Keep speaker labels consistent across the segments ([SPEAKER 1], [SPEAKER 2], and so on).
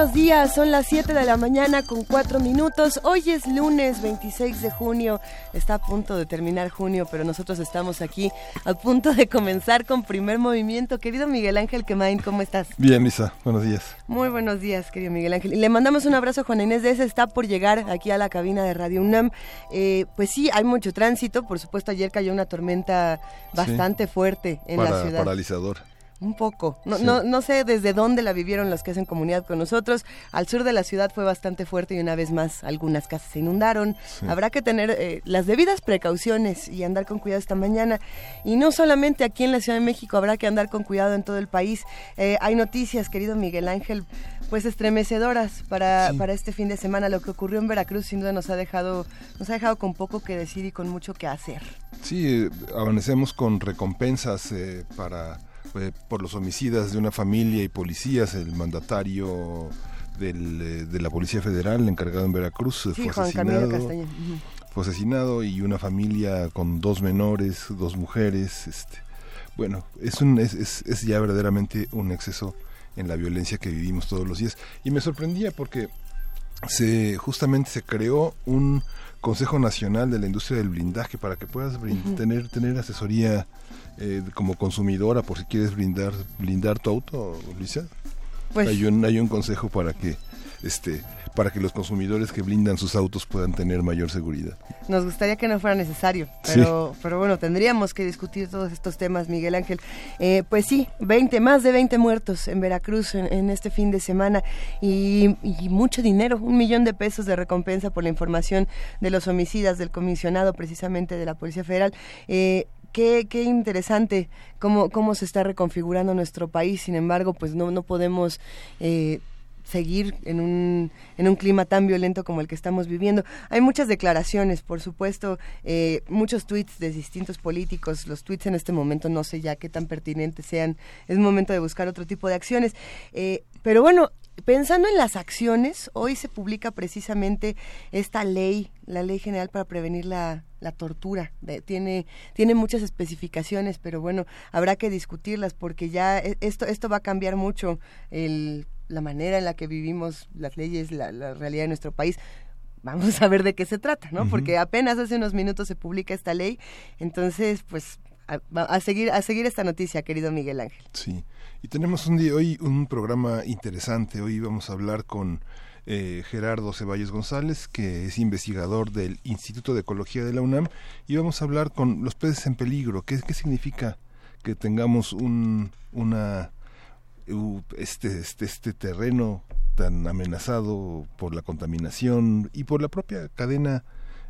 [SPEAKER 1] Buenos días, son las 7 de la mañana con 4 minutos. Hoy es lunes 26 de junio, está a punto de terminar junio, pero nosotros estamos aquí a punto de comenzar con primer movimiento. Querido Miguel Ángel Quemain, ¿cómo estás?
[SPEAKER 2] Bien, Misa, buenos días.
[SPEAKER 1] Muy buenos días, querido Miguel Ángel. Y le mandamos un abrazo a Juana Inés de ese, está por llegar aquí a la cabina de Radio UNAM. Eh, pues sí, hay mucho tránsito, por supuesto ayer cayó una tormenta bastante fuerte en
[SPEAKER 2] Para,
[SPEAKER 1] la ciudad.
[SPEAKER 2] Paralizador.
[SPEAKER 1] Un poco. No,
[SPEAKER 2] Sí.
[SPEAKER 1] no, no sé desde dónde la vivieron los que hacen comunidad con nosotros. Al sur de la ciudad fue bastante fuerte y una vez más algunas casas se inundaron. Habrá que tener eh, las debidas precauciones y andar con cuidado esta mañana. Y no solamente aquí en la Ciudad de México, habrá que andar con cuidado en todo el país. Eh, hay noticias, querido Miguel Ángel, pues estremecedoras para,
[SPEAKER 2] Sí.
[SPEAKER 1] para este fin de semana. Lo que ocurrió en Veracruz sin duda nos ha dejado, nos ha dejado con poco que decir y con mucho que hacer.
[SPEAKER 2] Sí, eh, amanecemos con recompensas eh, para eh, por los homicidas de una familia y policías. El mandatario del, eh, de la Policía Federal, encargado en Veracruz,
[SPEAKER 1] Sí,
[SPEAKER 2] fue
[SPEAKER 1] Juan
[SPEAKER 2] asesinado. Fue asesinado y una familia con dos menores, dos mujeres. Este, bueno, es, un, es, es, es ya verdaderamente un exceso en la violencia que vivimos todos los días. Y me sorprendía porque se justamente se creó un Consejo Nacional de la Industria del Blindaje para que puedas brin- tener tener asesoría eh, como consumidora por si quieres blindar blindar tu auto, Luisa.
[SPEAKER 1] Pues,
[SPEAKER 2] hay un hay un consejo para que este para que los consumidores que blindan sus autos puedan tener mayor seguridad.
[SPEAKER 1] Nos gustaría que no fuera necesario,
[SPEAKER 2] Sí.
[SPEAKER 1] pero, pero bueno, tendríamos que discutir todos estos temas, Miguel Ángel. Eh, pues sí, 20, más de 20 muertos en Veracruz en, en este fin de semana y, y mucho dinero, un millón de pesos de recompensa por la información de los homicidas del comisionado precisamente de la Policía Federal. Eh, Qué, qué interesante cómo, cómo se está reconfigurando nuestro país, sin embargo, pues no, no podemos eh, seguir en un, en un clima tan violento como el que estamos viviendo. Hay muchas declaraciones, por supuesto, eh, muchos tweets de distintos políticos. Los tweets en este momento no sé ya qué tan pertinentes sean. Es momento de buscar otro tipo de acciones. Eh, pero bueno, pensando en las acciones, hoy se publica precisamente esta ley, la Ley General para Prevenir la, la Tortura. De- tiene, tiene muchas especificaciones, pero bueno, habrá que discutirlas porque ya e- esto, esto va a cambiar mucho el, la manera en la que vivimos las leyes, la, la realidad de nuestro país. Vamos a ver de qué se trata, ¿no? Porque apenas hace unos minutos se publica esta ley, entonces, pues, a, a seguir, a seguir esta noticia, querido Miguel Ángel.
[SPEAKER 2] Sí, y tenemos un día hoy un programa interesante. Hoy vamos a hablar con eh, Gerardo Ceballos González, que es investigador del Instituto de Ecología de la UNAM, y vamos a hablar con los peces en peligro. ¿Qué, significa que tengamos un, una, este, este, este terreno tan amenazado por la contaminación y por la propia cadena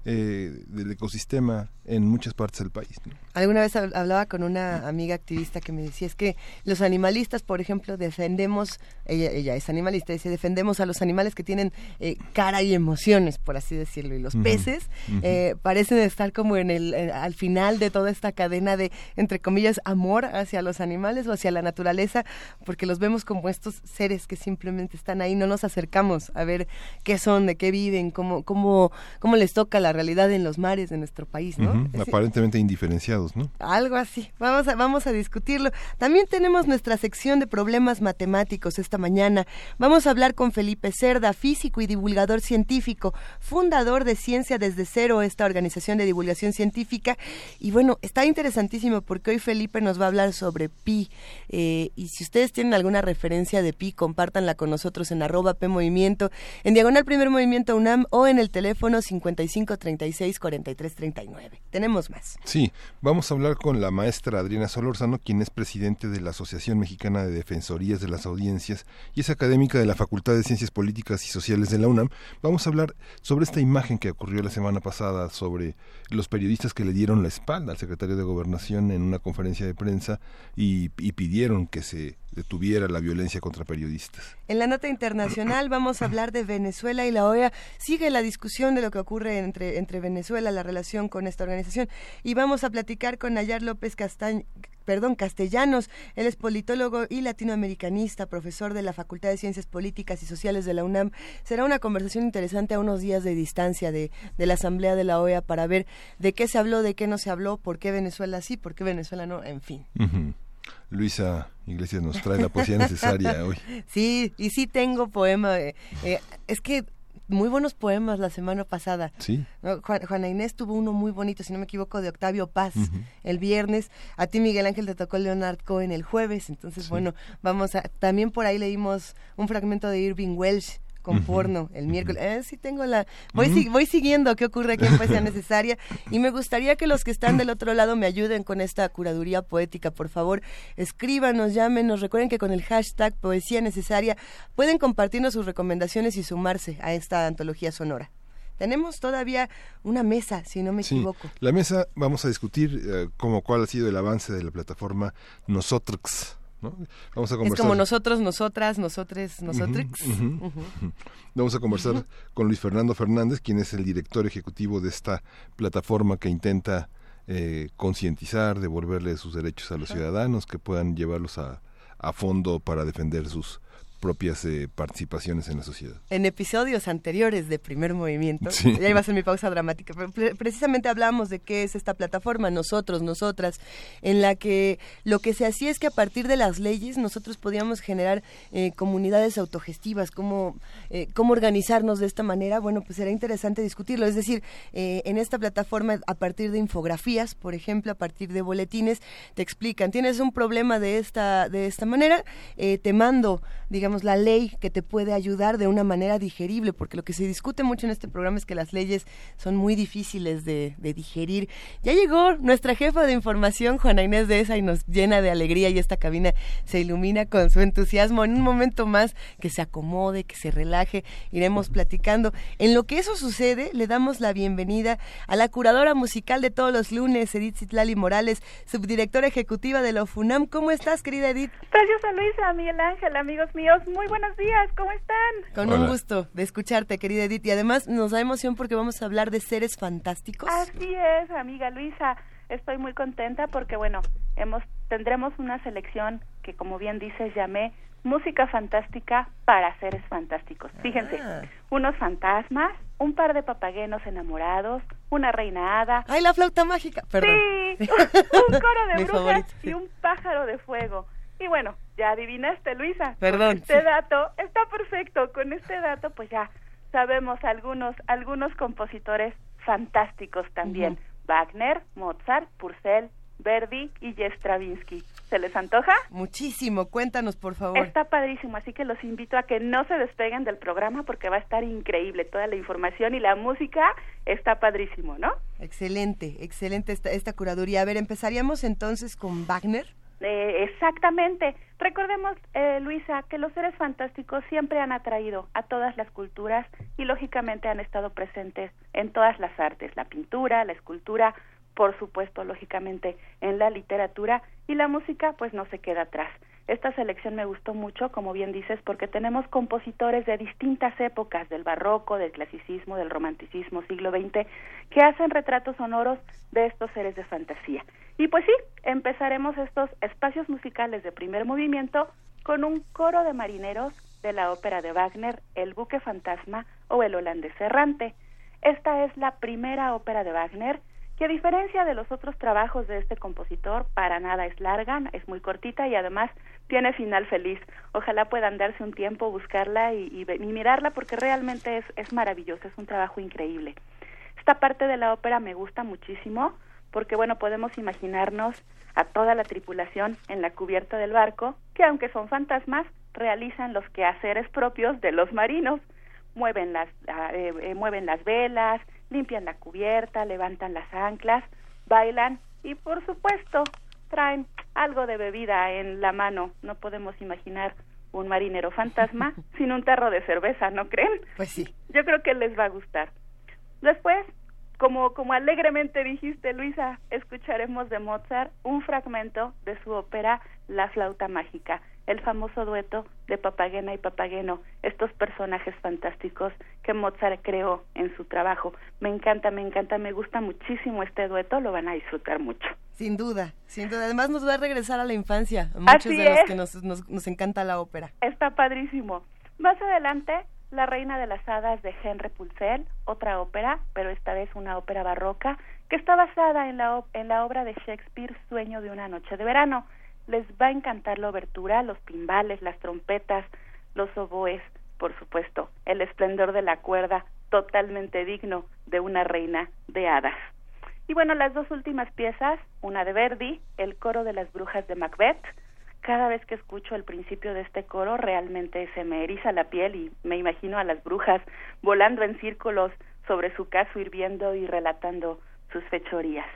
[SPEAKER 2] eh, del ecosistema en muchas partes del país? ¿no?
[SPEAKER 1] Alguna vez hab- hablaba con una amiga activista que me decía, es que los animalistas, por ejemplo, defendemos, ella, ella es animalista, dice, defendemos a los animales que tienen eh, cara y emociones, por así decirlo, y los peces eh, parecen estar como en el, eh, al final de toda esta cadena de, entre comillas, amor hacia los animales o hacia la naturaleza, porque los vemos como estos seres que simplemente están ahí, no nos acercamos a ver qué son, de qué viven, cómo, cómo, cómo les toca la realidad en los mares de nuestro país, ¿no?
[SPEAKER 2] Aparentemente indiferenciados, ¿no?
[SPEAKER 1] algo así. Vamos a, vamos a discutirlo. También tenemos nuestra sección de problemas matemáticos esta mañana. Vamos a hablar con Felipe Cerda, físico y divulgador científico, fundador de Ciencia desde Cero, esta organización de divulgación científica. Y bueno, está interesantísimo porque hoy Felipe nos va a hablar sobre pi. Eh, y si ustedes tienen alguna referencia de pi, compártanla con nosotros en arroba P Movimiento, en Diagonal Primer Movimiento UNAM o en el teléfono 55 36 43 39. Tenemos más.
[SPEAKER 2] Sí, vamos a hablar con la maestra Adriana Solórzano, quien es presidente de la Asociación Mexicana de Defensorías de las Audiencias y es académica de la Facultad de Ciencias Políticas y Sociales de la UNAM. Vamos a hablar sobre esta imagen que ocurrió la semana pasada sobre los periodistas que le dieron la espalda al secretario de Gobernación en una conferencia de prensa y, y pidieron que se detuviera la violencia contra periodistas.
[SPEAKER 1] En la nota internacional vamos a hablar de Venezuela y la OEA. Sigue la discusión de lo que ocurre entre, entre Venezuela, la relación con esta organización. Y vamos a platicar con Nayar López Castañ- perdón, Castellanos. Él es politólogo y latinoamericanista, profesor de la Facultad de Ciencias Políticas y Sociales de la UNAM. Será una conversación interesante a unos días de distancia de, de la Asamblea de la OEA para ver de qué se habló, de qué no se habló, por qué Venezuela sí, por qué Venezuela no, en fin.
[SPEAKER 2] Luisa Iglesias nos trae la poesía necesaria hoy.
[SPEAKER 1] Sí, y sí tengo poema. Eh, eh, es que muy buenos poemas la semana pasada.
[SPEAKER 2] Sí.
[SPEAKER 1] Juana Inés tuvo uno muy bonito, si no me equivoco, de Octavio Paz el viernes. A ti, Miguel Ángel, te tocó Leonard Cohen el jueves. Entonces, bueno, vamos a. También por ahí leímos un fragmento de Irving Welsh con porno el miércoles. Eh, sí tengo la... Voy, voy siguiendo qué ocurre aquí en Poesía Necesaria y me gustaría que los que están del otro lado me ayuden con esta curaduría poética. Por favor, escríbanos, llámenos. Recuerden que con el hashtag Poesía Necesaria pueden compartirnos sus recomendaciones y sumarse a esta antología sonora. Tenemos todavía una mesa, si no me equivoco.
[SPEAKER 2] La mesa vamos a discutir eh, como cuál ha sido el avance de la plataforma Nosotros
[SPEAKER 1] Vamos a conversar. Es como nosotros, nosotras, nosotres, nosotrix.
[SPEAKER 2] Vamos a conversar con Luis Fernando Fernández, quien es el director ejecutivo de esta plataforma que intenta eh, concientizar, devolverle sus derechos a los ciudadanos, que puedan llevarlos a, a fondo para defender sus propias eh, participaciones en la sociedad.
[SPEAKER 1] En episodios anteriores de Primer Movimiento, ya iba a ser mi pausa dramática, pero precisamente hablamos de qué es esta plataforma, nosotros, nosotras, en la que lo que se hacía es que a partir de las leyes nosotros podíamos generar eh, comunidades autogestivas, cómo, eh, cómo organizarnos de esta manera. Bueno, pues será interesante discutirlo. Es decir, en esta plataforma, a partir de infografías, por ejemplo, a partir de boletines, te explican, tienes un problema de esta, de esta manera, te mando, digamos, la ley que te puede ayudar de una manera digerible, porque lo que se discute mucho en este programa es que las leyes son muy difíciles de, digerir. Ya llegó nuestra jefa de información, Juana Inés de esa, y nos llena de alegría y esta cabina se ilumina con su entusiasmo. En un momento más que se acomode, que se relaje, iremos platicando. En lo que eso sucede, le damos la bienvenida a la curadora musical de todos los lunes, Edith Citlali Morales, subdirectora ejecutiva de la UFUNAM. ¿Cómo estás, querida Edith?
[SPEAKER 3] Preciosa Luisa, Miguel Ángel, amigos míos muy buenos días, ¿cómo están?
[SPEAKER 1] Con un gusto de escucharte, querida Edith. Y además nos da emoción porque vamos a hablar de seres fantásticos.
[SPEAKER 3] Así es, amiga Luisa. Estoy muy contenta porque, bueno, hemos tendremos una selección que, como bien dices, llamé Música Fantástica para Seres Fantásticos. Fíjense, ah. unos fantasmas, un par de papaguenos enamorados, una reina hada.
[SPEAKER 1] ¡Ay, la flauta mágica! Perdón.
[SPEAKER 3] Sí, un coro de brujas y un pájaro de fuego. Y bueno, ya adivinaste, Luisa.
[SPEAKER 1] Perdón.
[SPEAKER 3] este dato está perfecto. Con este dato, pues ya sabemos algunos, algunos compositores fantásticos también. Wagner, Mozart, Purcell, Verdi y Stravinsky. ¿Se les antoja?
[SPEAKER 1] Muchísimo, cuéntanos por favor.
[SPEAKER 3] Está padrísimo, así que los invito a que no se despeguen del programa porque va a estar increíble. Toda la información y la música está padrísimo, ¿no?
[SPEAKER 1] Excelente, excelente esta, esta curaduría. A ver, empezaríamos entonces con Wagner.
[SPEAKER 3] Eh, exactamente. Recordemos, eh, Luisa, que los seres fantásticos siempre han atraído a todas las culturas y lógicamente han estado presentes en todas las artes, la pintura, la escultura, por supuesto, lógicamente, en la literatura y la música, pues no se queda atrás. Esta selección me gustó mucho, como bien dices, porque tenemos compositores de distintas épocas, del barroco, del clasicismo, del romanticismo, siglo XX, que hacen retratos sonoros de estos seres de fantasía. Y pues sí, empezaremos estos espacios musicales de primer movimiento con un coro de marineros de la ópera de Wagner, El buque fantasma o El holandés errante. Esta es la primera ópera de Wagner que a diferencia de los otros trabajos de este compositor, para nada es larga, es muy cortita y además tiene final feliz. Ojalá puedan darse un tiempo, buscarla y, mirarla porque realmente es, es maravillosa, es un trabajo increíble. Esta parte de la ópera me gusta muchísimo porque, bueno, podemos imaginarnos a toda la tripulación en la cubierta del barco, que aunque son fantasmas, realizan los quehaceres propios de los marinos. Mueven las, ah, eh, eh, mueven las velas, limpian la cubierta, levantan las anclas, bailan y por supuesto traen algo de bebida en la mano. No podemos imaginar un marinero fantasma sin un tarro de cerveza, ¿no creen?
[SPEAKER 1] Pues sí.
[SPEAKER 3] Yo creo que les va a gustar. Después como, como alegremente dijiste, Luisa, escucharemos de Mozart un fragmento de su ópera La flauta mágica, el famoso dueto de Papagena y Papageno, estos personajes fantásticos que Mozart creó en su trabajo. Me encanta, me encanta, me gusta muchísimo este dueto, lo van a disfrutar mucho.
[SPEAKER 1] Sin duda, sin duda. Además nos va a regresar a la infancia, muchos de los que nos, nos, nos encanta la ópera.
[SPEAKER 3] Está padrísimo. Más adelante la Reina de las Hadas de Henry Purcell, otra ópera, pero esta vez una ópera barroca, que está basada en la, en la obra de Shakespeare Sueño de una noche de verano. Les va a encantar la obertura, los timbales, las trompetas, los oboes, por supuesto, el esplendor de la cuerda, totalmente digno de una reina de hadas. Y bueno, las dos últimas piezas, una de Verdi, El coro de las brujas de Macbeth, cada vez que escucho el principio de este coro realmente se me eriza la piel y me imagino a las brujas volando en círculos sobre su caso hirviendo y relatando sus fechorías.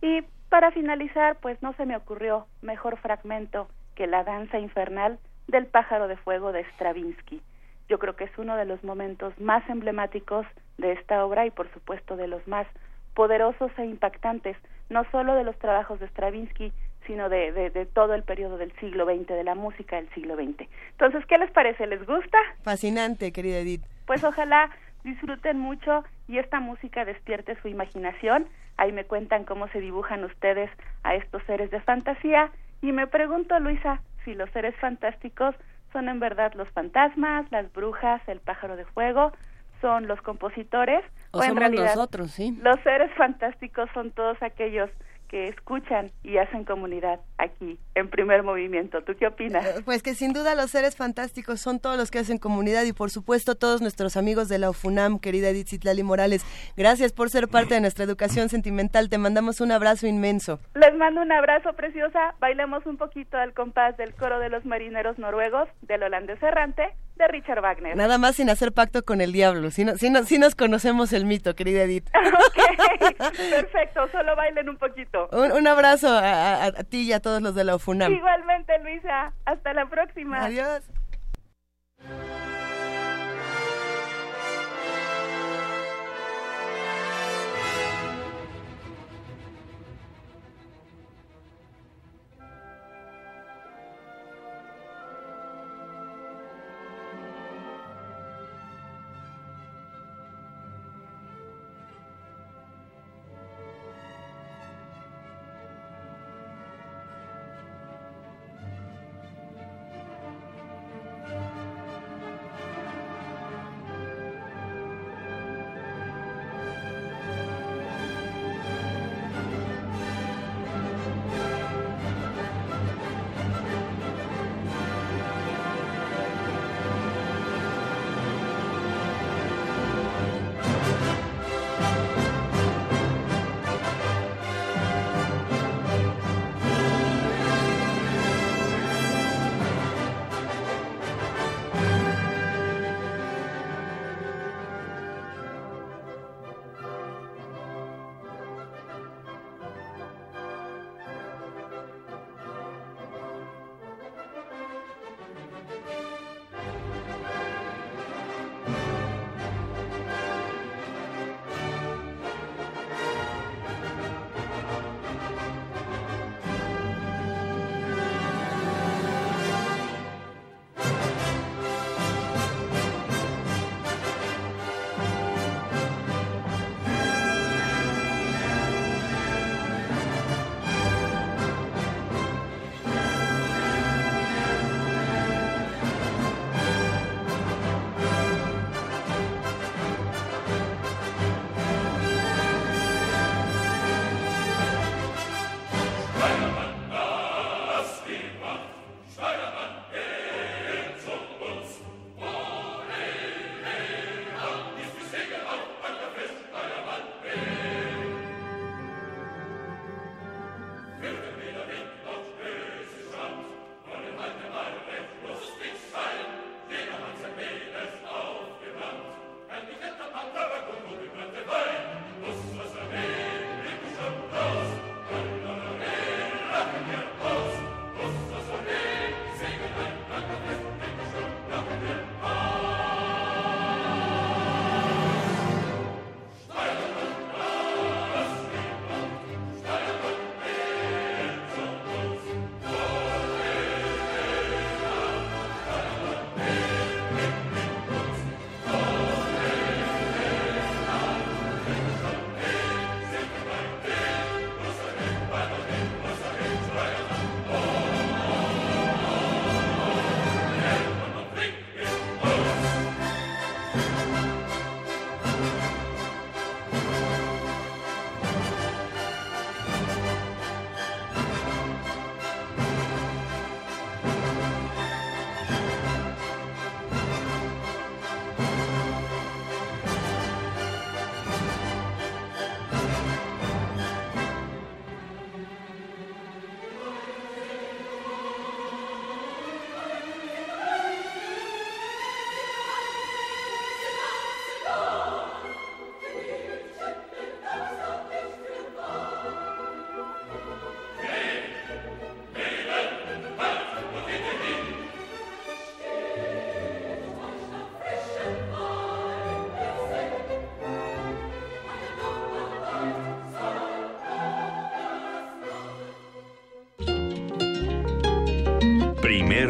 [SPEAKER 3] Y para finalizar, pues no se me ocurrió mejor fragmento que la danza infernal del pájaro de fuego de Stravinsky. Yo creo que es uno de los momentos más emblemáticos de esta obra y por supuesto de los más poderosos e impactantes, no solo de los trabajos de Stravinsky, sino de, de, todo el periodo del siglo XX, de la música del siglo XX. Entonces, ¿qué les parece? ¿Les gusta?
[SPEAKER 1] Fascinante, querida Edith.
[SPEAKER 3] Pues ojalá disfruten mucho y esta música despierte su imaginación. Ahí me cuentan cómo se dibujan ustedes a estos seres de fantasía y me pregunto, Luisa, si los seres fantásticos son en verdad los fantasmas, las brujas, el pájaro de fuego, son los compositores
[SPEAKER 1] o, en realidad nosotros, sí.
[SPEAKER 3] Los seres fantásticos son todos aquellos que escuchan y hacen comunidad aquí en primer movimiento. ¿Tú qué opinas? Eh,
[SPEAKER 1] pues que sin duda los seres fantásticos son todos los que hacen comunidad y por supuesto todos nuestros amigos de la UFUNAM, querida Edith Citlali Morales. Gracias por ser parte de nuestra educación sentimental. Te mandamos un abrazo inmenso.
[SPEAKER 3] Les mando un abrazo preciosa. Bailemos un poquito al compás del coro de los marineros noruegos del holandés errante de Richard Wagner.
[SPEAKER 1] Nada más sin hacer pacto con el diablo. Si, no, si, no, si nos conocemos el mito, querida Edith.
[SPEAKER 3] perfecto. Solo bailen un poquito.
[SPEAKER 1] Un, abrazo a, ti y a todos los de la UFUNAM.
[SPEAKER 3] Igualmente, Luisa. Hasta la próxima.
[SPEAKER 1] Adiós.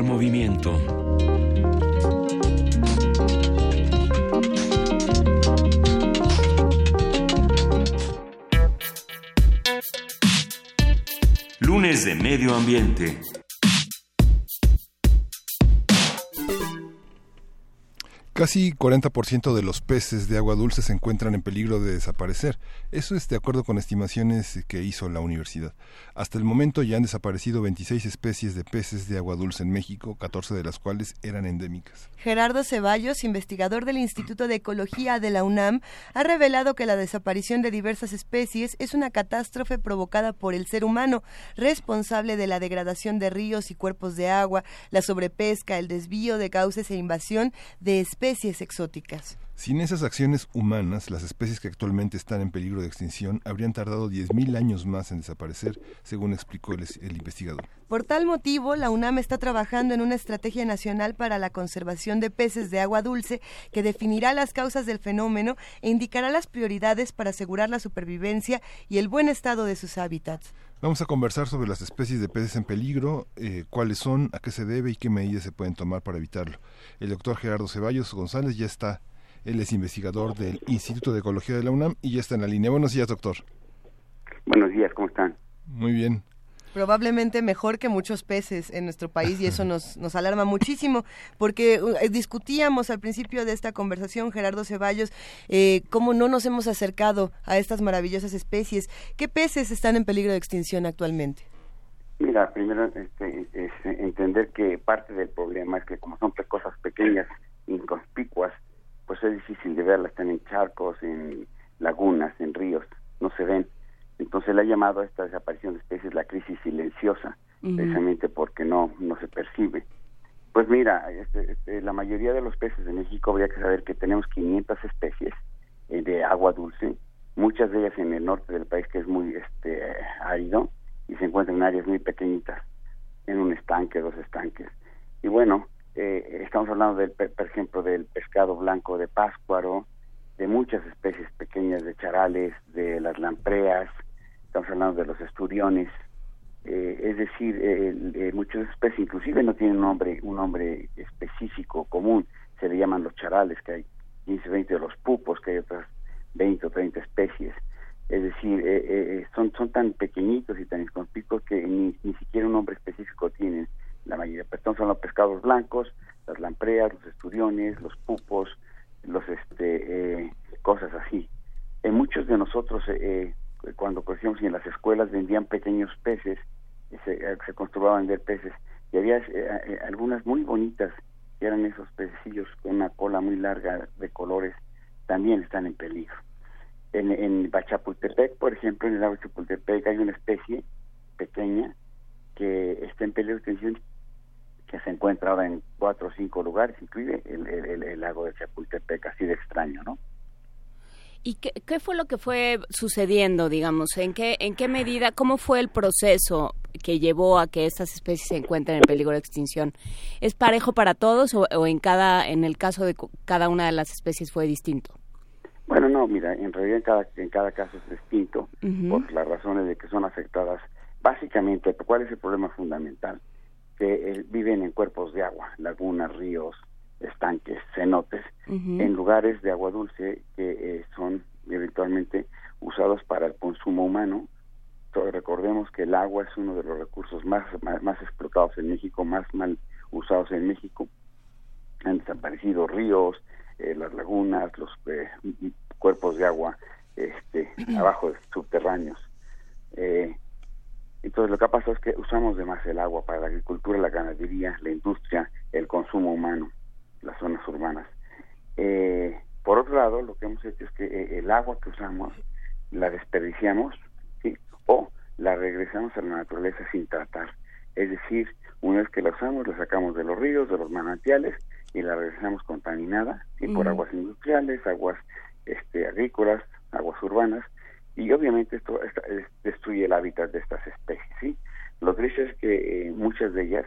[SPEAKER 4] Movimiento. Lunes de Medio Ambiente.
[SPEAKER 2] Casi 40% de los peces de agua dulce se encuentran en peligro de desaparecer. Eso es de acuerdo con estimaciones que hizo la universidad. Hasta el momento ya han desaparecido 26 especies de peces de agua dulce en México, 14 de las cuales eran endémicas.
[SPEAKER 1] Gerardo Ceballos, investigador del Instituto de Ecología de la UNAM, ha revelado que la desaparición de diversas especies es una catástrofe provocada por el ser humano, responsable de la degradación de ríos y cuerpos de agua, la sobrepesca, el desvío de cauces e invasión de especies exóticas.
[SPEAKER 2] Sin esas acciones humanas, las especies que actualmente están en peligro de extinción habrían tardado 10.000 años más en desaparecer, según explicó el, el, investigador.
[SPEAKER 1] Por tal motivo, la UNAM está trabajando en una estrategia nacional para la conservación de peces de agua dulce que definirá las causas del fenómeno e indicará las prioridades para asegurar la supervivencia y el buen estado de sus hábitats.
[SPEAKER 2] Vamos a conversar sobre las especies de peces en peligro, eh, cuáles son, a qué se debe y qué medidas se pueden tomar para evitarlo. El doctor Gerardo Ceballos González ya está, él es investigador del Instituto de Ecología de la UNAM y ya está en la línea. Buenos días, doctor.
[SPEAKER 5] Buenos días, ¿cómo están?
[SPEAKER 2] Muy bien
[SPEAKER 1] probablemente mejor que muchos peces en nuestro país y eso nos, nos alarma muchísimo porque uh, eh, discutíamos al principio de esta conversación, Gerardo Ceballos, eh, cómo no nos hemos acercado a estas maravillosas especies. ¿Qué peces están en peligro de extinción actualmente?
[SPEAKER 5] Mira, primero este, es entender que parte del problema es que como son cosas pequeñas, inconspicuas, pues es difícil de verlas, están en charcos, en lagunas, en ríos, no se ven entonces le ha llamado a esta desaparición de especies la crisis silenciosa, precisamente porque no, no se percibe. Pues mira, este, este, la mayoría de los peces de México habría que saber que tenemos 500 especies eh, de agua dulce, muchas de ellas en el norte del país que es muy este, árido y se encuentran en áreas muy pequeñitas, en un estanque, dos estanques. Y bueno, eh, estamos hablando, del, por ejemplo, del pescado blanco de Páscuaro, de muchas especies pequeñas de charales, de las lampreas, estamos hablando de los esturiones, eh, es decir, eh, muchas especies inclusive no tienen nombre, un nombre específico común, se le llaman los charales, que hay 15, 20 de los pupos, que hay otras 20 o 30 especies. Es decir, eh, son, son tan pequeñitos y tan inconspicuos que ni, ni siquiera un nombre específico tienen la mayoría. Pero estamos hablando de pescados blancos, las lampreas, los esturiones, los pupos, los este cosas así. En muchos de nosotros eh, cuando crecíamos en las escuelas vendían pequeños peces, se, eh, se construía vender peces, y había eh, eh, algunas muy bonitas, que eran esos pececillos con una cola muy larga de colores, también están en peligro. En, en Bachapultepec, por ejemplo, en el lago de Chapultepec hay una especie pequeña que está en peligro de extinción que se encuentra ahora en cuatro o cinco lugares, incluye el, el, el lago de Chapultepec, así de extraño, ¿no?
[SPEAKER 6] ¿Y qué, fue lo que fue sucediendo, digamos? ¿En qué, ¿En qué medida, cómo fue el proceso que llevó a que estas especies se encuentren en peligro de extinción? ¿Es parejo para todos o, en, cada, en el caso de cada una de las especies fue distinto?
[SPEAKER 5] Bueno, no, mira, en realidad en cada, en cada caso es distinto por las razones de que son afectadas. Básicamente, ¿cuál es el problema fundamental? Que eh, viven en cuerpos de agua, lagunas, ríos, estanques, cenotes, en lugares de agua dulce que eh, son eventualmente usados para el consumo humano. recordemos que el agua es uno de los recursos más, más, explotados en México, más mal usados en México. Han desaparecido ríos, eh, las lagunas, los eh, cuerpos de agua este, abajo subterráneos. Entonces lo que ha pasado es que usamos de más el agua para la agricultura, la ganadería, la industria, el consumo humano las zonas urbanas. Eh, por otro lado, lo que hemos hecho es que eh, el agua que usamos la desperdiciamos ¿sí? o la regresamos a la naturaleza sin tratar. Es decir, una vez que la usamos, la sacamos de los ríos, de los manantiales y la regresamos contaminada ¿sí? por aguas industriales, aguas este, agrícolas, aguas urbanas y obviamente esto, destruye el hábitat de estas especies. ¿sí? Lo triste es que eh, muchas de ellas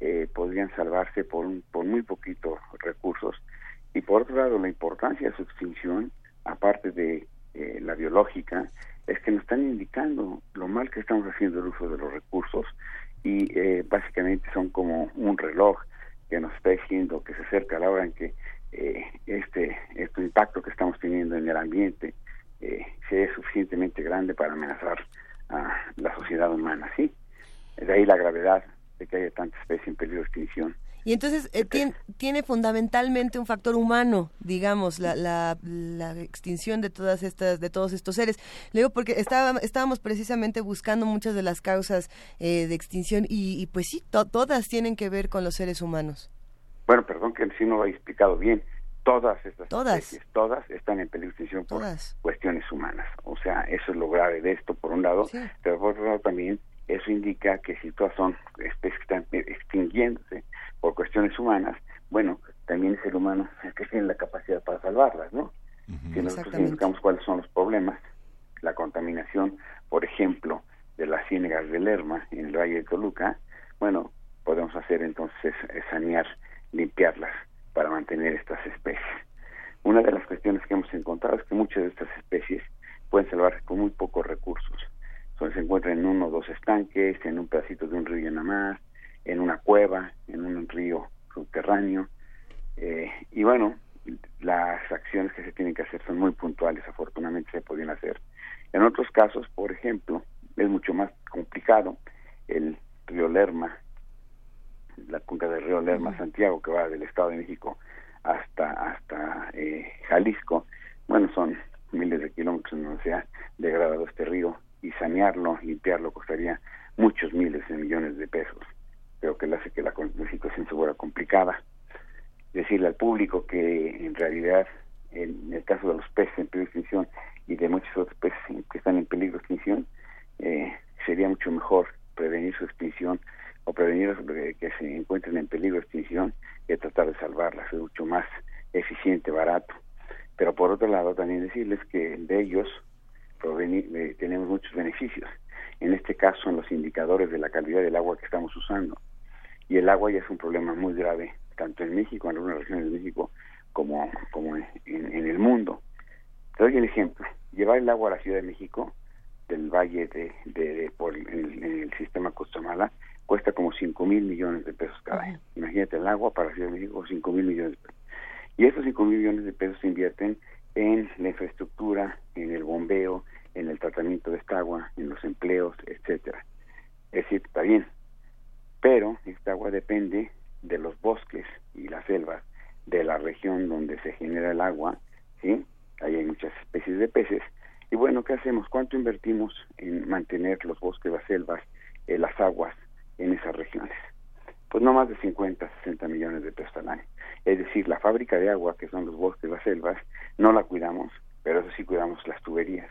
[SPEAKER 5] eh, podrían salvarse por, por muy poquitos recursos. Y por otro lado, la importancia de su extinción, aparte de eh, la biológica, es que nos están indicando lo mal que estamos haciendo el uso de los recursos y eh, básicamente son como un reloj que nos está diciendo que se acerca la hora en que este, este impacto que estamos teniendo en el ambiente eh, sea suficientemente grande para amenazar a la sociedad humana, ¿sí? De ahí la gravedad de que haya tanta especie en peligro de extinción.
[SPEAKER 1] Y entonces eh, tiene, tiene, fundamentalmente un factor humano, digamos, la, la, la, extinción de todas estas, de todos estos seres. Le digo porque estaba, estábamos precisamente buscando muchas de las causas eh, de extinción y, y, pues sí, to, todas tienen que ver con los seres humanos.
[SPEAKER 5] Bueno, perdón que si no lo he explicado bien. Todas estas
[SPEAKER 1] todas.
[SPEAKER 5] especies, todas están en peligro de extinción por
[SPEAKER 1] todas.
[SPEAKER 5] cuestiones humanas. O sea, eso es lo grave de esto, por un lado,
[SPEAKER 1] sí.
[SPEAKER 5] pero por otro lado también eso indica que si todas son especies que están extinguiéndose por cuestiones humanas, bueno, también es el humano el que tiene la capacidad para salvarlas, ¿no? Uh -huh. Si nosotros indicamos cuáles son los problemas, la contaminación, por ejemplo, de las ciénegas de Lerma en el Valle de Toluca, bueno, podemos hacer entonces sanear, limpiarlas para mantener estas especies. Una de las cuestiones que hemos encontrado es que muchas de estas especies pueden salvarse con muy pocos recursos. Entonces, se encuentran en uno o dos estanques, en un pedacito de un río nada más, en una cueva, en un río subterráneo. Eh, y bueno, las acciones que se tienen que hacer son muy puntuales, afortunadamente se podían hacer. En otros casos, por ejemplo, es mucho más complicado el río Lerma, la cuenca del río Lerma. Santiago, que va del Estado de México hasta hasta eh, Jalisco. Bueno, son miles de kilómetros en donde se ha degradado este río y sanearlo, limpiarlo, costaría muchos miles de millones de pesos. Creo que le hace que la, la situación se vuelva complicada. Decirle al público que en realidad, en el caso de los peces en peligro de extinción y de muchos otros peces que están en peligro de extinción, eh, sería mucho mejor prevenir su extinción o prevenir que se encuentren en peligro de extinción que tratar de salvarlas. Es mucho más eficiente, barato. Pero por otro lado, también decirles que de ellos eh, tenemos muchos beneficios. En este caso, son los indicadores de la calidad del agua que estamos usando. Y el agua ya es un problema muy grave, tanto en México, en algunas regiones de México, como, como en, en el mundo. Te doy el ejemplo. Llevar el agua a la Ciudad de México, del valle de, de, de por en el sistema Costamala, cuesta como 5 mil millones de pesos cada año. Imagínate el agua para Ciudad de México, 5 mil millones de pesos. Y esos 5 mil millones de pesos se invierten en la infraestructura, en el bombeo, en el tratamiento de esta agua, en los empleos, etcétera. Es decir, está bien, pero esta agua depende de los bosques y las selvas de la región donde se genera el agua, ¿sí? Ahí hay muchas especies de peces. Y bueno, ¿qué hacemos? ¿Cuánto invertimos en mantener los bosques, las selvas, eh, las aguas en esas regiones? Pues no más de 50, 60 millones de pesos al año. Es decir, la fábrica de agua, que son los bosques, las selvas, no la cuidamos, pero eso sí cuidamos las tuberías.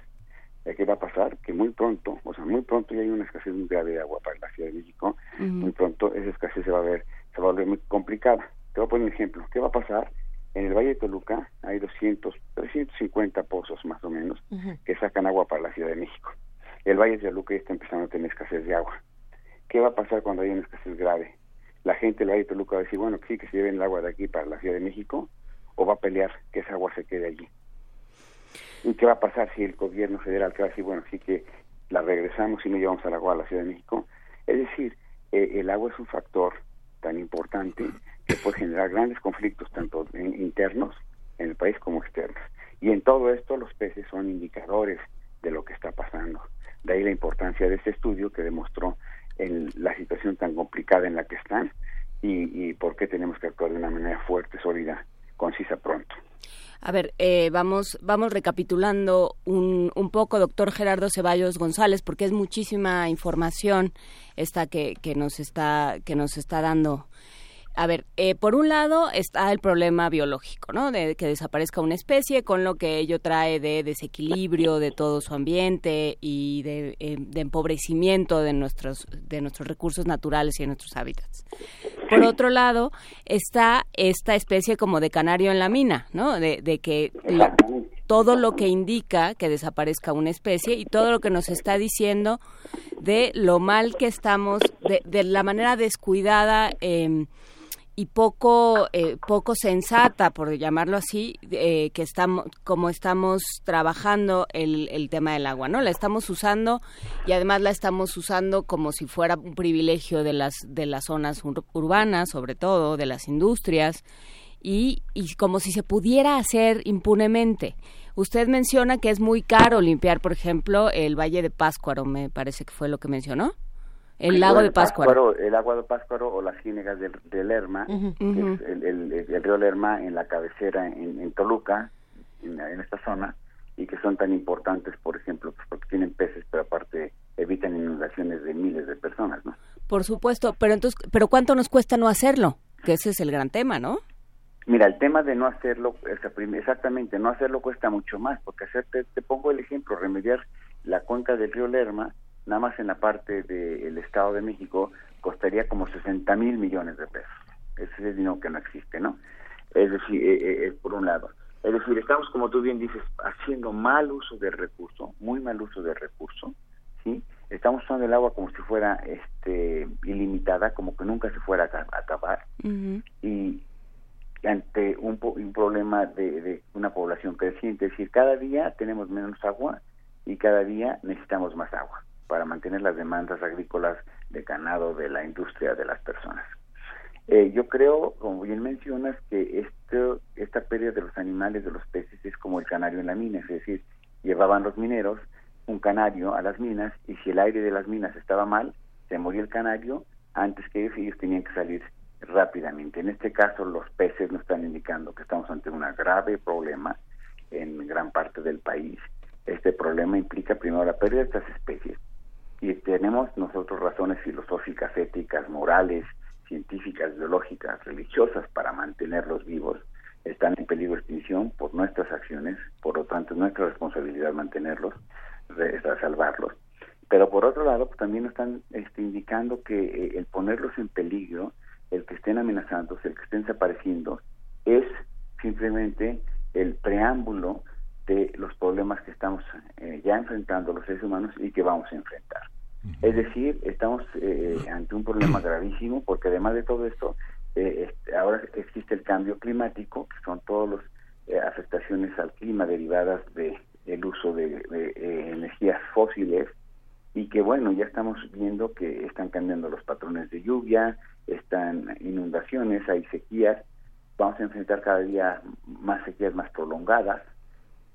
[SPEAKER 5] ¿Qué va a pasar? Que muy pronto, o sea, muy pronto ya hay una escasez muy grave de agua para la Ciudad de México, uh -huh. muy pronto esa escasez se va a ver, se va a volver muy complicada. Te voy a poner un ejemplo. ¿Qué va a pasar? En el Valle de Toluca hay 200, 350 pozos más o menos uh -huh. que sacan agua para la Ciudad de México. El Valle de Toluca ya está empezando a tener escasez de agua. ¿Qué va a pasar cuando haya una escasez grave? La gente del Valle de Toluca va a decir, bueno, sí, que se lleven el agua de aquí para la Ciudad de México, o va a pelear que esa agua se quede allí. ¿Y qué va a pasar si el gobierno federal que va a decir, bueno, sí que la regresamos y no llevamos al agua a la Ciudad de México? Es decir, eh, el agua es un factor tan importante que puede generar grandes conflictos, tanto internos en el país como externos. Y en todo esto los peces son indicadores de lo que está pasando. De ahí la importancia de este estudio que demostró en la situación tan complicada en la que están y, y por qué tenemos que actuar de una manera fuerte, sólida, concisa pronto.
[SPEAKER 6] A ver, eh, vamos, vamos recapitulando un, un poco, doctor Gerardo Ceballos González, porque es muchísima información esta que, que nos está que nos está dando. A ver, eh, por un lado está el problema biológico, ¿no? De que desaparezca una especie, con lo que ello trae de desequilibrio de todo su ambiente y de, eh, empobrecimiento de nuestros de nuestros recursos naturales y de nuestros hábitats. Por otro lado, está esta especie como de canario en la mina, ¿no? De, de que todo lo que indica que desaparezca una especie y todo lo que nos está diciendo de lo mal que estamos, de, de la manera descuidada eh, y poco eh, poco sensata por llamarlo así eh, que estamos como estamos trabajando el, el tema del agua no la estamos usando y además la estamos usando como si fuera un privilegio de las de las zonas urbanas sobre todo de las industrias y, y como si se pudiera hacer impunemente. Usted menciona que es muy caro limpiar por ejemplo el valle de Páscuaro me parece que fue lo que mencionó el lago de Páscuaro.
[SPEAKER 5] El agua de Páscuaro o las ciénegas del, Lerma, que es el, río Lerma en la cabecera en, Toluca, en, esta zona, y que son tan importantes, por ejemplo, pues porque tienen peces, pero aparte evitan inundaciones de miles de personas, ¿no?
[SPEAKER 6] Por supuesto, pero entonces, pero ¿cuánto nos cuesta no hacerlo? Que ese es el gran tema, ¿no?
[SPEAKER 5] Mira, el tema de no hacerlo, exactamente, no hacerlo cuesta mucho más, porque hacerte, te pongo el ejemplo, remediar la cuenca del río Lerma nada más en la parte del Estado de México, costaría como 60 mil millones de pesos. Ese es el dinero que no existe, ¿no? Es decir, eh, eh, por un lado. Es decir, estamos, como tú bien dices, haciendo mal uso del recurso, muy mal uso del recurso, ¿sí? Estamos usando el agua como si fuera este ilimitada, como que nunca se fuera a acabar. Y ante un, un problema de, de, una población creciente, es decir, cada día tenemos menos agua y cada día necesitamos más agua para mantener las demandas agrícolas de ganado de la industria de las personas. Eh, yo creo, como bien mencionas, que esto, esta pérdida de los animales, de los peces, es como el canario en la mina, es decir, llevaban los mineros un canario a las minas y si el aire de las minas estaba mal, se moría el canario antes que ellos, ellos tenían que salir rápidamente. En este caso, los peces nos están indicando que estamos ante un grave problema en gran parte del país. Este problema implica primero la pérdida de estas especies, y tenemos nosotros razones filosóficas, éticas, morales, científicas, biológicas, religiosas para mantenerlos vivos, están en peligro de extinción por nuestras acciones, por lo tanto es nuestra responsabilidad mantenerlos, salvarlos. Pero por otro lado, pues, también están este, indicando que eh, el ponerlos en peligro, el que estén amenazándose, el que estén desapareciendo, es simplemente el preámbulo de los problemas que estamos eh, ya enfrentando los seres humanos y que vamos a enfrentar. Es decir, estamos eh, ante un problema gravísimo porque además de todo esto, eh, ahora existe el cambio climático, que son todas las afectaciones al clima derivadas de el uso de, energías fósiles y que bueno, ya estamos viendo que están cambiando los patrones de lluvia, están inundaciones, hay sequías, vamos a enfrentar cada día más sequías más prolongadas,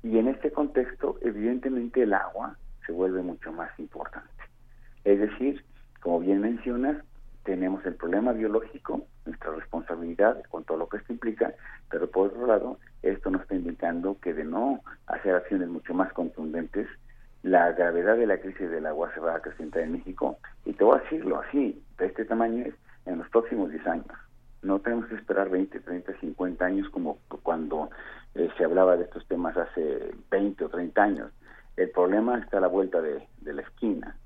[SPEAKER 5] y en este contexto, evidentemente, el agua se vuelve mucho más importante. Es decir, como bien mencionas, tenemos el problema biológico, nuestra responsabilidad con todo lo que esto implica, pero por otro lado, esto nos está indicando que de no hacer acciones mucho más contundentes, la gravedad de la crisis del agua se va a acrecentar en México, y te voy a decirlo así, de este tamaño es en los próximos 10 años. No tenemos que esperar 20, 30, 50 años como cuando eh, se hablaba de estos temas hace 20 o 30 años. El problema está a la vuelta de, la esquina.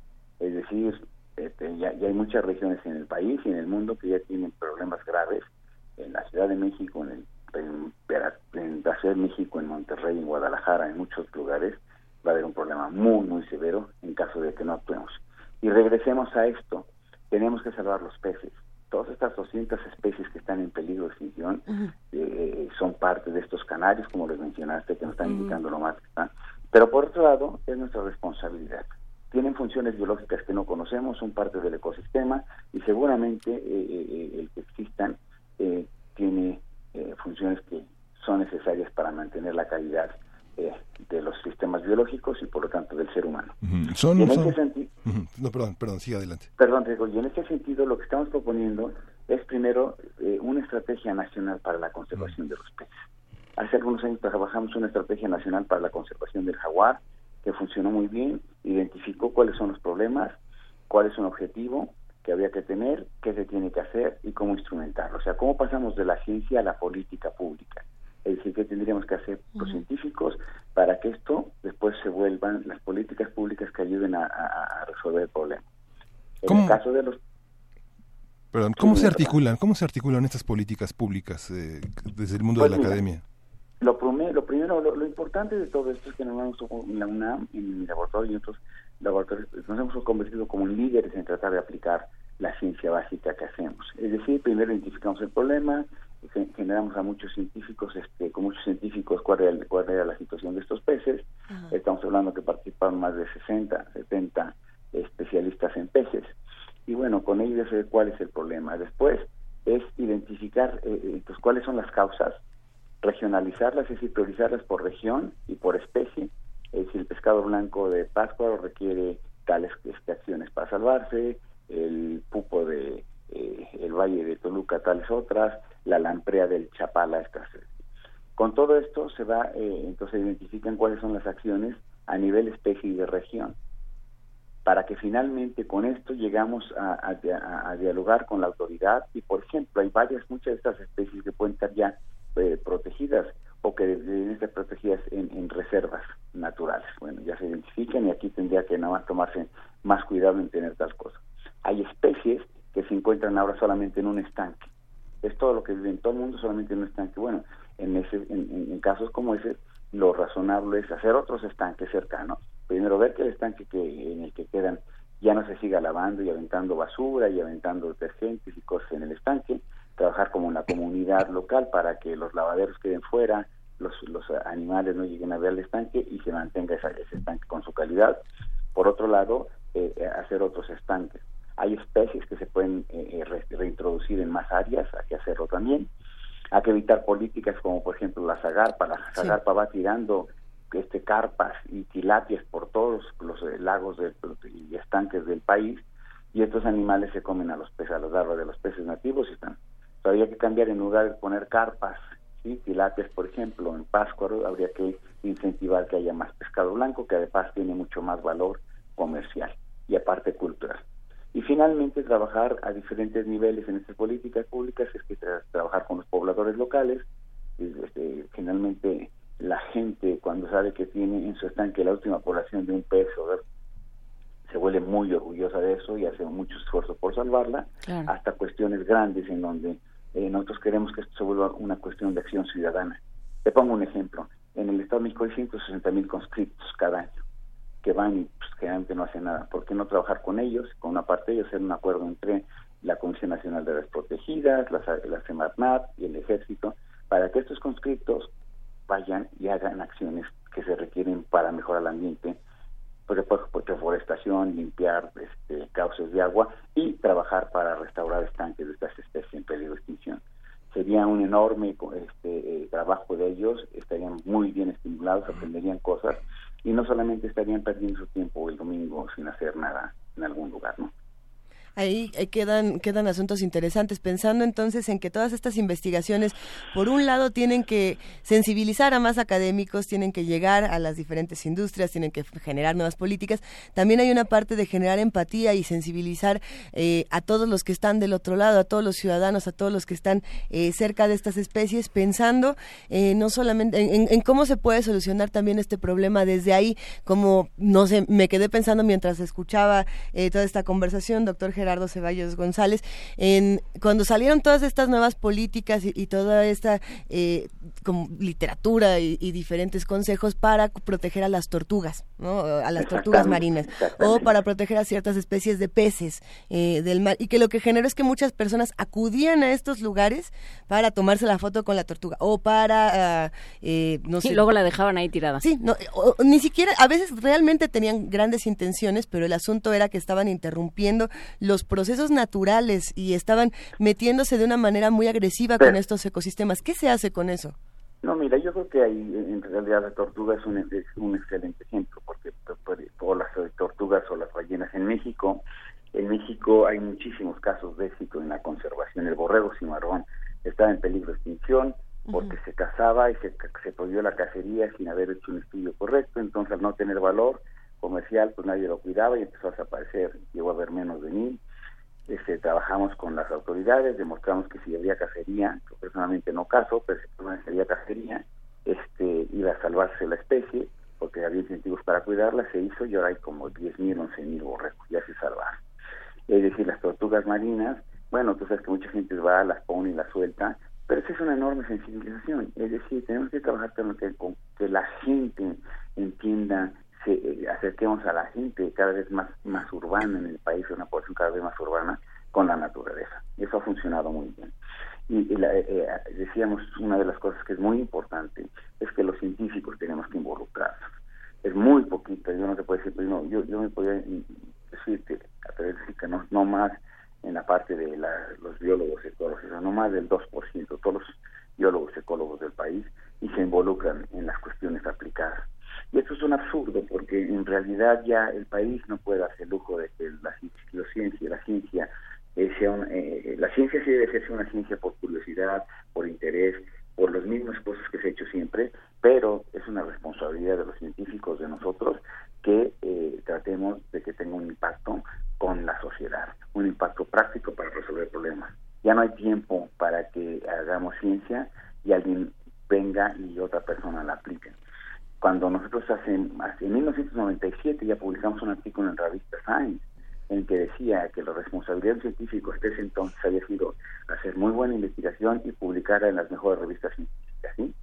[SPEAKER 5] Es decir, este, ya, hay muchas regiones en el país y en el mundo que ya tienen problemas graves. En la Ciudad de México, en, el, en, la Ciudad de México, en Monterrey, en Guadalajara, en muchos lugares, va a haber un problema muy, muy severo en caso de que no actuemos. Y regresemos a esto. Tenemos que salvar los peces todas estas 200 especies que están en peligro de extinción eh, son parte de estos canarios, como les mencionaste, que nos están indicando lo más que están. Pero por otro lado, es nuestra responsabilidad. Tienen funciones biológicas que no conocemos, son parte del ecosistema y seguramente eh, eh, el que existan tiene funciones que son necesarias para mantener la calidad de los sistemas biológicos y por lo tanto del ser humano.
[SPEAKER 2] Son, en ese sentido, No, perdón, perdón, sigue adelante.
[SPEAKER 5] Perdón, y en ese sentido lo que estamos proponiendo es primero eh, una estrategia nacional para la conservación de los peces. Hace algunos años trabajamos una estrategia nacional para la conservación del jaguar, que funcionó muy bien, identificó cuáles son los problemas, cuál es un objetivo que había que tener, qué se tiene que hacer y cómo instrumentarlo. O sea, cómo pasamos de la ciencia a la política pública. Es decir, qué tendríamos que hacer los científicos para que esto después se vuelvan las políticas públicas que ayuden a, resolver el problema. En
[SPEAKER 2] ¿Cómo? el caso de los Perdón, ¿cómo se articulan? ¿Cómo se articulan estas políticas públicas eh, desde el mundo de
[SPEAKER 5] pues
[SPEAKER 2] la academia?
[SPEAKER 5] Lo, lo primero, lo, importante de todo esto es que nos hemos, en la UNAM, en mi laboratorio y otros laboratorios, nos hemos convertido como líderes en tratar de aplicar la ciencia básica que hacemos. Es decir, primero identificamos el problema, generamos a muchos científicos, este, con muchos científicos, cuál era, cuál era la situación de estos peces. Estamos hablando que participaron más de 60, 70 especialistas en peces. Y bueno, con ellos sé cuál es el problema. Después es identificar eh, eh, pues, cuáles son las causas, regionalizarlas, es decir, priorizarlas por región y por especie. Es decir, el pescado blanco de Pascua requiere tales este, acciones para salvarse, el pupo de eh, el Valle de Toluca tales otras, la lamprea del Chapala estas. Con todo esto se va, eh, entonces identifican cuáles son las acciones a nivel especie y de región, para que finalmente con esto llegamos a, dialogar con la autoridad y, por ejemplo, hay varias, muchas de estas especies que pueden estar ya eh, protegidas o que deben estar protegidas en, en, reservas naturales. Bueno, ya se identifican y aquí tendría que nada más tomarse más cuidado en tener tal cosa. Hay especies que se encuentran ahora solamente en un estanque. Es todo lo que vive en todo el mundo solamente en un estanque. Bueno, en, ese, en, casos como ese, lo razonable es hacer otros estanques cercanos. Primero ver que el estanque que, en el que quedan ya no se siga lavando y aventando basura y aventando detergentes y cosas en el estanque, trabajar como una comunidad local para que los lavaderos queden fuera, los, los animales no lleguen a ver el estanque y se mantenga ese estanque con su calidad. Por otro lado, eh, hacer otros estanques. Hay especies que se pueden eh, eh, reintroducir en más áreas, hay que hacerlo también. Hay que evitar políticas como por ejemplo la zagarpa. La zagarpa va tirando este carpas y tilapias por todos los eh, lagos y estanques del país y estos animales se comen a los peces, a las larvas de los peces nativos y están. habría que cambiar en lugar de poner carpas, ¿sí? tilapias por ejemplo, en Páscuaro habría que incentivar que haya más pescado blanco que además tiene mucho más valor comercial y aparte cultural. Y finalmente trabajar a diferentes niveles en estas políticas públicas es que trabajar con los pobladores locales. Este, finalmente la gente cuando sabe que tiene en su estanque la última población de un pez se vuelve muy orgullosa de eso y hace mucho esfuerzo por salvarla, hasta cuestiones grandes en donde eh, nosotros queremos que esto se vuelva una cuestión de acción ciudadana. Te pongo un ejemplo. En el Estado de México hay 160 mil conscriptos cada año que van y pues, generalmente no hacen nada. ¿Por qué no trabajar con ellos? Con una parte de ellos, hacer un acuerdo entre la Comisión Nacional de las Protegidas, la, la Semarnat y el Ejército, para que estos conscriptos vayan y hagan acciones que se requieren para mejorar el ambiente, pues, por reforestación, limpiar este, cauces de agua y trabajar para restaurar estanques de estas especies en peligro de extinción. Sería un enorme este, eh, trabajo de ellos, estarían muy bien estimulados, aprenderían cosas y no solamente estarían perdiendo su tiempo el domingo sin hacer nada en algún lugar, ¿no?
[SPEAKER 1] Ahí quedan, quedan asuntos interesantes, pensando entonces en que todas estas investigaciones, por un lado, tienen que sensibilizar a más académicos, tienen que llegar a las diferentes industrias, tienen que generar nuevas políticas, también hay una parte de generar empatía y sensibilizar eh, a todos los que están del otro lado, a todos los ciudadanos, a todos los que están eh, cerca de estas especies, pensando eh, no solamente en, en, cómo se puede solucionar también este problema desde ahí, como, no sé, me quedé pensando mientras escuchaba toda esta conversación, doctor Gerardo, Gerardo Ceballos González, en, cuando salieron todas estas nuevas políticas y, toda esta eh, como literatura y, diferentes consejos para proteger a las tortugas, ¿no? a las tortugas marinas, o para proteger a ciertas especies de peces eh, del mar, y que lo que generó es que muchas personas acudían a estos lugares para tomarse la foto con la tortuga, o para, ah, eh, no sé.
[SPEAKER 6] Y luego la dejaban ahí tirada.
[SPEAKER 1] Sí, no, ni siquiera, a veces realmente tenían grandes intenciones, pero el asunto era que estaban interrumpiendo los procesos naturales y estaban metiéndose de una manera muy agresiva con estos ecosistemas. ¿Qué se hace con eso?
[SPEAKER 5] No, mira, yo creo que ahí en realidad la tortuga es un, un excelente ejemplo, porque por las tortugas o las ballenas en México, en México hay muchísimos casos de éxito en la conservación. El borrego cimarrón estaba en peligro de extinción porque se cazaba y se, se prohibió la cacería sin haber hecho un estudio correcto, entonces al no tener valor comercial, pues nadie lo cuidaba y empezó a desaparecer. Llegó a haber menos de mil este, trabajamos con las autoridades, demostramos que si había cacería, yo personalmente no caso, pero si había cacería, este, iba a salvarse la especie, porque había incentivos para cuidarla, se hizo y ahora hay como 10.000, 11.000 borregos, ya se salvaron. Es decir, las tortugas marinas, bueno, tú sabes que mucha gente va, las pone y las suelta, pero eso es una enorme sensibilización. Es decir, tenemos que trabajar con con que la gente entienda se, acerquemos a la gente cada vez más, más urbana en el país, una población cada vez más urbana, con la naturaleza. Eso ha funcionado muy bien. Y, eh, eh, decíamos, una de las cosas que es muy importante es que los científicos tenemos que involucrarnos. Es muy poquito, yo no te puedo decir, pero no, yo, yo me podría decir que, decir que no, no más en la parte de los biólogos ecológicos, no más del 2%, todos los biólogos ecólogos del país, y se involucran en las cuestiones aplicadas. Y esto es un absurdo porque en realidad ya el país no puede el lujo de que la, ciencia, la ciencia eh, sea eh, la ciencia sí debe ser una ciencia por curiosidad, por interés, por las mismas cosas que se ha hecho siempre, pero es una responsabilidad de los científicos, de nosotros, que eh, tratemos de que tenga un impacto con la sociedad, un impacto práctico para resolver problemas. Ya no hay tiempo para que hagamos ciencia y alguien venga y otra persona la aplique. Cuando nosotros hace, en 1997 ya publicamos un artículo en la revista Science en que decía que la responsabilidad del científico hasta ese entonces había sido hacer muy buena investigación y publicarla en las mejores revistas científicas, ¿sí?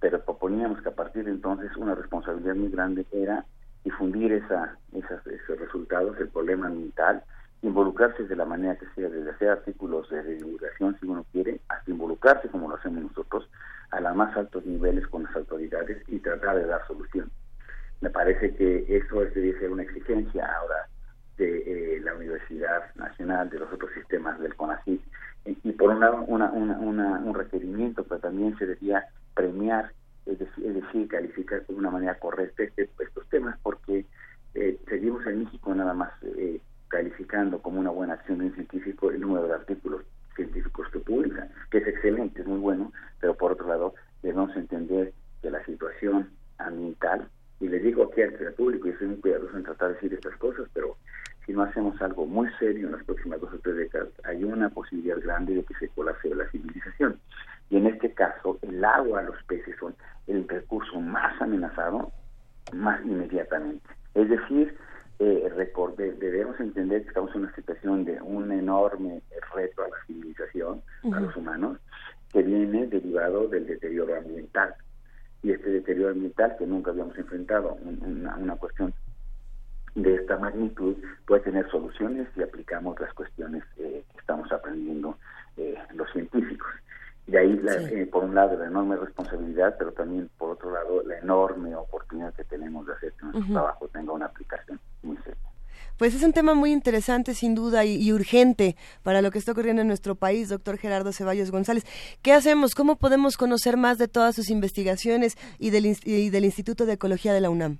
[SPEAKER 5] Pero proponíamos que a partir de entonces una responsabilidad muy grande era difundir esa, esos resultados, el problema ambiental, involucrarse de la manera que sea, desde hacer artículos de divulgación si uno quiere, hasta involucrarse como lo hacemos nosotros a los más altos niveles con las autoridades y tratar de dar solución. Me parece que eso debe ser una exigencia ahora de eh, la Universidad Nacional, de los otros sistemas del CONACYT, y, por un lado una, un requerimiento, pero también se debía premiar, es decir, calificar de una manera correcta este, estos temas, porque eh, seguimos en México nada más eh, calificando como una buena acción de un científico el número de artículos científicos que publica, que es excelente, es muy bueno, pero por otro lado debemos entender que la situación ambiental, y le digo aquí al público, y soy muy cuidadoso en tratar de decir estas cosas, pero si no hacemos algo muy serio en las próximas dos o tres décadas, hay una posibilidad grande de que se colapse la civilización. Y en este caso, el agua, los peces son el recurso más amenazado más inmediatamente. Es decir, eh, debemos entender que estamos en una situación de un enorme reto a la civilización, a los humanos, que viene derivado del deterioro ambiental. Y este deterioro ambiental que nunca habíamos enfrentado, una, una cuestión de esta magnitud, puede tener soluciones si aplicamos las cuestiones eh, que estamos aprendiendo eh, los científicos. De ahí, eh, por un lado, la enorme responsabilidad, pero también, por otro lado, la enorme oportunidad que tenemos de hacer que nuestro trabajo tenga una aplicación.
[SPEAKER 1] Pues es un tema muy interesante, sin duda, y, urgente para lo que está ocurriendo en nuestro país, doctor Gerardo Ceballos González. ¿Qué hacemos? ¿Cómo podemos conocer más de todas sus investigaciones y del, y del Instituto de Ecología de la UNAM?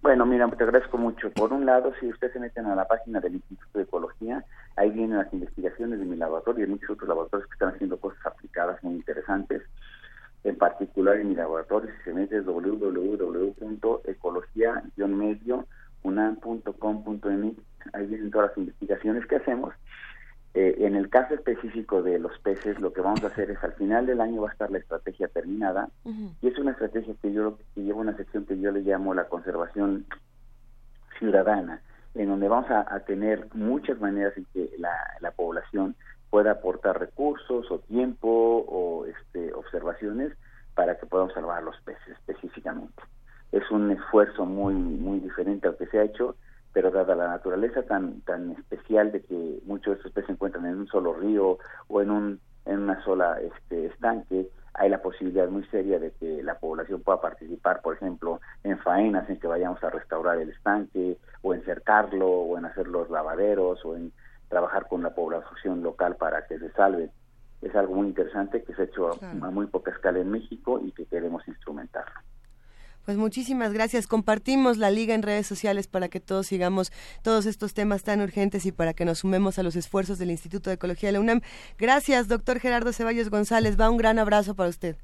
[SPEAKER 5] Bueno, mira, te agradezco mucho. Por un lado, si ustedes se meten a la página del Instituto de Ecología, ahí vienen las investigaciones de mi laboratorio y muchos otros laboratorios que están haciendo cosas aplicadas muy interesantes. En particular, en mi laboratorio, si se mete es www.ecología-medio.unam.com.mx, ahí vienen todas las investigaciones que hacemos eh, en el caso específico de los peces, lo que vamos a hacer es al final del año va a estar la estrategia terminada y es una estrategia que yo que lleva una sección que yo le llamo la conservación ciudadana, en donde vamos a, tener muchas maneras en que la, la, población pueda aportar recursos o tiempo o este, observaciones para que podamos salvar los peces específicamente. Es un esfuerzo muy muy diferente al que se ha hecho pero dada la naturaleza tan tan especial de que muchos de estos peces se encuentran en un solo río o en un en una sola este estanque hay la posibilidad muy seria de que la población pueda participar, por ejemplo, en faenas en que vayamos a restaurar el estanque o en cercarlo o en hacer los lavaderos o en trabajar con la población local para que se salve. Es algo muy interesante que se ha hecho a muy poca escala en México y que queremos instrumentarlo.
[SPEAKER 1] Pues muchísimas gracias. Compartimos la liga en redes sociales para que todos sigamos todos estos temas tan urgentes y para que nos sumemos a los esfuerzos del Instituto de Ecología de la UNAM. Gracias, doctor Gerardo Ceballos González. Va un gran abrazo para usted.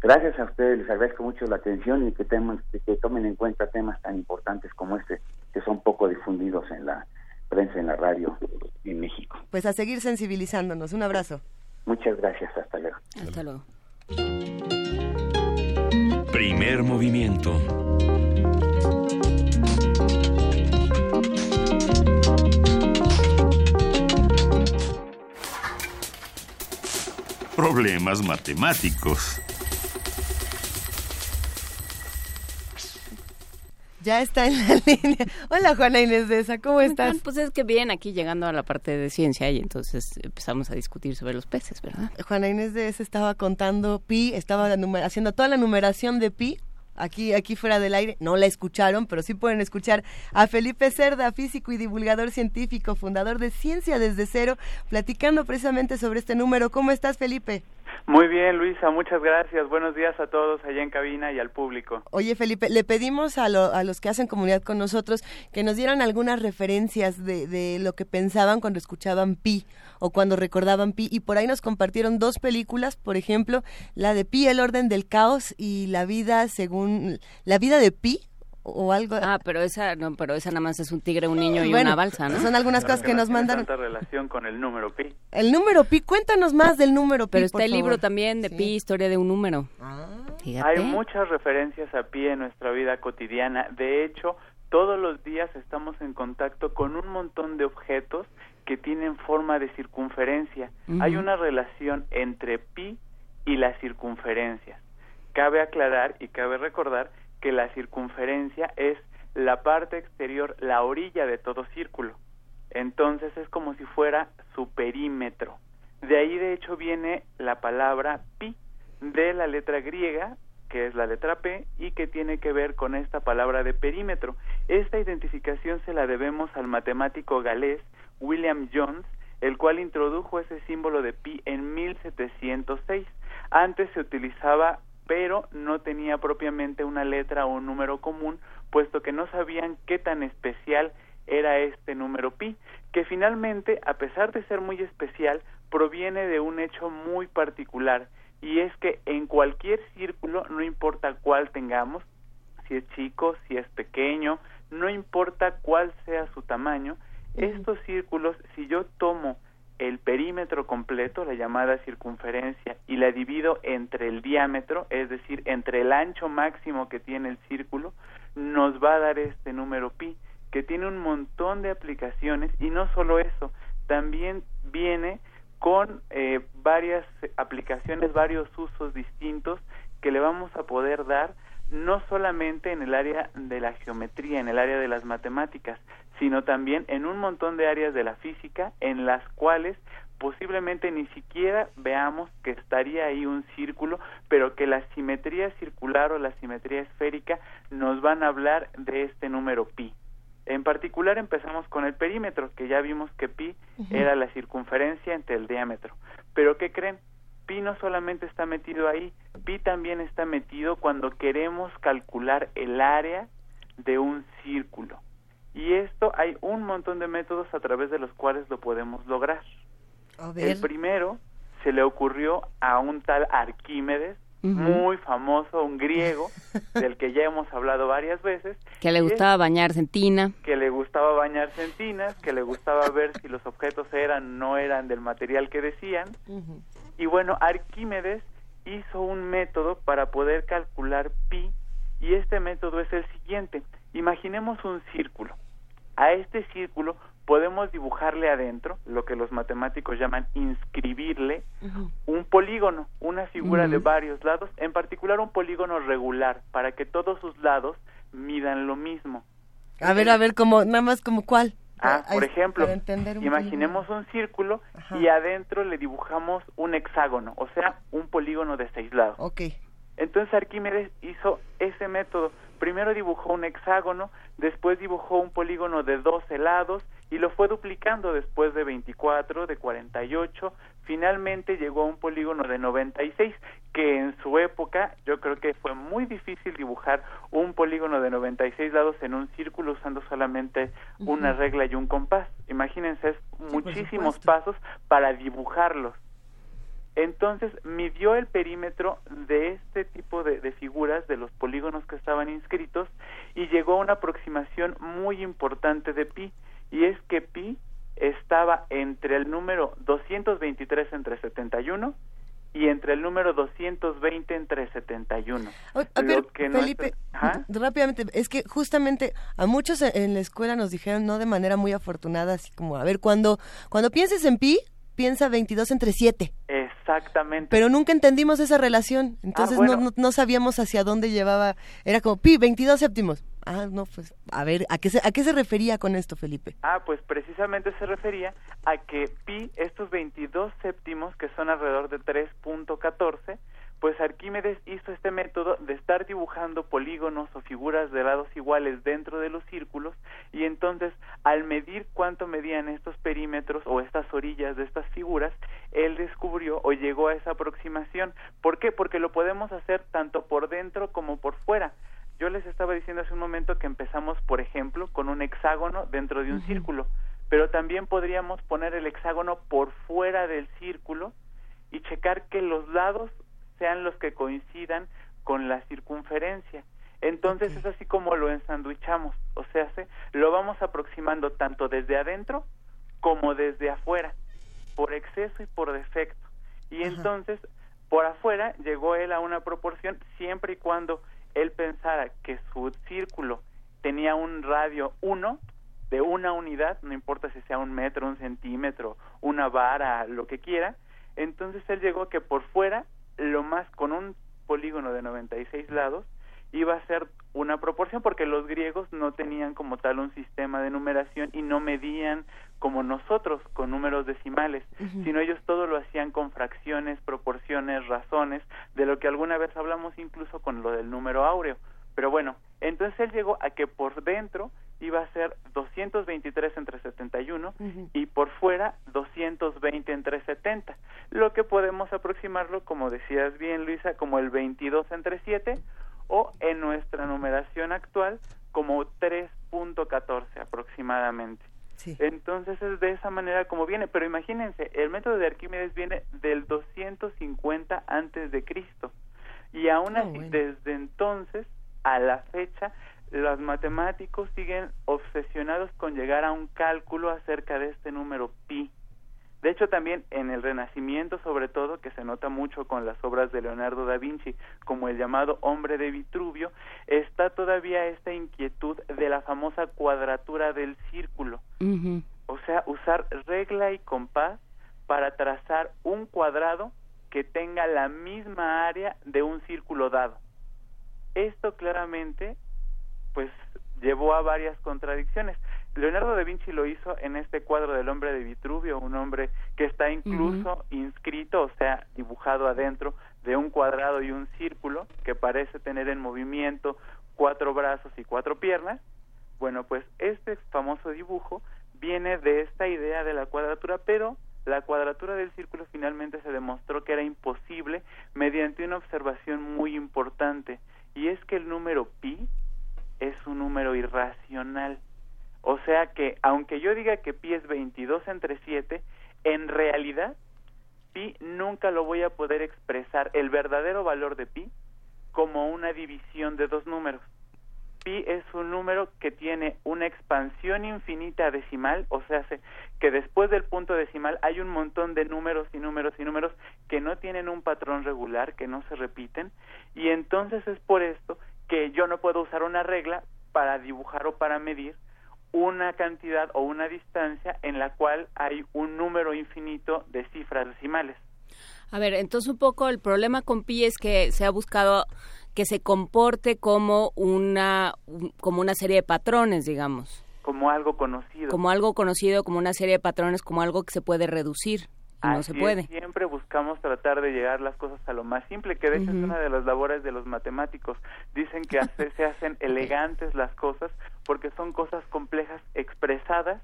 [SPEAKER 5] Gracias a ustedes, les agradezco mucho la atención y que, que tomen en cuenta temas tan importantes como este, que son poco difundidos en la prensa, en la radio en México.
[SPEAKER 1] Pues a seguir sensibilizándonos. Un abrazo.
[SPEAKER 5] Muchas gracias. Hasta luego.
[SPEAKER 6] Hasta luego.
[SPEAKER 4] Primer movimiento. Problemas matemáticos.
[SPEAKER 1] Ya está en la línea. Hola Juana Inés de esa, ¿cómo estás?
[SPEAKER 6] Pues es que bien, aquí llegando a la parte de ciencia y entonces empezamos a discutir sobre los peces, ¿verdad?
[SPEAKER 1] Juana Inés de esa estaba contando pi, estaba haciendo toda la numeración de pi aquí, aquí fuera del aire, no la escucharon, pero sí pueden escuchar a Felipe Cerda, físico y divulgador científico, fundador de Ciencia desde Cero, platicando precisamente sobre este número. ¿Cómo estás, Felipe?
[SPEAKER 7] Muy bien, Luisa, muchas gracias. Buenos días a todos allá en cabina y al público.
[SPEAKER 1] Oye, Felipe, le pedimos a, a los que hacen comunidad con nosotros que nos dieran algunas referencias de, de lo que pensaban cuando escuchaban Pi o cuando recordaban Pi y por ahí nos compartieron dos películas, por ejemplo, la de Pi, el orden del caos y la vida según la vida de Pi o algo.
[SPEAKER 6] Ah, pero esa, no, pero esa nada más es un tigre, un niño y una balsa, ¿no?
[SPEAKER 1] Son algunas cosas que, nos mandaron.
[SPEAKER 7] tanta relación con el número pi.
[SPEAKER 1] El número pi, cuéntanos más del número pi.
[SPEAKER 6] Pero está el libro también de pi, historia de un número.
[SPEAKER 7] Ah. Hay muchas referencias a pi en nuestra vida cotidiana. De hecho, todos los días estamos en contacto con un montón de objetos que tienen forma de circunferencia. Hay una relación entre pi y la circunferencia. Cabe aclarar y cabe recordar que la circunferencia es la parte exterior, la orilla de todo círculo. Entonces es como si fuera su perímetro. De ahí de hecho viene la palabra pi, de la letra griega, que es la letra P, y que tiene que ver con esta palabra de perímetro. Esta identificación se la debemos al matemático galés William Jones, el cual introdujo ese símbolo de pi en 1706. Antes se utilizaba pero no tenía propiamente una letra o un número común, puesto que no sabían qué tan especial era este número pi, que finalmente, a pesar de ser muy especial, proviene de un hecho muy particular, y es que en cualquier círculo, no importa cuál tengamos, si es chico, si es pequeño, no importa cuál sea su tamaño, estos círculos, si yo tomo el perímetro completo, la llamada circunferencia, y la divido entre el diámetro, es decir, entre el ancho máximo que tiene el círculo, nos va a dar este número pi, que tiene un montón de aplicaciones y no solo eso, también viene con eh, varias aplicaciones, varios usos distintos que le vamos a poder dar no solamente en el área de la geometría, en el área de las matemáticas, sino también en un montón de áreas de la física en las cuales posiblemente ni siquiera veamos que estaría ahí un círculo, pero que la simetría circular o la simetría esférica nos van a hablar de este número pi. En particular empezamos con el perímetro, que ya vimos que pi era la circunferencia entre el diámetro. Pero ¿qué creen? Pi no solamente está metido ahí, pi también está metido cuando queremos calcular el área de un círculo. Y esto hay un montón de métodos a través de los cuales lo podemos lograr. El primero se le ocurrió a un tal Arquímedes, muy famoso, un griego, del que ya hemos hablado varias veces.
[SPEAKER 6] Que le gustaba bañarse en tina.
[SPEAKER 7] Que le gustaba bañarse en tinas, que le gustaba ver si los objetos eran o no eran del material que decían. Y bueno, Arquímedes hizo un método para poder calcular pi, y este método es el siguiente. Imaginemos un círculo a este círculo podemos dibujarle adentro, lo que los matemáticos llaman inscribirle, un polígono, una figura de varios lados, en particular un polígono regular, para que todos sus lados midan lo mismo.
[SPEAKER 1] A ver, a ver, como, nada más como cuál.
[SPEAKER 7] Ah, por ejemplo, imaginemos un círculo y adentro le dibujamos un hexágono, o sea, un polígono de seis lados.
[SPEAKER 1] Ok.
[SPEAKER 7] Entonces Arquímedes hizo ese método. Primero dibujó un hexágono, después dibujó un polígono de 12 lados y lo fue duplicando después de 24, de 48, finalmente llegó a un polígono de 96, que en su época yo creo que fue muy difícil dibujar un polígono de 96 lados en un círculo usando solamente una regla y un compás. Imagínense, es muchísimos pasos para dibujarlos. Entonces midió el perímetro de este tipo de, figuras, de los polígonos que estaban inscritos, y llegó a una aproximación muy importante de pi, y es que pi estaba entre el número 223 entre 71 y entre el número 220 entre 71.
[SPEAKER 1] A ver, Felipe, rápidamente, es que justamente a muchos en la escuela nos dijeron, no de manera muy afortunada, así como, a ver, cuando, cuando pienses en pi, piensa 22 entre 7.
[SPEAKER 7] Exactamente.
[SPEAKER 1] Pero nunca entendimos esa relación, entonces ah, no, no, sabíamos hacia dónde llevaba, era como pi, 22 séptimos. Ah, no, pues a ver, ¿a qué, se, ¿a qué se refería con esto, Felipe?
[SPEAKER 7] Ah, pues precisamente se refería a que pi, estos 22 séptimos, que son alrededor de 3.14, pues Arquímedes hizo este método de estar dibujando polígonos o figuras de lados iguales dentro de los círculos y entonces al medir cuánto medían estos perímetros o estas orillas de estas figuras, él descubrió o llegó a esa aproximación. ¿Por qué? Porque lo podemos hacer tanto por dentro como por fuera. Yo les estaba diciendo hace un momento que empezamos, por ejemplo, con un hexágono dentro de un círculo, pero también podríamos poner el hexágono por fuera del círculo y checar que los lados sean los que coincidan con la circunferencia. Entonces es así como lo ensanduichamos, o sea, se, lo vamos aproximando tanto desde adentro como desde afuera, por exceso y por defecto. Y entonces, por afuera llegó él a una proporción siempre y cuando él pensara que su círculo tenía un radio 1 de una unidad, no importa si sea un metro, un centímetro, una vara, lo que quiera, entonces él llegó a que por fuera lo más con un polígono de 96 lados iba a ser una proporción porque los griegos no tenían como tal un sistema de numeración y no medían como nosotros con números decimales, sino ellos todo lo hacían con fracciones, proporciones, razones, de lo que alguna vez hablamos incluso con lo del número áureo. Pero bueno, entonces él llegó a que por dentro iba a ser 223 entre 71 y por fuera 220 entre 70, lo que podemos aproximarlo, como decías bien Luisa, como el 22 entre 7 o en nuestra numeración actual como 3.14 aproximadamente. Entonces es de esa manera como viene, pero imagínense, el método de Arquímedes viene del 250 antes de Cristo y aún ah, así desde entonces a la fecha los matemáticos siguen obsesionados con llegar a un cálculo acerca de este número pi. De hecho, también en el Renacimiento, sobre todo, que se nota mucho con las obras de Leonardo da Vinci, como el llamado Hombre de Vitruvio, está todavía esta inquietud de la famosa cuadratura del círculo. O sea, usar regla y compás para trazar un cuadrado que tenga la misma área de un círculo dado. Esto claramente pues llevó a varias contradicciones. Leonardo da Vinci lo hizo en este cuadro del hombre de Vitruvio, un hombre que está incluso inscrito, o sea, dibujado adentro de un cuadrado y un círculo que parece tener en movimiento cuatro brazos y cuatro piernas. Bueno, pues este famoso dibujo viene de esta idea de la cuadratura, pero la cuadratura del círculo finalmente se demostró que era imposible mediante una observación muy importante, y es que el número pi es un número irracional. O sea que, aunque yo diga que pi es 22 entre 7, en realidad pi nunca lo voy a poder expresar, el verdadero valor de pi, como una división de dos números. Pi es un número que tiene una expansión infinita decimal, o sea, que después del punto decimal hay un montón de números y números y números que no tienen un patrón regular, que no se repiten, y entonces es por esto que yo no puedo usar una regla para dibujar o para medir una cantidad o una distancia en la cual hay un número infinito de cifras decimales.
[SPEAKER 6] A ver, entonces un poco el problema con pi es que se ha buscado que se comporte como una como una serie de patrones, digamos.
[SPEAKER 7] Como algo conocido.
[SPEAKER 6] Como algo conocido, como una serie de patrones, como algo que se puede reducir no se puede.
[SPEAKER 7] siempre buscamos tratar de llegar las cosas a lo más simple, que de hecho es una de las labores de los matemáticos. Dicen que se hacen elegantes las cosas porque son cosas complejas expresadas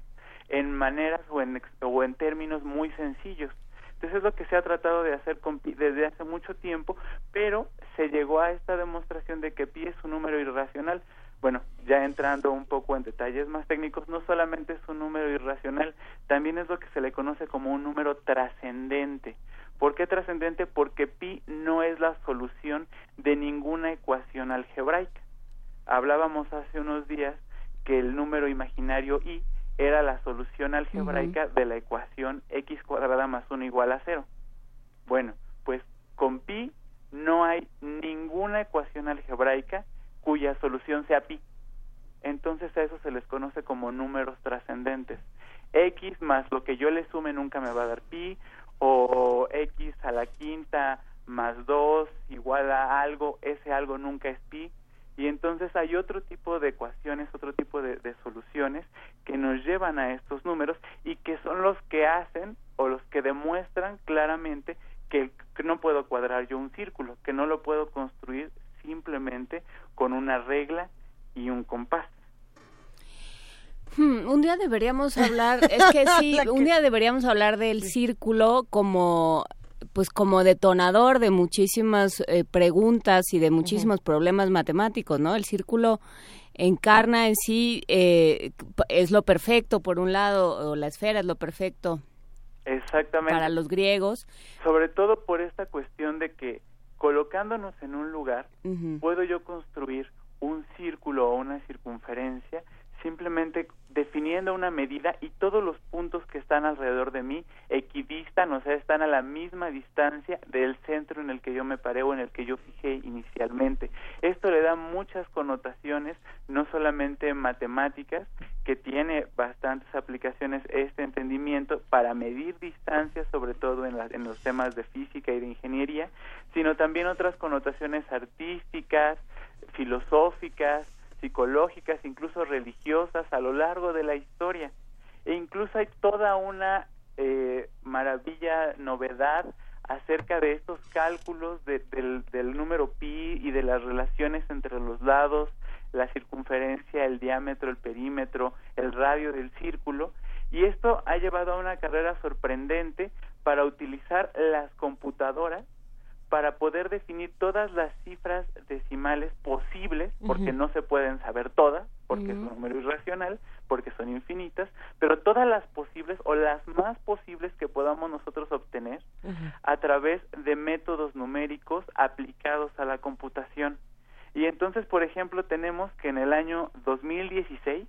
[SPEAKER 7] en maneras o en, o en términos muy sencillos. Entonces es lo que se ha tratado de hacer con pi desde hace mucho tiempo, pero se llegó a esta demostración de que pi es un número irracional. Bueno, ya entrando un poco en detalles más técnicos, no solamente es un número irracional, también es lo que se le conoce como un número trascendente. ¿Por qué trascendente? Porque pi no es la solución de ninguna ecuación algebraica. Hablábamos hace unos días que el número imaginario i era la solución algebraica de la ecuación x cuadrada más 1 igual a 0. Bueno, pues con pi no hay ninguna ecuación algebraica cuya solución sea pi. Entonces a eso se les conoce como números trascendentes. X más lo que yo le sume nunca me va a dar pi, o X a la quinta más 2 igual a algo, ese algo nunca es pi. Y entonces hay otro tipo de ecuaciones, otro tipo de, soluciones que nos llevan a estos números y que son los que hacen o los que demuestran claramente que, no puedo cuadrar yo un círculo, que no lo puedo construir simplemente con una regla y un compás.
[SPEAKER 6] Hmm, un día deberíamos hablar, es que sí, un día deberíamos hablar del círculo como pues como detonador de muchísimas eh, preguntas y de muchísimos problemas matemáticos, ¿no? El círculo encarna en sí eh, es lo perfecto por un lado o la esfera es lo perfecto
[SPEAKER 7] exactamente
[SPEAKER 6] para los griegos
[SPEAKER 7] sobre todo por esta cuestión de que colocándonos en un lugar puedo yo construir un círculo o una circunferencia simplemente definiendo una medida y todos los puntos que están alrededor de mí equidistan, o sea, están a la misma distancia del centro en el que yo me paré o en el que yo fijé inicialmente. Esto le da muchas connotaciones, no solamente matemáticas, que tiene bastantes aplicaciones este entendimiento para medir distancias, sobre todo en, en los temas de física y de ingeniería, sino también otras connotaciones artísticas, filosóficas, psicológicas, incluso religiosas a lo largo de la historia. E incluso hay toda una eh, maravilla, novedad acerca de estos cálculos del, del número pi y de las relaciones entre los lados, la circunferencia, el diámetro, el perímetro, el radio del círculo, y esto ha llevado a una carrera sorprendente para utilizar las computadoras para poder definir todas las cifras decimales posibles, porque no se pueden saber todas, porque es un número irracional, porque son infinitas, pero todas las posibles o las más posibles que podamos nosotros obtener a través de métodos numéricos aplicados a la computación. Y entonces, por ejemplo, tenemos que en el año 2016,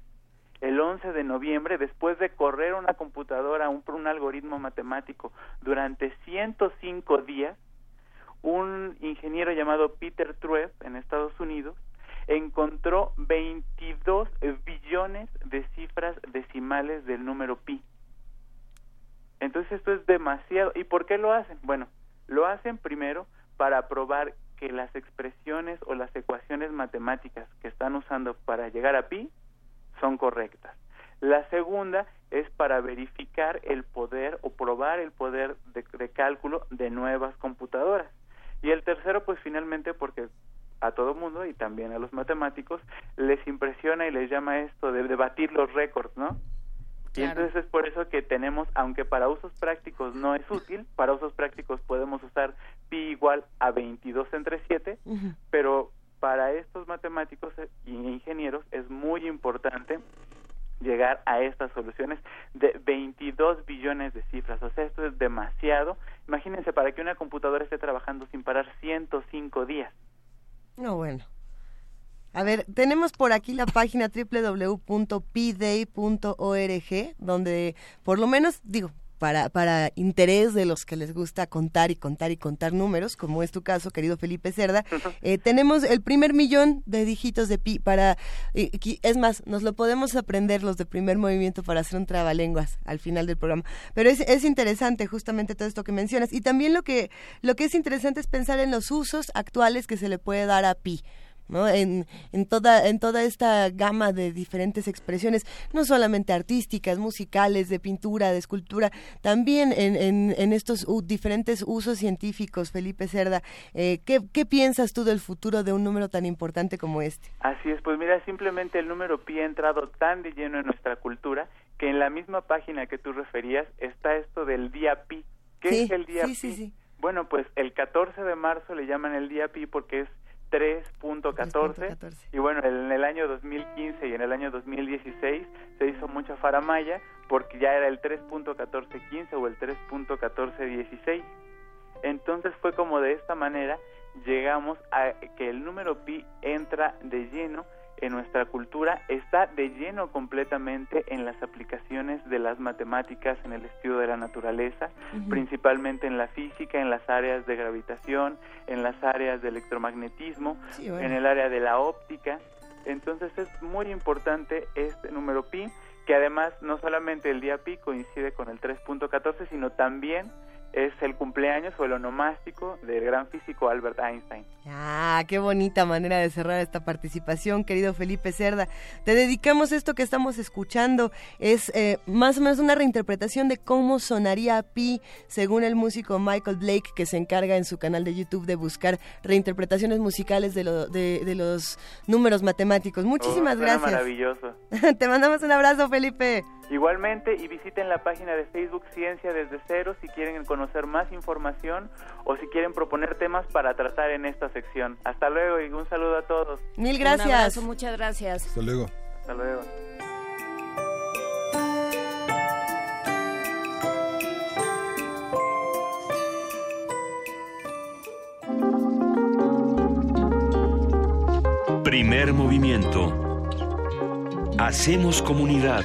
[SPEAKER 7] el 11 de noviembre, después de correr una computadora, un, un algoritmo matemático durante 105 días, un ingeniero llamado Peter Trueff en Estados Unidos encontró 22 billones de cifras decimales del número pi. Entonces esto es demasiado. ¿Y por qué lo hacen? Bueno, lo hacen primero para probar que las expresiones o las ecuaciones matemáticas que están usando para llegar a pi son correctas. La segunda es para verificar el poder o probar el poder de cálculo de nuevas computadoras. Y el tercero, pues finalmente, porque a todo mundo y también a los matemáticos les impresiona y les llama esto de debatir los récords, ¿no? Y entonces es por eso que tenemos, aunque para usos prácticos no es útil, para usos prácticos podemos usar pi igual a 22 entre 7, pero para estos matemáticos e ingenieros es muy importante llegar a estas soluciones de 22 billones de cifras. O sea, esto es demasiado. Imagínense para que una computadora esté trabajando sin parar 105 días.
[SPEAKER 1] No, bueno. A ver, tenemos por aquí la página www.pday.org, donde por lo menos, digo, para, para interés de los que les gusta contar y contar y contar números, como es tu caso, querido Felipe Cerda, eh, tenemos el primer millón de dígitos de pi para, es más, nos lo podemos aprender los de primer movimiento para hacer un trabalenguas al final del programa. Pero es, es interesante justamente todo esto que mencionas. Y también lo que, lo que es interesante es pensar en los usos actuales que se le puede dar a pi. ¿No? En, en, toda, en toda esta gama de diferentes expresiones, no solamente artísticas, musicales, de pintura, de escultura, también en, en, estos diferentes usos científicos, Felipe Cerda. Eh, ¿qué, ¿Qué piensas tú del futuro de un número tan importante como este?
[SPEAKER 7] Así es, pues mira, simplemente el número pi ha entrado tan de lleno en nuestra cultura que en la misma página que tú referías está esto del día pi. ¿Qué es el día pi? Bueno, pues el 14 de marzo le llaman el día pi porque es 3.14 y bueno, en el año 2015 y en el año 2016 se hizo mucha faramaya porque ya era el 3.1415 o el 3.1416. Entonces fue como de esta manera llegamos a que el número pi entra de lleno en nuestra cultura está de lleno completamente en las aplicaciones de las matemáticas en el estudio de la naturaleza, principalmente en la física, en las áreas de gravitación, en las áreas de electromagnetismo, en el área de la óptica. Entonces es muy importante este número pi, que además no solamente el día pi coincide con el 3.14, sino también es el cumpleaños o el onomástico del gran físico Albert Einstein.
[SPEAKER 1] Ah, qué bonita manera de cerrar esta participación, querido Felipe Cerda. Te dedicamos esto que estamos escuchando. Es eh, más o menos una reinterpretación de cómo sonaría Pi, según el músico Michael Blake, que se encarga en su canal de YouTube de buscar reinterpretaciones musicales de, de, los números matemáticos. Muchísimas
[SPEAKER 7] oh,
[SPEAKER 1] gracias.
[SPEAKER 7] Maravilloso.
[SPEAKER 1] Te mandamos un abrazo, Felipe.
[SPEAKER 7] Igualmente, y visiten la página de Facebook Ciencia desde cero si quieren conocer más información o si quieren proponer temas para tratar en esta sección. Hasta luego y un saludo a todos.
[SPEAKER 1] Mil gracias.
[SPEAKER 6] muchas gracias.
[SPEAKER 2] Hasta luego.
[SPEAKER 7] Hasta luego.
[SPEAKER 4] Primer movimiento. Hacemos comunidad.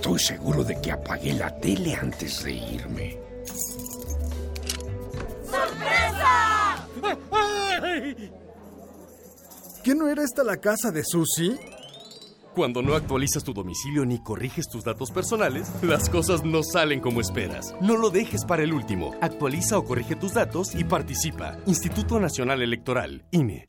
[SPEAKER 8] Estoy seguro de que apagué la tele antes de irme.
[SPEAKER 9] ¡Sorpresa!
[SPEAKER 10] ¿Qué no era esta la casa de Susie?
[SPEAKER 11] Cuando no actualizas tu domicilio ni corriges tus datos personales, las cosas no salen como esperas. No lo dejes para el último. Actualiza o corrige tus datos y participa. Instituto Nacional Electoral, INE.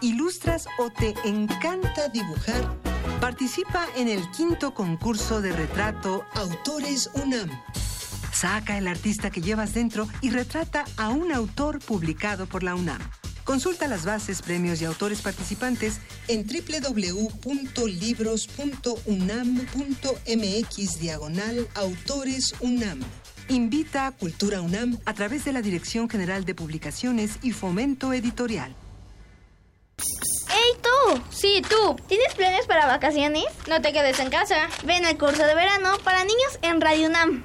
[SPEAKER 12] ilustras o te encanta dibujar, participa en el quinto concurso de retrato Autores UNAM. Saca el artista que llevas dentro y retrata a un autor publicado por la UNAM. Consulta las bases, premios y autores participantes en www.libros.unam.mx diagonal Autores UNAM. Invita a Cultura UNAM a través de la Dirección General de Publicaciones y Fomento Editorial.
[SPEAKER 13] ¡Ey tú! Sí, tú. ¿Tienes planes para vacaciones? No te quedes en casa. Ven al curso de verano para niños en Radio UNAM.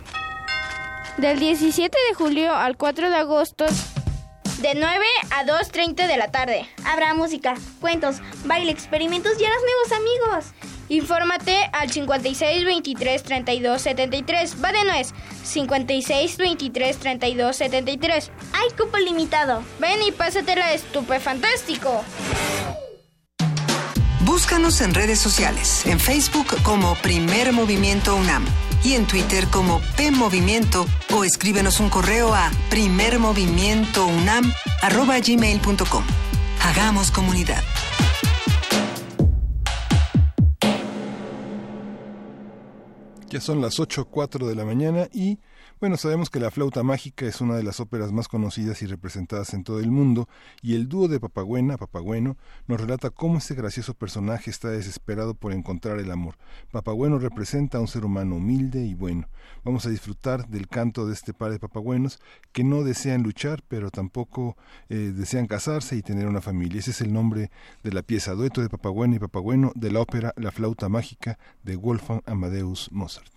[SPEAKER 14] Del 17 de julio al 4 de agosto.
[SPEAKER 13] De 9 a 2.30 de la tarde. Habrá música, cuentos, baile, experimentos y harás nuevos amigos.
[SPEAKER 14] Infórmate al 56 23 32 73. Va de nuez. 56 23 32 73.
[SPEAKER 13] Hay cupo limitado.
[SPEAKER 14] Ven y pásatela fantástico.
[SPEAKER 12] Búscanos en redes sociales. En Facebook como Primer Movimiento UNAM y en Twitter como P Movimiento o escríbenos un correo a primermovimientounam@gmail.com. Hagamos comunidad.
[SPEAKER 2] Ya son las 8.04 de la mañana y bueno, sabemos que La Flauta Mágica es una de las óperas más conocidas y representadas en todo el mundo, y el dúo de Papagüena, Papagüeno, nos relata cómo este gracioso personaje está desesperado por encontrar el amor. Papagüeno representa a un ser humano humilde y bueno. Vamos a disfrutar del canto de este par de papagüenos que no desean luchar, pero tampoco eh, desean casarse y tener una familia. Ese es el nombre de la pieza, dueto de Papagüena y Papagüeno de la ópera La Flauta Mágica de Wolfgang Amadeus Mozart.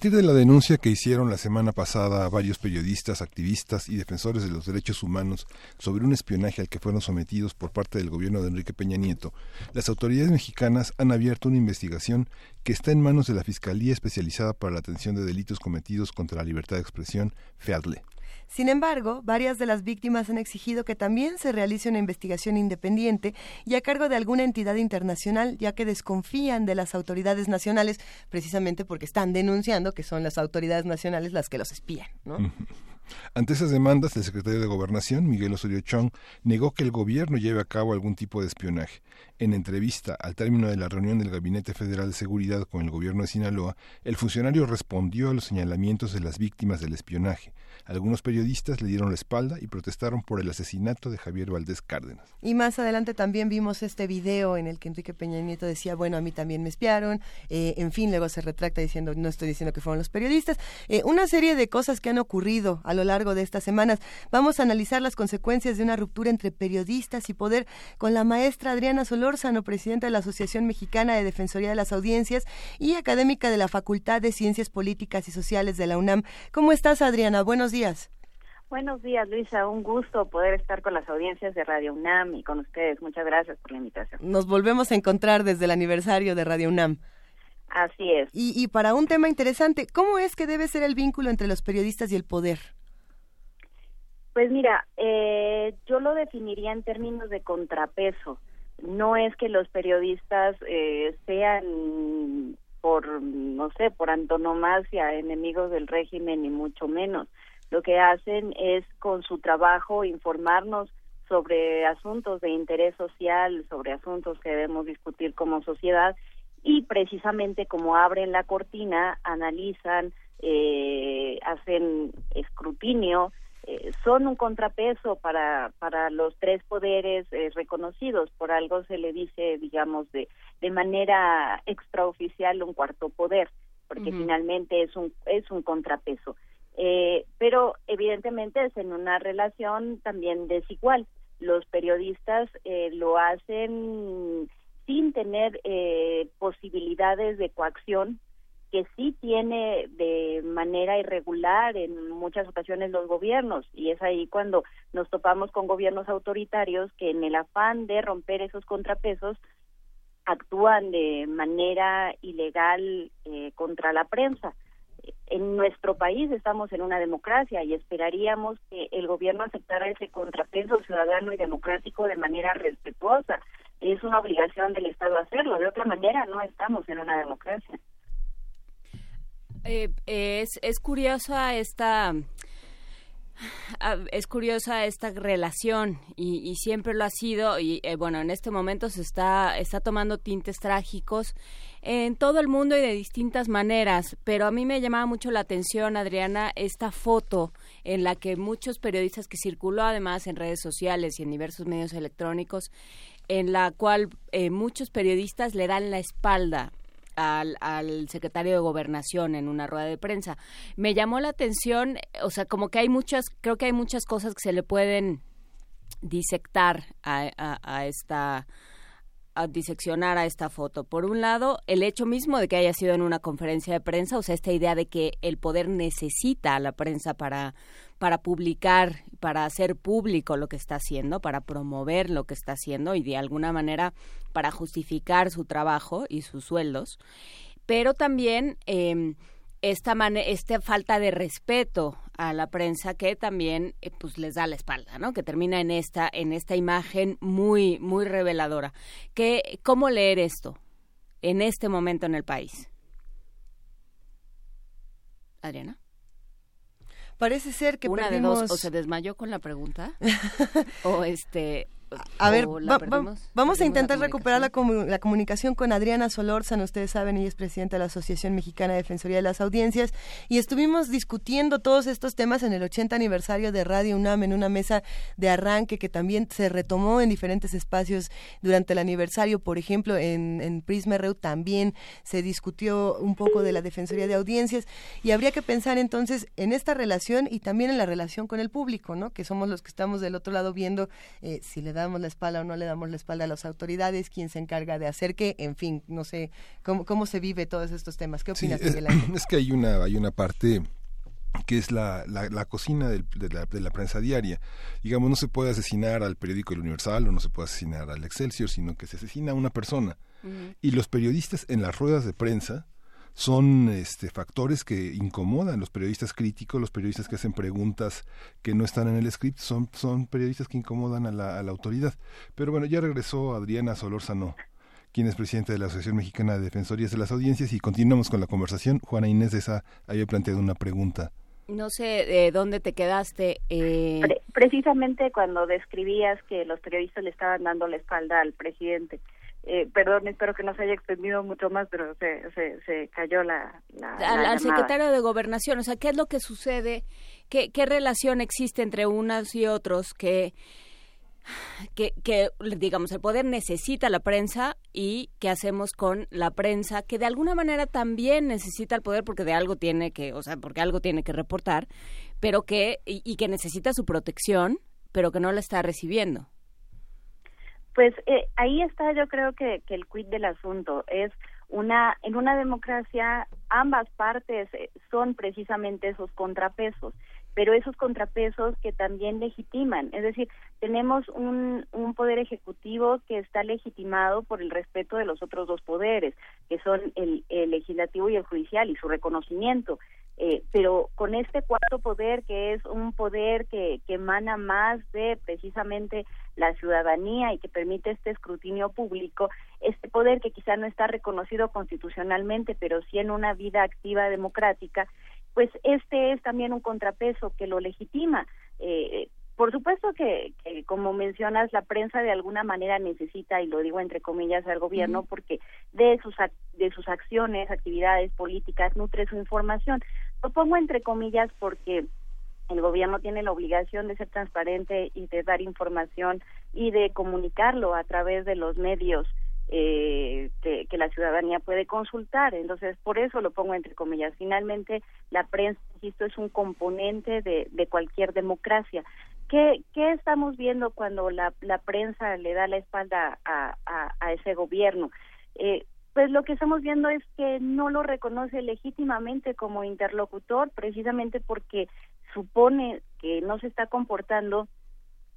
[SPEAKER 2] Partir de la denuncia que hicieron la semana pasada varios periodistas, activistas y defensores de los derechos humanos sobre un espionaje al que fueron sometidos por parte del gobierno de Enrique Peña Nieto, las autoridades mexicanas han abierto una investigación que está en manos de la Fiscalía Especializada para la Atención de Delitos Cometidos contra la Libertad de Expresión, FEADLE.
[SPEAKER 1] Sin embargo, varias de las víctimas han exigido que también se realice una investigación independiente y a cargo de alguna entidad internacional, ya que desconfían de las autoridades nacionales, precisamente porque están denunciando que son las autoridades nacionales las que los espían.
[SPEAKER 2] Ante esas demandas, el secretario de Gobernación, Miguel Osorio Chong, negó que el gobierno lleve a cabo algún tipo de espionaje. En entrevista al término de la reunión del Gabinete Federal de Seguridad con el gobierno de Sinaloa, el funcionario respondió a los señalamientos de las víctimas del espionaje. Algunos periodistas le dieron la espalda y protestaron por el asesinato de Javier Valdés Cárdenas.
[SPEAKER 1] Y más adelante también vimos este video en el que Enrique Peña Nieto decía, bueno, a mí también me espiaron. Eh, en fin, luego se retracta diciendo, no estoy diciendo que fueron los periodistas. Eh, una serie de cosas que han ocurrido a lo largo de estas semanas. Vamos a analizar las consecuencias de una ruptura entre periodistas y poder con la maestra Adriana Solórzano, presidenta de la Asociación Mexicana de Defensoría de las Audiencias y académica de la Facultad de Ciencias Políticas y Sociales de la UNAM. ¿Cómo estás, Adriana? Buenos días.
[SPEAKER 15] Buenos días, Luisa. Un gusto poder estar con las audiencias de Radio UNAM y con ustedes. Muchas gracias por la invitación.
[SPEAKER 1] Nos volvemos a encontrar desde el aniversario de Radio UNAM.
[SPEAKER 15] Así es.
[SPEAKER 1] Y, y para un tema interesante, ¿cómo es que debe ser el vínculo entre los periodistas y el poder?
[SPEAKER 15] Pues mira, eh, yo lo definiría en términos de contrapeso. No es que los periodistas eh, sean por, no sé, por antonomasia enemigos del régimen, ni mucho menos. Lo que hacen es con su trabajo informarnos sobre asuntos de interés social, sobre asuntos que debemos discutir como sociedad y precisamente como abren la cortina, analizan, eh, hacen escrutinio, eh, son un contrapeso para, para los tres poderes eh, reconocidos. Por algo se le dice, digamos, de, de manera extraoficial un cuarto poder, porque uh -huh. finalmente es un, es un contrapeso. Eh, pero evidentemente es en una relación también desigual. Los periodistas eh, lo hacen sin tener eh, posibilidades de coacción que sí tiene de manera irregular en muchas ocasiones los gobiernos y es ahí cuando nos topamos con gobiernos autoritarios que en el afán de romper esos contrapesos actúan de manera ilegal eh, contra la prensa. En nuestro país estamos en una democracia y esperaríamos que el gobierno aceptara ese contrapeso ciudadano y democrático de manera respetuosa. Es una obligación del Estado hacerlo, de otra manera no estamos en una democracia.
[SPEAKER 6] Eh, es, es curiosa esta es curiosa esta relación y, siempre lo ha sido y eh, bueno en este momento se está está tomando tintes trágicos en todo el mundo y de distintas maneras pero a mí me llamaba mucho la atención Adriana esta foto en la que muchos periodistas que circuló además en redes sociales y en diversos medios electrónicos en la cual eh, muchos periodistas le dan la espalda al, secretario de Gobernación en una rueda de prensa. Me llamó la atención, o sea, como que hay muchas, creo que hay muchas cosas que se le pueden disectar a, esta a diseccionar a esta foto. Por un lado, el hecho mismo de que haya sido en una conferencia de prensa, o sea, esta idea de que el poder necesita a la prensa para para publicar, para hacer público lo que está haciendo, para promover lo que está haciendo y de alguna manera para justificar su trabajo y sus sueldos, pero también eh, esta, esta falta de respeto a la prensa que también eh, pues les da la espalda, ¿no? Que termina en esta en esta imagen muy muy reveladora. ¿Qué, ¿Cómo leer esto en este momento en el país? Adriana.
[SPEAKER 1] Parece ser que
[SPEAKER 6] una
[SPEAKER 1] de dos
[SPEAKER 6] o se desmayó con la pregunta o este
[SPEAKER 1] a ver, vamos a intentar recuperar la, la, comunicación con Adriana Solórzano. Ustedes saben, ella es presidenta de la Asociación Mexicana de Defensoría de las Audiencias. Y estuvimos discutiendo todos estos temas en el 80 aniversario de Radio UNAM, en una mesa de arranque que también se retomó en diferentes espacios durante el aniversario. Por ejemplo, en, en Prisma REU también se discutió un poco de la Defensoría de Audiencias. Y habría que pensar entonces en esta relación y también en la relación con el público, ¿no? Que somos los que estamos del otro lado viendo eh, si le da damos la espalda o no le damos la espalda a las autoridades, quién se encarga de hacer qué, en fin, no sé cómo, cómo se vive todos estos temas. ¿Qué opinas,
[SPEAKER 2] Miguel Es que hay una, hay una parte que es la, la, cocina de, la, de, la, prensa diaria. Digamos, no se puede asesinar al periódico El Universal o no se puede asesinar al Excelsior, sino que se asesina a una persona. Y los periodistas en las ruedas de prensa son este, factores que incomodan los periodistas críticos, los periodistas que hacen preguntas que no están en el script, son, son periodistas que incomodan a la, a la autoridad. Pero bueno, ya regresó Adriana Solórzano quien es presidente de la Asociación Mexicana de Defensorías de las Audiencias, y continuamos con la conversación. Juana Inés de esa había planteado una pregunta.
[SPEAKER 6] No sé de dónde te quedaste. Eh...
[SPEAKER 15] precisamente cuando describías que los periodistas le estaban dando la espalda al presidente. Eh, perdón, espero que no se haya extendido mucho más, pero se, se, se cayó la...
[SPEAKER 6] al, secretario de Gobernación, o sea, ¿qué es lo que sucede? ¿Qué, qué relación existe entre unos y otros que, que, que, digamos, el poder necesita la prensa y qué hacemos con la prensa, que de alguna manera también necesita el poder porque de algo tiene que, o sea, porque algo tiene que reportar, pero que, y que necesita su protección, pero que no la está recibiendo?
[SPEAKER 15] Pues eh, ahí está yo creo que, el quid del asunto es una en una democracia ambas partes eh, son precisamente esos contrapesos pero esos contrapesos que también legitiman. Es decir, tenemos un, un poder ejecutivo que está legitimado por el respeto de los otros dos poderes, que son el, el legislativo y el judicial, y su reconocimiento. Eh, pero con este cuarto poder, que es un poder que, que emana más de precisamente la ciudadanía y que permite este escrutinio público, este poder que quizá no está reconocido constitucionalmente, pero sí en una vida activa democrática, pues este es también un contrapeso que lo legitima. Eh, por supuesto que, como mencionas, la prensa de alguna manera necesita, y lo digo entre comillas, al gobierno, porque de sus, de sus acciones, actividades políticas, nutre su información. Lo pongo entre comillas porque el gobierno tiene la obligación de ser transparente y de dar información y de comunicarlo a través de los medios eh, que, la ciudadanía puede consultar. Entonces, por eso lo pongo entre comillas. Finalmente, la prensa, insisto, es un componente de, cualquier democracia. ¿Qué, ¿Qué estamos viendo cuando la, la prensa le da la espalda a, a, ese gobierno? Eh, pues lo que estamos viendo es que no lo reconoce legítimamente como interlocutor, precisamente porque supone que no se está comportando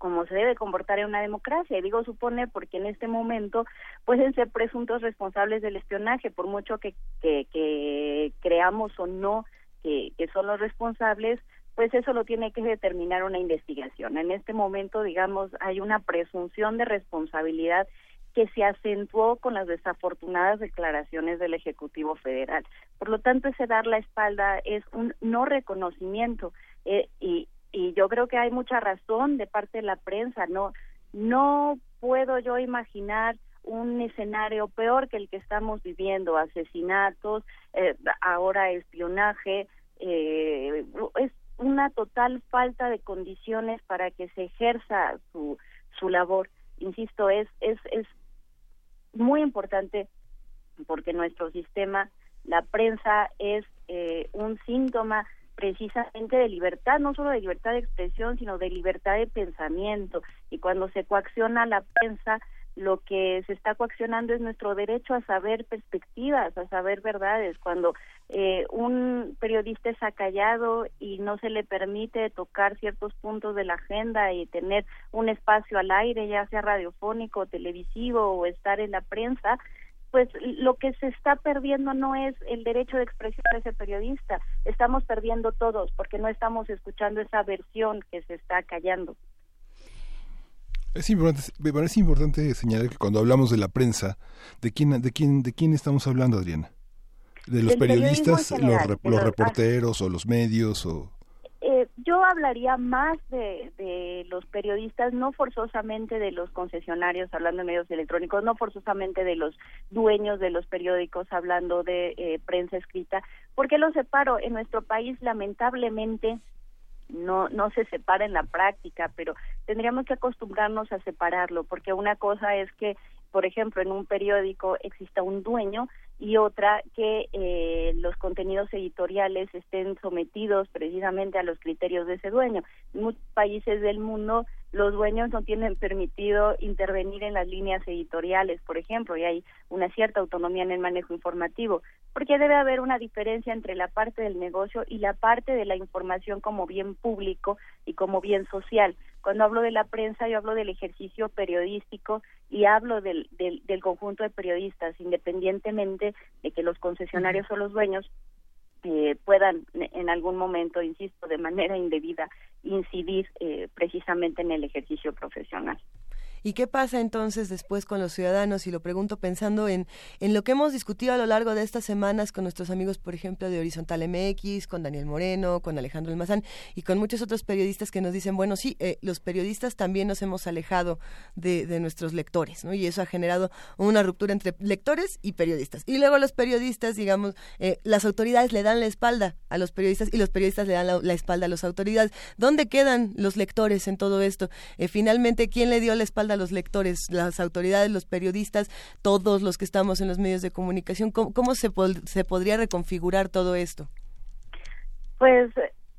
[SPEAKER 15] como se debe comportar en una democracia. Y digo supone porque en este momento pueden ser presuntos responsables del espionaje, por mucho que, que, que creamos o no que, que son los responsables, pues eso lo tiene que determinar una investigación. En este momento, digamos, hay una presunción de responsabilidad que se acentuó con las desafortunadas declaraciones del Ejecutivo Federal. Por lo tanto, ese dar la espalda es un no reconocimiento eh, y, yo creo que hay mucha razón de parte de la prensa. No, no puedo yo imaginar un escenario peor que el que estamos viviendo, asesinatos, eh, ahora espionaje, eh, es una total falta de condiciones para que se ejerza su, su labor. Insisto, es, es, es muy importante porque nuestro sistema, la prensa es eh, un síntoma precisamente de libertad, no solo de libertad de expresión, sino de libertad de pensamiento. Y cuando se coacciona la prensa, lo que se está coaccionando es nuestro derecho a saber perspectivas, a saber verdades. Cuando eh, un periodista es acallado y no se le permite tocar ciertos puntos de la agenda y tener un espacio al aire, ya sea radiofónico, televisivo o estar en la prensa, pues lo que se está perdiendo no es el derecho de expresión de ese periodista, estamos perdiendo todos porque no estamos escuchando esa versión que se está callando.
[SPEAKER 2] Es importante, me parece importante señalar que cuando hablamos de la prensa, ¿de quién, de quién, de quién estamos hablando, Adriana? ¿De los periodistas, los, reporteros o los medios? o
[SPEAKER 15] eh, Yo hablaría más de, de los periodistas, no forzosamente de los concesionarios, hablando de medios electrónicos, no forzosamente de los dueños de los periódicos, hablando de eh, prensa escrita. porque lo separo? En nuestro país, lamentablemente, no no se separa en la práctica, pero tendríamos que acostumbrarnos a separarlo, porque una cosa es que, por ejemplo, en un periódico exista un dueño y otra que eh, los contenidos editoriales estén sometidos precisamente a los criterios de ese dueño. En muchos países del mundo los dueños no tienen permitido intervenir en las líneas editoriales, por ejemplo, y hay una cierta autonomía en el manejo informativo, porque debe haber una diferencia entre la parte del negocio y la parte de la información como bien público y como bien social. Cuando hablo de la prensa, yo hablo del ejercicio periodístico y hablo del, del, del conjunto de periodistas, independientemente de que los concesionarios o los dueños eh, puedan en algún momento, insisto, de manera indebida incidir eh, precisamente en el ejercicio profesional.
[SPEAKER 1] ¿Y qué pasa entonces después con los ciudadanos? Y lo pregunto pensando en, en lo que hemos discutido a lo largo de estas semanas con nuestros amigos, por ejemplo, de Horizontal MX, con Daniel Moreno, con Alejandro Almazán y con muchos otros periodistas que nos dicen, bueno, sí, eh, los periodistas también nos hemos alejado de, de nuestros lectores, ¿no? Y eso ha generado una ruptura entre lectores y periodistas. Y luego los periodistas, digamos, eh, las autoridades le dan la espalda a los periodistas y los periodistas le dan la, espalda a las autoridades. ¿Dónde quedan los lectores en todo esto? Eh, finalmente, ¿quién le dio la espalda los lectores, las autoridades, los periodistas, todos los que estamos en los medios de comunicación? ¿Cómo, se, se podría reconfigurar todo esto?
[SPEAKER 15] Pues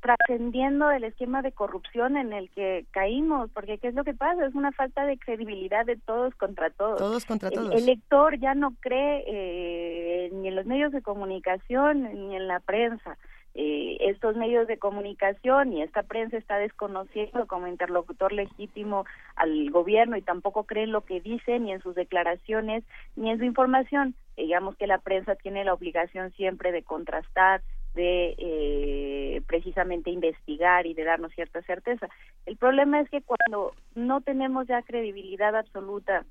[SPEAKER 15] trascendiendo el esquema de corrupción en el que caímos, porque ¿qué es lo que pasa? Es una falta de credibilidad de todos contra todos.
[SPEAKER 1] Todos contra todos.
[SPEAKER 15] El, lector ya no cree eh, ni en los medios de comunicación ni en la prensa eh, estos medios de comunicación y esta prensa está desconociendo como interlocutor legítimo al gobierno y tampoco creen lo que dicen ni en sus declaraciones ni en su información. Digamos que la prensa tiene la obligación siempre de contrastar, de eh, precisamente investigar y de darnos cierta certeza. El problema es que cuando no tenemos ya credibilidad absoluta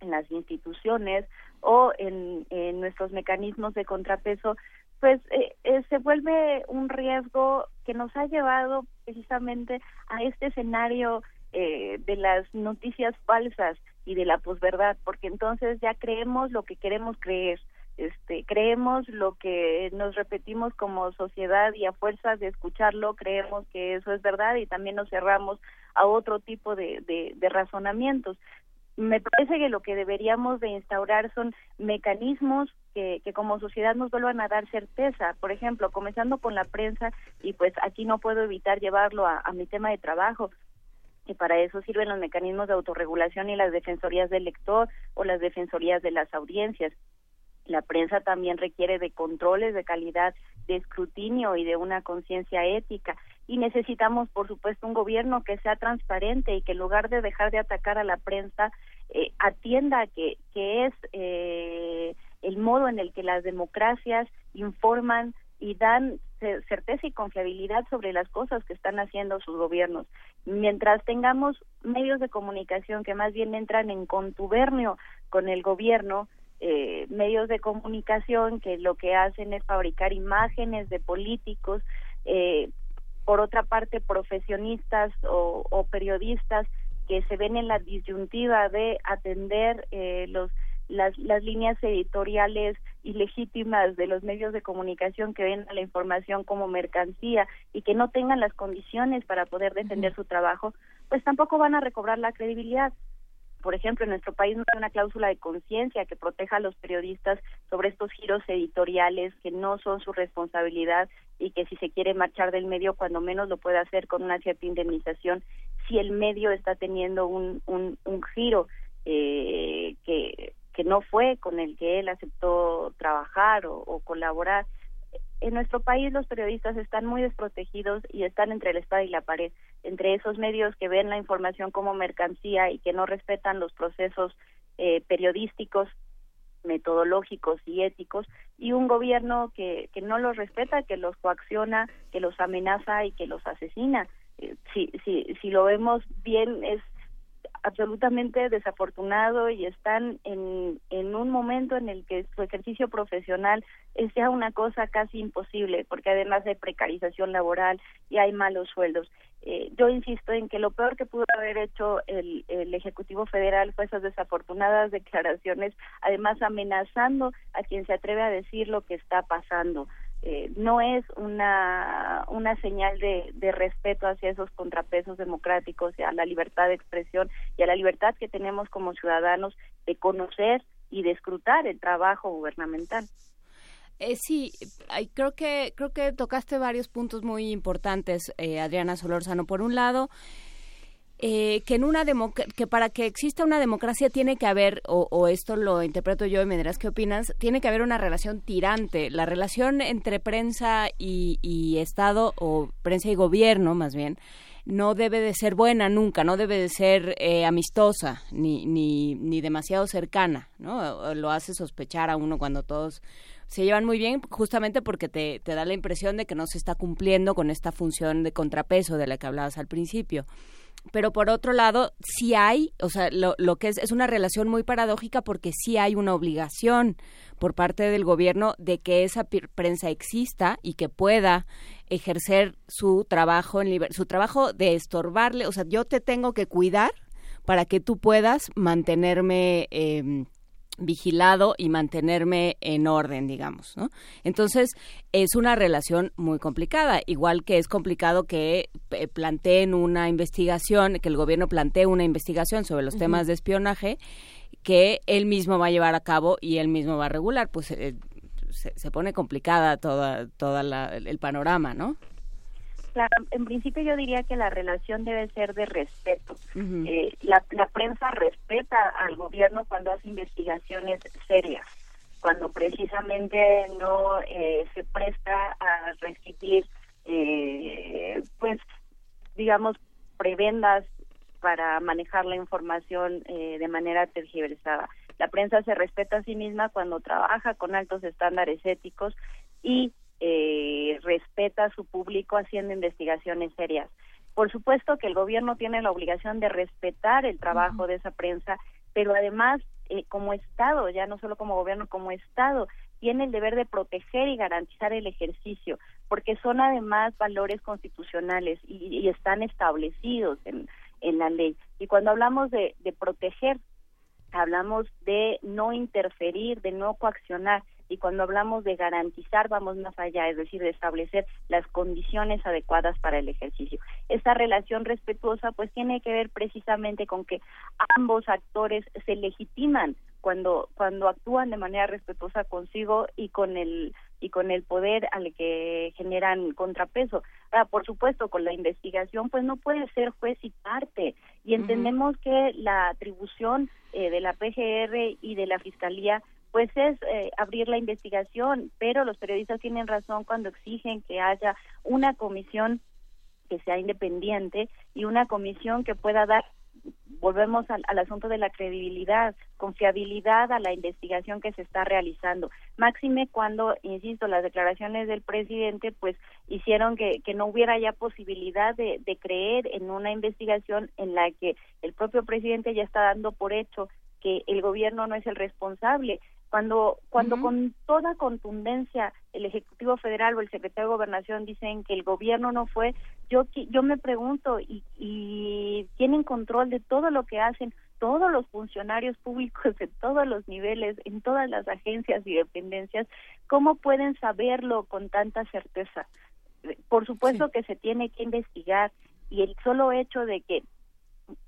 [SPEAKER 15] en las instituciones o en, en nuestros mecanismos de contrapeso, pues eh, eh, se vuelve un riesgo que nos ha llevado precisamente a este escenario eh, de las noticias falsas y de la posverdad, porque entonces ya creemos lo que queremos creer, este, creemos lo que nos repetimos como sociedad y a fuerza de escucharlo creemos que eso es verdad y también nos cerramos a otro tipo de, de, de razonamientos. Me parece que lo que deberíamos de instaurar son mecanismos que, como sociedad nos vuelvan a dar certeza. Por ejemplo, comenzando con la prensa, y pues aquí no puedo evitar llevarlo a, a mi tema de trabajo, y para eso sirven los mecanismos de autorregulación y las defensorías del lector o las defensorías de las audiencias. La prensa también requiere de controles de calidad, de escrutinio y de una conciencia ética. Y necesitamos, por supuesto, un gobierno que sea transparente y que en lugar de dejar de atacar a la prensa, eh, atienda que, que es eh, el modo en el que las democracias informan y dan certeza y confiabilidad sobre las cosas que están haciendo sus gobiernos. Mientras tengamos medios de comunicación que más bien entran en contubernio con el gobierno, eh, medios de comunicación que lo que hacen es fabricar imágenes de políticos, eh, por otra parte profesionistas o, o, periodistas que se ven en la disyuntiva de atender eh, los las, las líneas editoriales ilegítimas de los medios de comunicación que ven a la información como mercancía y que no tengan las condiciones para poder defender su trabajo, pues tampoco van a recobrar la credibilidad. Por ejemplo, en nuestro país no hay una cláusula de conciencia que proteja a los periodistas sobre estos giros editoriales que no son su responsabilidad y que si se quiere marchar del medio, cuando menos lo puede hacer con una cierta indemnización si el medio está teniendo un, un, un giro eh, que que no fue con el que él aceptó trabajar o, colaborar. En nuestro país los periodistas están muy desprotegidos y están entre la espada y la pared, entre esos medios que ven la información como mercancía y que no respetan los procesos eh, periodísticos metodológicos y éticos y un gobierno que, que no los respeta, que los coacciona, que los amenaza y que los asesina. Eh, si, si, si lo vemos bien, es absolutamente desafortunado y están en, en un momento en el que su ejercicio profesional sea una cosa casi imposible, porque además hay precarización laboral y hay malos sueldos. Eh, yo insisto en que lo peor que pudo haber hecho el, el Ejecutivo Federal fue esas desafortunadas declaraciones, además amenazando a quien se atreve a decir lo que está pasando. Eh, no es una, una señal de, de, respeto hacia esos contrapesos democráticos y a la libertad de expresión y a la libertad que tenemos como ciudadanos de conocer y de escrutar el trabajo gubernamental.
[SPEAKER 6] Eh, sí, creo que creo que tocaste varios puntos muy importantes, eh, Adriana Solórzano. Por un lado, eh, que en una que para que exista una democracia tiene que haber o, esto lo interpreto yo y me dirás qué opinas tiene que haber una relación tirante. La relación entre prensa y, Estado o prensa y gobierno más bien no debe de ser buena nunca no debe de ser eh, amistosa ni, ni ni demasiado cercana no lo hace sospechar a uno cuando todos se llevan muy bien justamente porque te, te da la impresión de que no se está cumpliendo con esta función de contrapeso de la que hablabas al principio pero por otro lado, sí hay, o sea, lo, lo que es, es una relación muy paradójica porque sí hay una obligación por parte del gobierno de que esa prensa exista y que pueda ejercer su trabajo en su trabajo de estorbarle, o sea, yo te tengo que cuidar para que tú puedas mantenerme eh, vigilado y mantenerme en orden, digamos, ¿no? Entonces, es una relación muy complicada, igual que es complicado que eh, planteen una investigación, que el gobierno plantee una investigación sobre los temas de espionaje que él mismo va a llevar a cabo y él mismo va a regular, pues eh, se, pone complicada toda, toda el panorama, ¿no?
[SPEAKER 15] En principio yo diría que la relación debe ser de respeto. Eh, la, prensa respeta al gobierno cuando hace investigaciones serias, cuando precisamente no eh, se presta a recibir, eh, pues, digamos, prebendas para manejar la información de manera tergiversada. La prensa se respeta a sí misma cuando trabaja con altos estándares éticos y eh, respeta a su público haciendo investigaciones serias. Por supuesto que el gobierno tiene la obligación de respetar el trabajo de esa prensa, pero además eh, como Estado, ya no solo como gobierno, como Estado, tiene el deber de proteger y garantizar el ejercicio, porque son además valores constitucionales y, están establecidos en, en la ley. Y cuando hablamos de, de proteger, hablamos de no interferir, de no coaccionar y cuando hablamos de garantizar vamos más allá, es decir, de establecer las condiciones adecuadas para el ejercicio. Esta relación respetuosa pues tiene que ver precisamente con que ambos actores se legitiman cuando cuando actúan de manera respetuosa consigo y con el y con el poder al que generan contrapeso. por supuesto, con la investigación, pues no puede ser juez y parte. Y entendemos que la atribución eh, de la PGR y de la Fiscalía pues es eh, abrir la investigación, pero los periodistas tienen razón cuando exigen que haya una comisión que sea independiente y una comisión que pueda dar volvemos al, al, asunto de la credibilidad, confiabilidad a la investigación que se está realizando. Máxime cuando, insisto, las declaraciones del presidente pues hicieron que, que no hubiera ya posibilidad de, de creer en una investigación en la que el propio presidente ya está dando por hecho que el gobierno no es el responsable cuando cuando con toda contundencia el ejecutivo federal o el secretario de gobernación dicen que el gobierno no fue yo yo me pregunto y, y tienen control de todo lo que hacen todos los funcionarios públicos de todos los niveles en todas las agencias y dependencias cómo pueden saberlo con tanta certeza por supuesto que se tiene que investigar y el solo hecho de que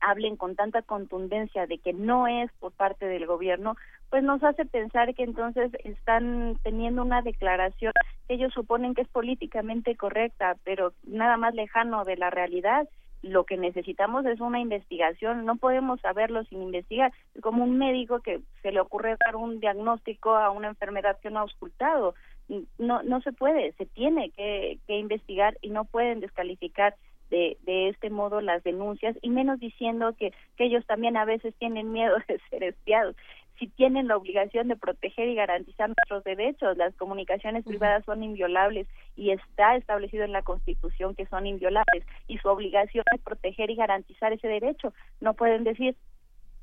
[SPEAKER 15] hablen con tanta contundencia de que no es por parte del gobierno, pues nos hace pensar que entonces están teniendo una declaración que ellos suponen que es políticamente correcta, pero nada más lejano de la realidad. Lo que necesitamos es una investigación, no podemos saberlo sin investigar. Es como un médico que se le ocurre dar un diagnóstico a una enfermedad que no ha auscultado. No, no se puede, se tiene que, que investigar y no pueden descalificar de, de este modo las denuncias y menos diciendo que, que ellos también a veces tienen miedo de ser espiados si tienen la obligación de proteger y garantizar nuestros derechos. Las comunicaciones privadas son inviolables y está establecido en la Constitución que son inviolables y su obligación es proteger y garantizar ese derecho. No pueden decir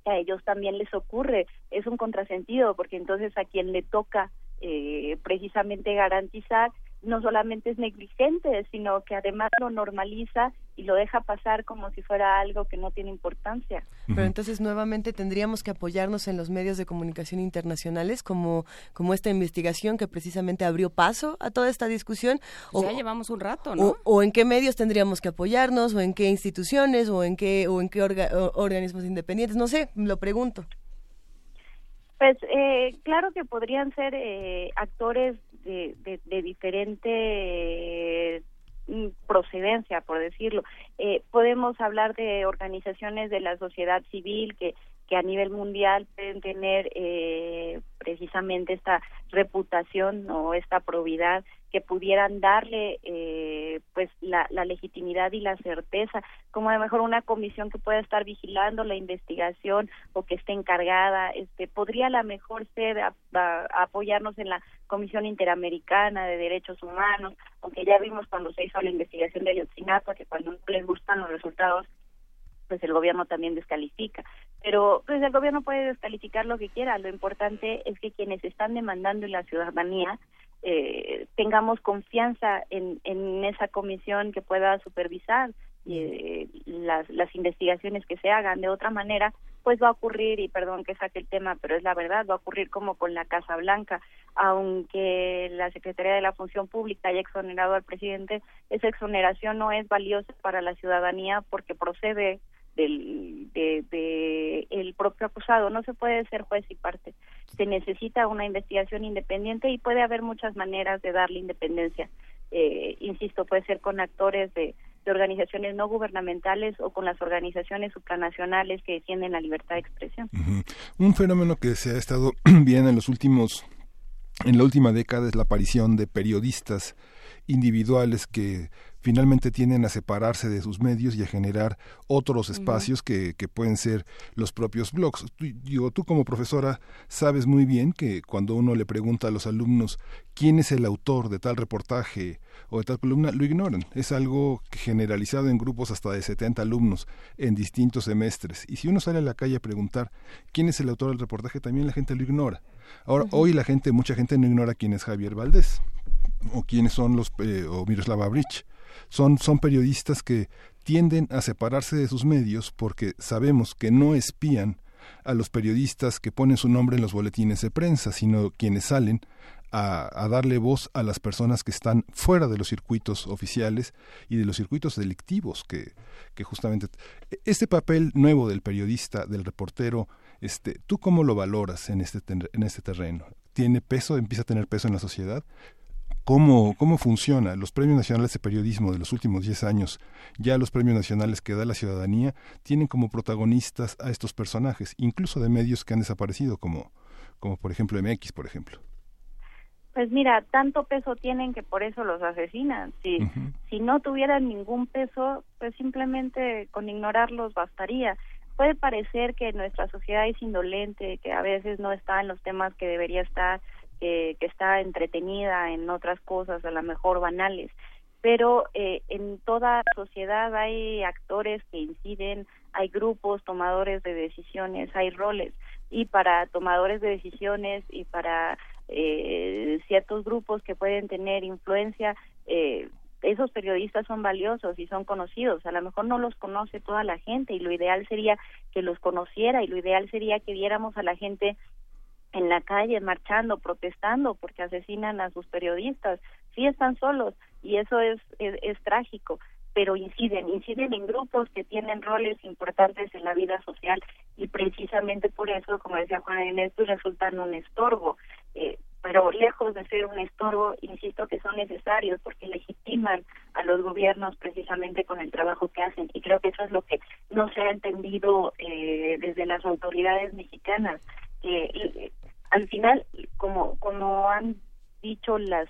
[SPEAKER 15] que a ellos también les ocurre. Es un contrasentido porque entonces a quien le toca eh, precisamente garantizar no solamente es negligente, sino que además lo normaliza y lo deja pasar como si fuera algo que no tiene importancia.
[SPEAKER 1] Pero entonces nuevamente tendríamos que apoyarnos en los medios de comunicación internacionales como, como esta investigación que precisamente abrió paso a toda esta discusión.
[SPEAKER 6] O, ya llevamos un rato, ¿no?
[SPEAKER 1] O, en qué medios tendríamos que apoyarnos, o en qué instituciones, o en qué, o en qué organismos independientes, no sé, lo pregunto.
[SPEAKER 15] Pues eh, claro que podrían ser eh, actores de, de, diferente mm, procedencia, por decirlo. Eh, podemos hablar de organizaciones de la sociedad civil que que a nivel mundial pueden tener eh, precisamente esta reputación o esta probidad que pudieran darle eh, pues la, la, legitimidad y la certeza como a lo mejor una comisión que pueda estar vigilando la investigación o que esté encargada este podría a lo mejor ser apoyarnos en la comisión interamericana de derechos humanos aunque ya vimos cuando se hizo la investigación de Ayotzinapa que cuando no les gustan los resultados pues el gobierno también descalifica. Pero pues el gobierno puede descalificar lo que quiera, lo importante es que quienes están demandando en la ciudadanía eh, tengamos confianza en, en esa comisión que pueda supervisar eh, las, las investigaciones que se hagan. De otra manera, pues va a ocurrir, y perdón que saque el tema, pero es la verdad, va a ocurrir como con la Casa Blanca, aunque la Secretaría de la Función Pública haya exonerado al presidente, esa exoneración no es valiosa para la ciudadanía porque procede del de, el propio acusado. No se puede ser juez y parte. Se necesita una investigación independiente y puede haber muchas maneras de darle independencia. Eh, insisto puede ser con actores de, organizaciones no gubernamentales o con las organizaciones supranacionales que defienden la libertad de expresión.
[SPEAKER 2] Un fenómeno que se ha estado bien en los últimos en la última década es la aparición de periodistas individuales que finalmente tienden a separarse de sus medios y a generar otros espacios que, que, pueden ser los propios blogs. Tú, digo, tú como profesora sabes muy bien que cuando uno le pregunta a los alumnos quién es el autor de tal reportaje o de tal columna, lo ignoran. Es algo generalizado en grupos hasta de 70 alumnos en distintos semestres. Y si uno sale a la calle a preguntar quién es el autor del reportaje, también la gente lo ignora. Ahora, hoy la gente, mucha gente no ignora quién es Javier Valdés o quiénes son los, eh, o Miroslava son, son periodistas que tienden a separarse de sus medios porque sabemos que no espían a los periodistas que ponen su nombre en los boletines de prensa, sino quienes salen a, a, darle voz a las personas que están fuera de los circuitos oficiales y de los circuitos delictivos que, que justamente este papel nuevo del periodista, del reportero, este, ¿tú cómo lo valoras en este, en este terreno? ¿Tiene peso, empieza a tener peso en la sociedad? Cómo, cómo funciona. Los premios nacionales de periodismo de los últimos 10 años, ya los premios nacionales que da la ciudadanía, tienen como protagonistas a estos personajes, incluso de medios que han desaparecido, como, como por ejemplo MX, por ejemplo.
[SPEAKER 15] Pues mira, tanto peso tienen que por eso los asesinan. Si, si no tuvieran ningún peso, pues simplemente con ignorarlos bastaría. puede parecer que nuestra sociedad es indolente, que a veces no está en los temas que debería estar, que, que está entretenida en otras cosas, a lo mejor banales, pero eh, en toda sociedad hay actores que inciden, hay grupos tomadores de decisiones, hay roles y para tomadores de decisiones y para eh, ciertos grupos que pueden tener influencia, eh, esos periodistas son valiosos y son conocidos. A lo mejor no los conoce toda la gente y lo ideal sería que los conociera y lo ideal sería que viéramos a la gente en la calle marchando, protestando porque asesinan a sus periodistas. Sí están solos y eso es, es, trágico, pero inciden, inciden en grupos que tienen roles importantes en la vida social y precisamente por eso, como decía Juan Inés, pues resultan un estorbo. Eh, pero lejos de ser un estorbo, insisto que son necesarios porque legitiman a los gobiernos precisamente con el trabajo que hacen y creo que eso es lo que no se ha entendido eh, desde las autoridades mexicanas que eh, al final como como han dicho las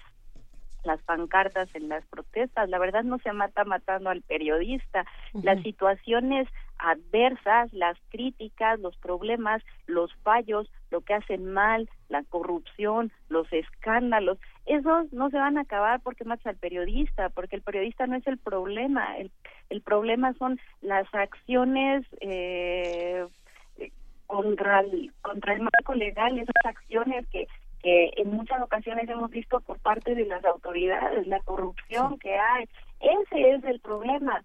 [SPEAKER 15] las pancartas en las protestas. La verdad no se mata matando al periodista. Las situaciones adversas, las críticas, los problemas, los fallos, lo que hacen mal, la corrupción, los escándalos, esos no se van a acabar porque mata al periodista, porque el periodista no es el problema, el, el problema son las acciones eh, contra el, contra el marco legal, esas acciones que que en muchas ocasiones hemos visto por parte de las autoridades, la corrupción que hay. Ese es el problema.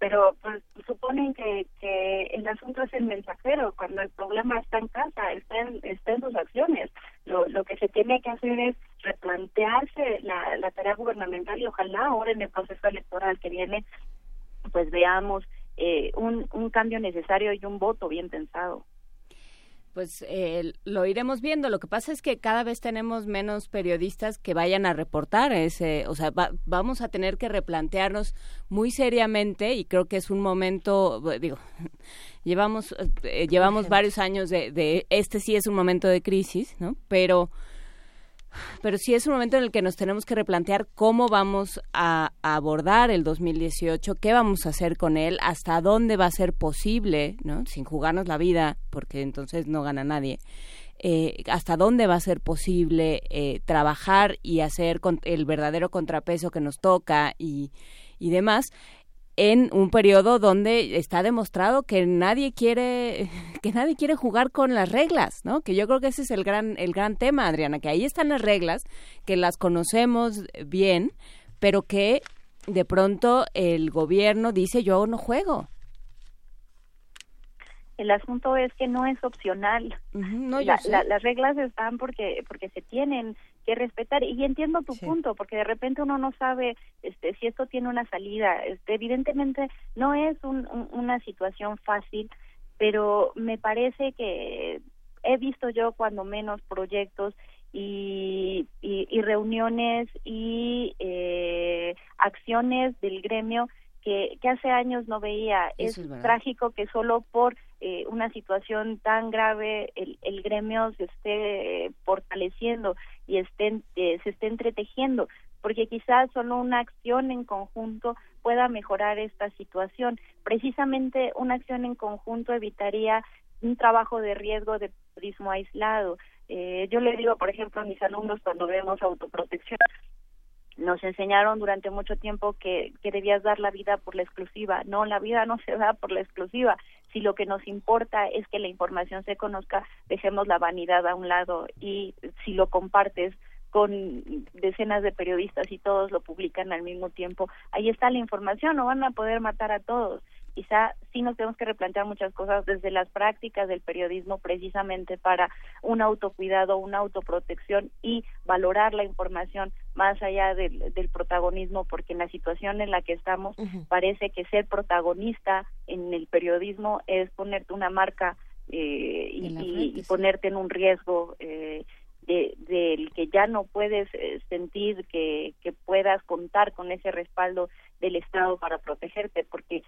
[SPEAKER 15] Pero pues, suponen que, que el asunto es el mensajero, cuando el problema está en casa, está en, está en sus acciones. Lo, lo que se tiene que hacer es replantearse la, la tarea gubernamental y ojalá ahora en el proceso electoral que viene, pues veamos eh, un, un cambio necesario y un voto bien pensado
[SPEAKER 6] pues eh, lo iremos viendo. Lo que pasa es que cada vez tenemos menos periodistas que vayan a reportar ese, o sea, vamos a tener que replantearnos muy seriamente y creo que es un momento, digo, llevamos eh, llevamos varios años de, de este sí es un momento de crisis, ¿no? Pero pero sí es un momento en el que nos tenemos que replantear cómo vamos a, abordar el 2018, qué vamos a hacer con él, hasta dónde va a ser posible, ¿no? Sin jugarnos la vida, porque entonces no gana nadie. Eh, hasta dónde va a ser posible eh, trabajar y hacer el verdadero contrapeso que nos toca y, y demás en un periodo donde está demostrado que nadie quiere que nadie quiere jugar con las reglas, ¿no? Que yo creo que ese es el gran el gran tema, Adriana, que ahí están las reglas, que las conocemos bien, pero que de pronto el gobierno dice yo no juego.
[SPEAKER 15] El asunto es que no es opcional. las reglas están porque porque se tienen que respetar. Y entiendo tu punto porque de repente uno no sabe este si esto tiene una salida. Este evidentemente no es una situación fácil pero me parece que he visto yo cuando menos proyectos y, y, reuniones y eh, acciones del gremio que, que hace años no veía. es, trágico que solo por eh, una situación tan grave el, el gremio se esté fortaleciendo y estén, eh, se esté entretejiendo, porque quizás solo una acción en conjunto pueda mejorar esta situación. Precisamente una acción en conjunto evitaría un trabajo de riesgo de turismo aislado. Eh, yo le digo, por ejemplo, a mis alumnos cuando vemos autoprotección, nos enseñaron durante mucho tiempo que, que debías dar la vida por la exclusiva. No, la vida no se da por la exclusiva. Si lo que nos importa es que la información se conozca, dejemos la vanidad a un lado y si lo compartes con decenas de periodistas y todos lo publican al mismo tiempo, ahí está la información, no van a poder matar a todos quizá sí nos tenemos que replantear muchas cosas desde las prácticas del periodismo precisamente para un autocuidado, una autoprotección y valorar la información más allá del, del protagonismo, porque en la situación en la que estamos parece que ser protagonista en el periodismo es ponerte una marca eh, y, ponerte en un riesgo eh, del que ya no puedes eh, sentir que, que puedas contar con ese respaldo del Estado para protegerte, porque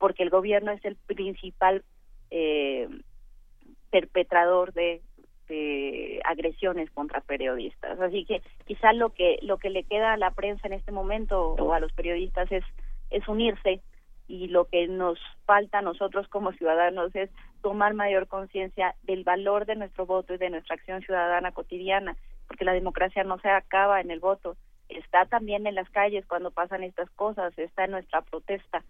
[SPEAKER 15] porque el gobierno es el principal eh, perpetrador de, agresiones contra periodistas. Así que quizá lo que lo que le queda a la prensa en este momento o a los periodistas es es unirse y lo que nos falta a nosotros como ciudadanos es tomar mayor conciencia del valor de nuestro voto y de nuestra acción ciudadana cotidiana, porque la democracia no se acaba en el voto, está también en las calles cuando pasan estas cosas, está en nuestra protesta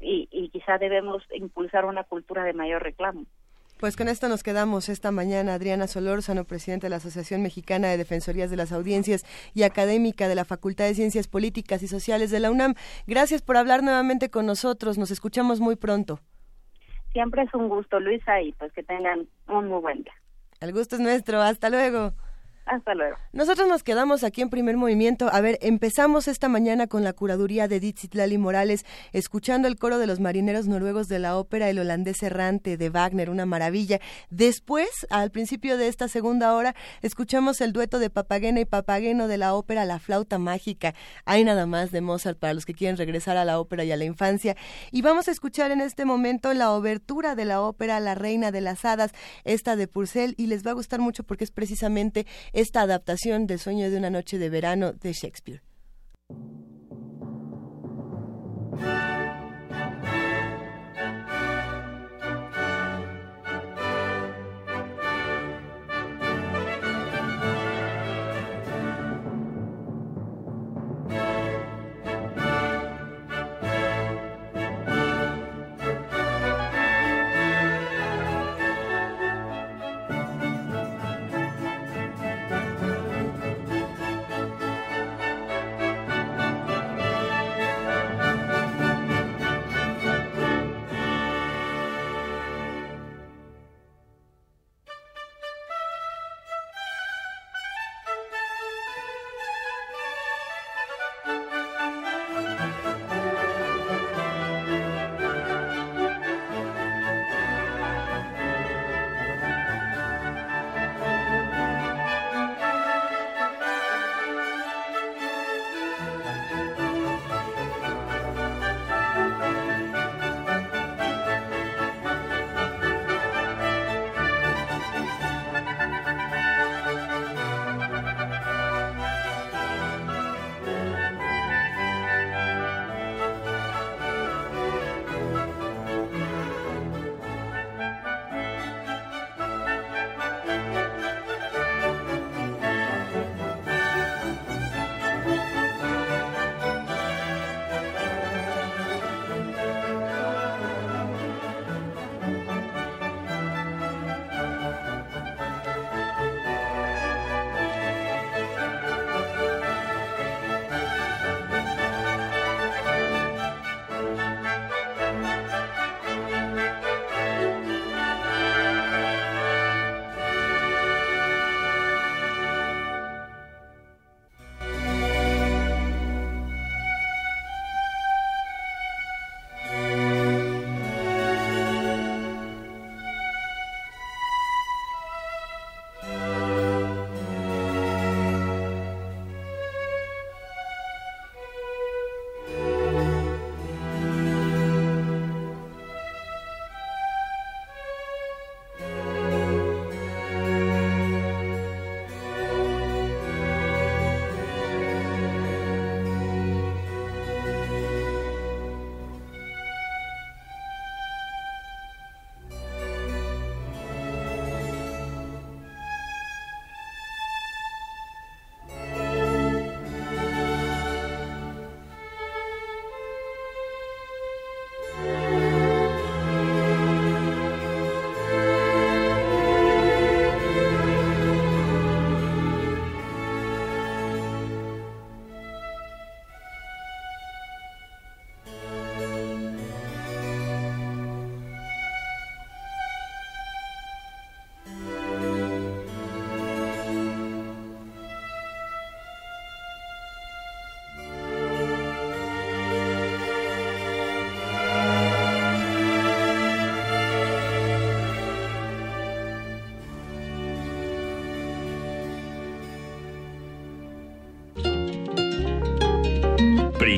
[SPEAKER 15] y, y quizá debemos impulsar una cultura de mayor reclamo.
[SPEAKER 1] Pues con esto nos quedamos esta mañana. Adriana Solórzano, presidenta de la Asociación Mexicana de Defensorías de las Audiencias y académica de la Facultad de Ciencias Políticas y Sociales de la UNAM. Gracias por hablar nuevamente con nosotros. Nos escuchamos muy pronto.
[SPEAKER 15] Siempre es un gusto, Luisa, y pues que tengan un muy buen día.
[SPEAKER 1] El gusto es nuestro. Hasta luego.
[SPEAKER 15] Hasta luego.
[SPEAKER 1] Nosotros nos quedamos aquí en primer movimiento. A ver, empezamos esta mañana con la curaduría de Lali Morales, escuchando el coro de los marineros noruegos de la ópera El holandés errante de Wagner, una maravilla. Después, al principio de esta segunda hora, escuchamos el dueto de Papagena y Papageno de la ópera La flauta mágica. Hay nada más de Mozart para los que quieren regresar a la ópera y a la infancia. Y vamos a escuchar en este momento la obertura de la ópera La reina de las hadas, esta de Purcell, y les va a gustar mucho porque es precisamente esta adaptación del sueño de una noche de verano de Shakespeare.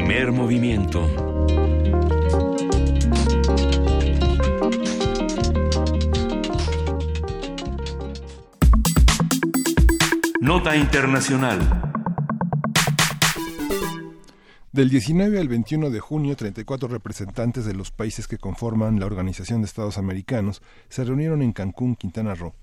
[SPEAKER 4] Primer movimiento. Nota Internacional.
[SPEAKER 2] Del 19 al 21 de junio, 34 representantes de los países que conforman la Organización de Estados Americanos se reunieron en Cancún, Quintana Roo.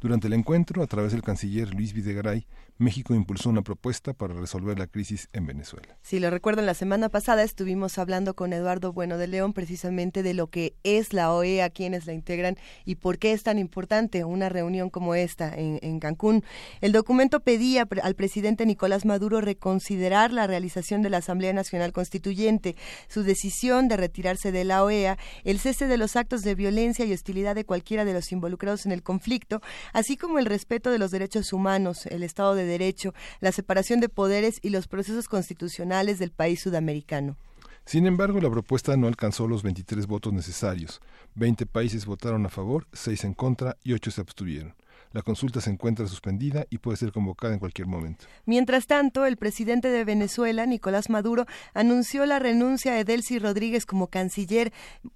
[SPEAKER 2] Durante el encuentro, a través del canciller Luis Videgaray, México impulsó una propuesta para resolver la crisis en Venezuela.
[SPEAKER 1] Si lo recuerdan, la semana pasada estuvimos hablando con Eduardo Bueno de León precisamente de lo que es la OEA, quiénes la integran y por qué es tan importante una reunión como esta en, en Cancún. El documento pedía al presidente Nicolás Maduro reconsiderar la realización de la Asamblea Nacional Constituyente, su decisión de retirarse de la OEA, el cese de los actos de violencia y hostilidad de cualquiera de los involucrados en el conflicto, así como el respeto de los derechos humanos, el Estado de Derecho, la separación de poderes y los procesos constitucionales del país sudamericano.
[SPEAKER 2] Sin embargo, la propuesta no alcanzó los 23 votos necesarios. 20 países votaron a favor, 6 en contra y 8 se abstuvieron. La consulta se encuentra suspendida y puede ser convocada en cualquier momento.
[SPEAKER 1] Mientras tanto, el presidente de Venezuela, Nicolás Maduro, anunció la renuncia de Delcy Rodríguez como canciller.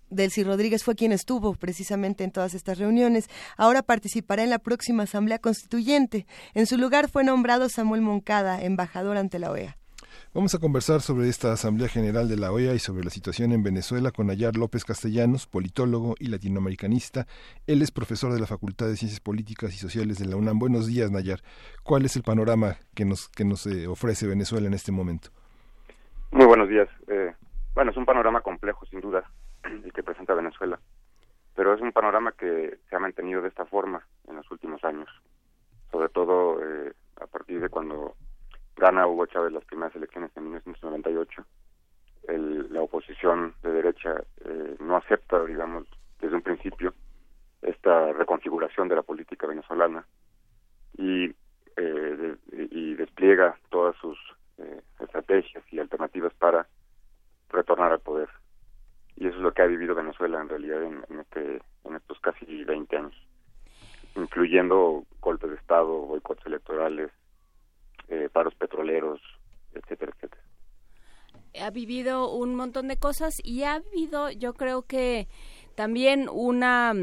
[SPEAKER 1] Delcy Rodríguez fue quien estuvo precisamente en todas estas reuniones. Ahora participará en la próxima Asamblea Constituyente. En su lugar fue nombrado Samuel Moncada, embajador ante la OEA.
[SPEAKER 2] Vamos a conversar sobre esta Asamblea General de la OEA y sobre la situación en Venezuela con Ayar López Castellanos, politólogo y latinoamericanista. Él es profesor de la Facultad de Ciencias Políticas y Sociales de la UNAM. Buenos días, Nayar. ¿Cuál es el panorama que nos, que nos eh, ofrece Venezuela en este momento?
[SPEAKER 16] Muy buenos días. Eh, bueno, es un panorama complejo, sin duda, el que presenta Venezuela, pero es un panorama que se ha mantenido de esta forma en los últimos años, sobre todo eh, a partir de cuando gana Hugo Chávez las primeras elecciones en 1998. El, la oposición de derecha eh, no acepta, digamos, desde un principio esta reconfiguración de la política venezolana y, eh, de, y despliega todas sus eh, estrategias y alternativas para retornar al poder. Y eso es lo que ha vivido Venezuela en realidad en, en, este, en estos casi 20 años, incluyendo golpes de Estado, boicots electorales, eh, paros petroleros, etcétera, etcétera.
[SPEAKER 6] Ha vivido un montón de cosas y ha habido, yo creo que también una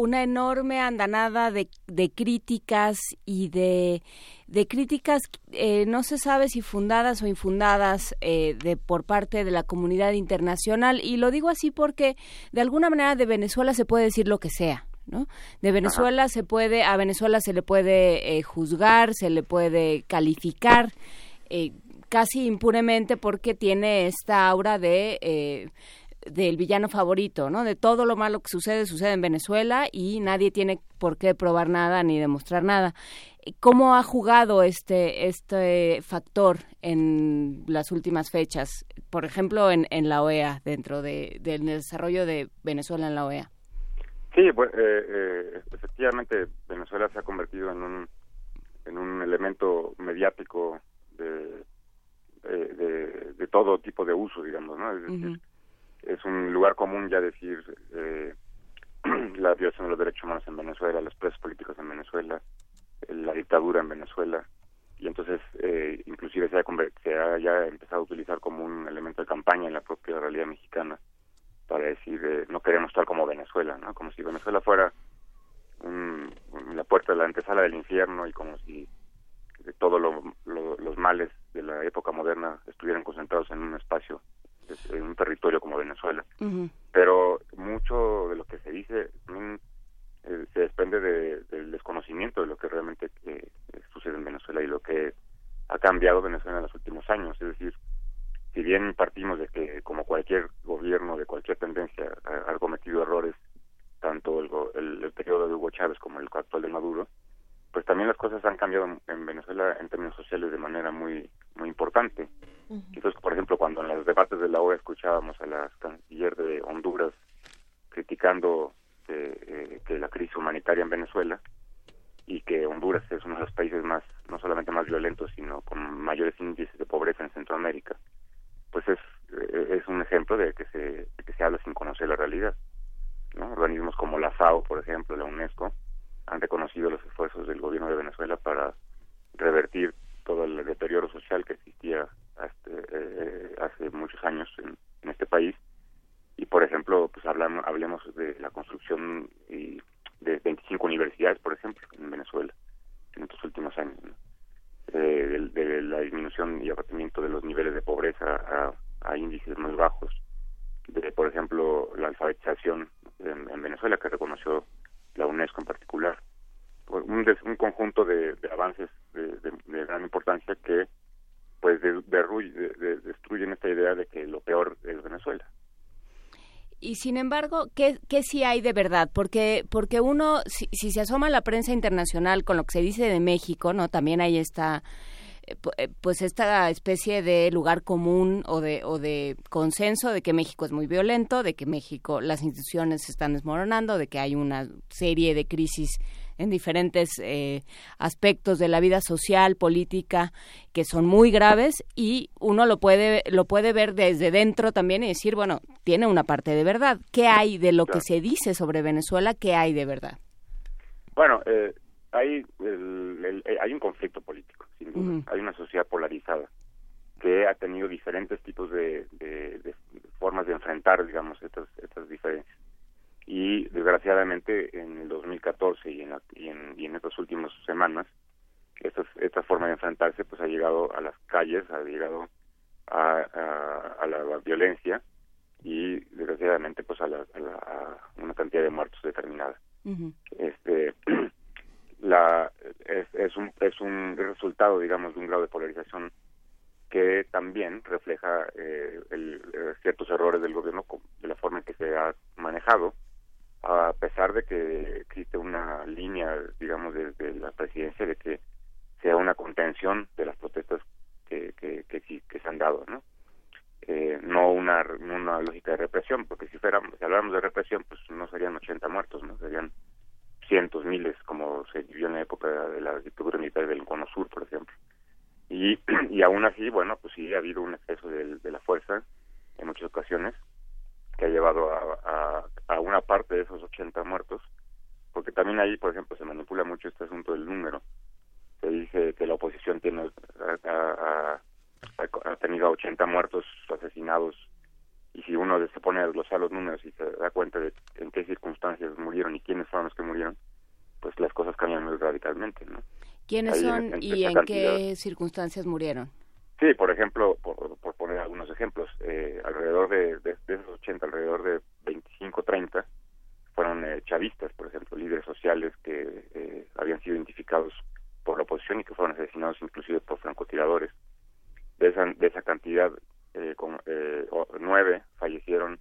[SPEAKER 6] una enorme andanada de, de críticas y de, de críticas, eh, no se sabe si fundadas o infundadas, eh, de, por parte de la comunidad internacional. Y lo digo así porque de alguna manera de Venezuela se puede decir lo que sea. ¿No? De Venezuela se puede, a Venezuela se le puede eh, juzgar, se le puede calificar eh, casi impunemente porque tiene esta aura de eh, del villano favorito, ¿no? De todo lo malo que sucede sucede en Venezuela y nadie tiene por qué probar nada ni demostrar nada. ¿Cómo ha jugado este este factor en las últimas fechas? Por ejemplo, en, en la OEA, dentro de, del desarrollo de Venezuela en la OEA.
[SPEAKER 16] Sí, pues, eh, eh, efectivamente Venezuela se ha convertido en un en un elemento mediático de de, de, de todo tipo de uso, digamos, ¿no? Es decir, uh -huh. es un lugar común ya decir eh, la violación de los derechos humanos en Venezuela, los presos políticos en Venezuela, la dictadura en Venezuela, y entonces eh, inclusive se ha, se ha ya empezado a utilizar como un elemento de campaña en la propia realidad mexicana para decir eh, no queremos estar como Venezuela, ¿no? Como si Venezuela fuera un, la puerta de la antesala del infierno y como si todos lo, lo, los males de la época moderna estuvieran concentrados en un espacio, en un territorio como Venezuela. Uh -huh. Pero mucho de lo que se dice eh, se desprende de, del desconocimiento de lo que realmente eh, sucede en Venezuela y lo que ha cambiado Venezuela en los últimos años. Es decir, si bien partimos de que como cualquier gobierno de cualquier tendencia ha, ha cometido errores tanto el, el, el, periodo de Hugo Chávez como el actual de Maduro pues también las cosas han cambiado en, en Venezuela en términos sociales de manera muy muy importante uh -huh. entonces por ejemplo cuando en los debates de la OEA escuchábamos a la canciller de Honduras criticando que, eh, que la crisis humanitaria en Venezuela y que Honduras es uno de los países más no solamente más violentos sino con mayores índices de pobreza en Centroamérica pues es eh, es un ejemplo de que se que se habla sin conocer la realidad ¿no? organismos como la FAO por ejemplo la UNESCO han reconocido los esfuerzos del gobierno de Venezuela para revertir todo el deterioro social que existía eh, hace muchos años en, en, este país y por ejemplo pues hablamos hablemos de la construcción y de 25 universidades por ejemplo en Venezuela en estos últimos años ¿no? Eh, de, la disminución y abatimiento de los niveles de pobreza a, índices más bajos, de, por ejemplo, la alfabetización en, en Venezuela, que reconoció la UNESCO en particular. Un, un conjunto de, avances de, gran importancia que pues de- derruy- de- de- destruyen esta idea de que lo peor es Venezuela.
[SPEAKER 6] Y sin embargo, ¿qué, qué sí hay de verdad? Porque, porque uno, si, si se asoma la prensa internacional con lo que se dice de México, ¿no? También hay esta, eh, eh, pues esta especie de lugar común o de, o de consenso de que México es muy violento, de que México, las instituciones se están desmoronando, de que hay una serie de crisis en diferentes eh, aspectos de la vida social, política, que son muy graves y uno lo puede lo puede ver desde dentro también y decir, bueno, tiene una parte de verdad. ¿Qué hay de lo que se dice sobre Venezuela? ¿Qué hay de verdad?
[SPEAKER 16] Bueno, eh, hay, el- el- eh, hay un conflicto político, sin duda. Hay una sociedad polarizada que ha tenido diferentes tipos de, de- de formas de enfrentar, digamos, estas, estas diferencias. Y desgraciadamente en el 2014 y en, la- y en, y en estas últimas semanas, estas, esta forma de enfrentarse pues ha llegado a las calles, ha llegado a, a- a la violencia y desgraciadamente pues a, la- a la- a una cantidad de muertos determinada. Este la es, es un es un resultado digamos de un grado de polarización que también refleja eh, el- eh, ciertos errores del gobierno de la forma en que se ha manejado a pesar de que existe una línea digamos desde la presidencia de que sea una contención de las protestas que que, que, se han dado no eh, no una una lógica de represión porque si fuéramos si habláramos de represión pues no serían 80 muertos no serían cientos miles como se vivió en la época de la dictadura militar del Cono Sur por ejemplo. Y y aún así bueno pues sí ha habido un exceso de, la fuerza en muchas ocasiones que ha llevado a, a, a una parte de esos 80 muertos porque también ahí por ejemplo se manipula mucho este asunto del número se dice que la oposición tiene ha, ha- tenido a 80 muertos asesinados y si uno se pone a desglosar los números y se da cuenta de en qué circunstancias murieron y quiénes fueron los que murieron, pues las cosas cambian muy radicalmente, ¿no?
[SPEAKER 6] ¿Quiénes
[SPEAKER 16] Ahí
[SPEAKER 6] son
[SPEAKER 16] en
[SPEAKER 6] y en
[SPEAKER 16] cantidad.
[SPEAKER 6] qué circunstancias murieron?
[SPEAKER 16] Sí, por ejemplo, por, por poner algunos ejemplos, eh, alrededor de, de, esos 80, alrededor de 25, 30, fueron eh, chavistas, por ejemplo, líderes sociales que eh, habían sido identificados por la oposición y que fueron asesinados inclusive por francotiradores. De esa, de esa cantidad, eh, con, eh, nueve fallecieron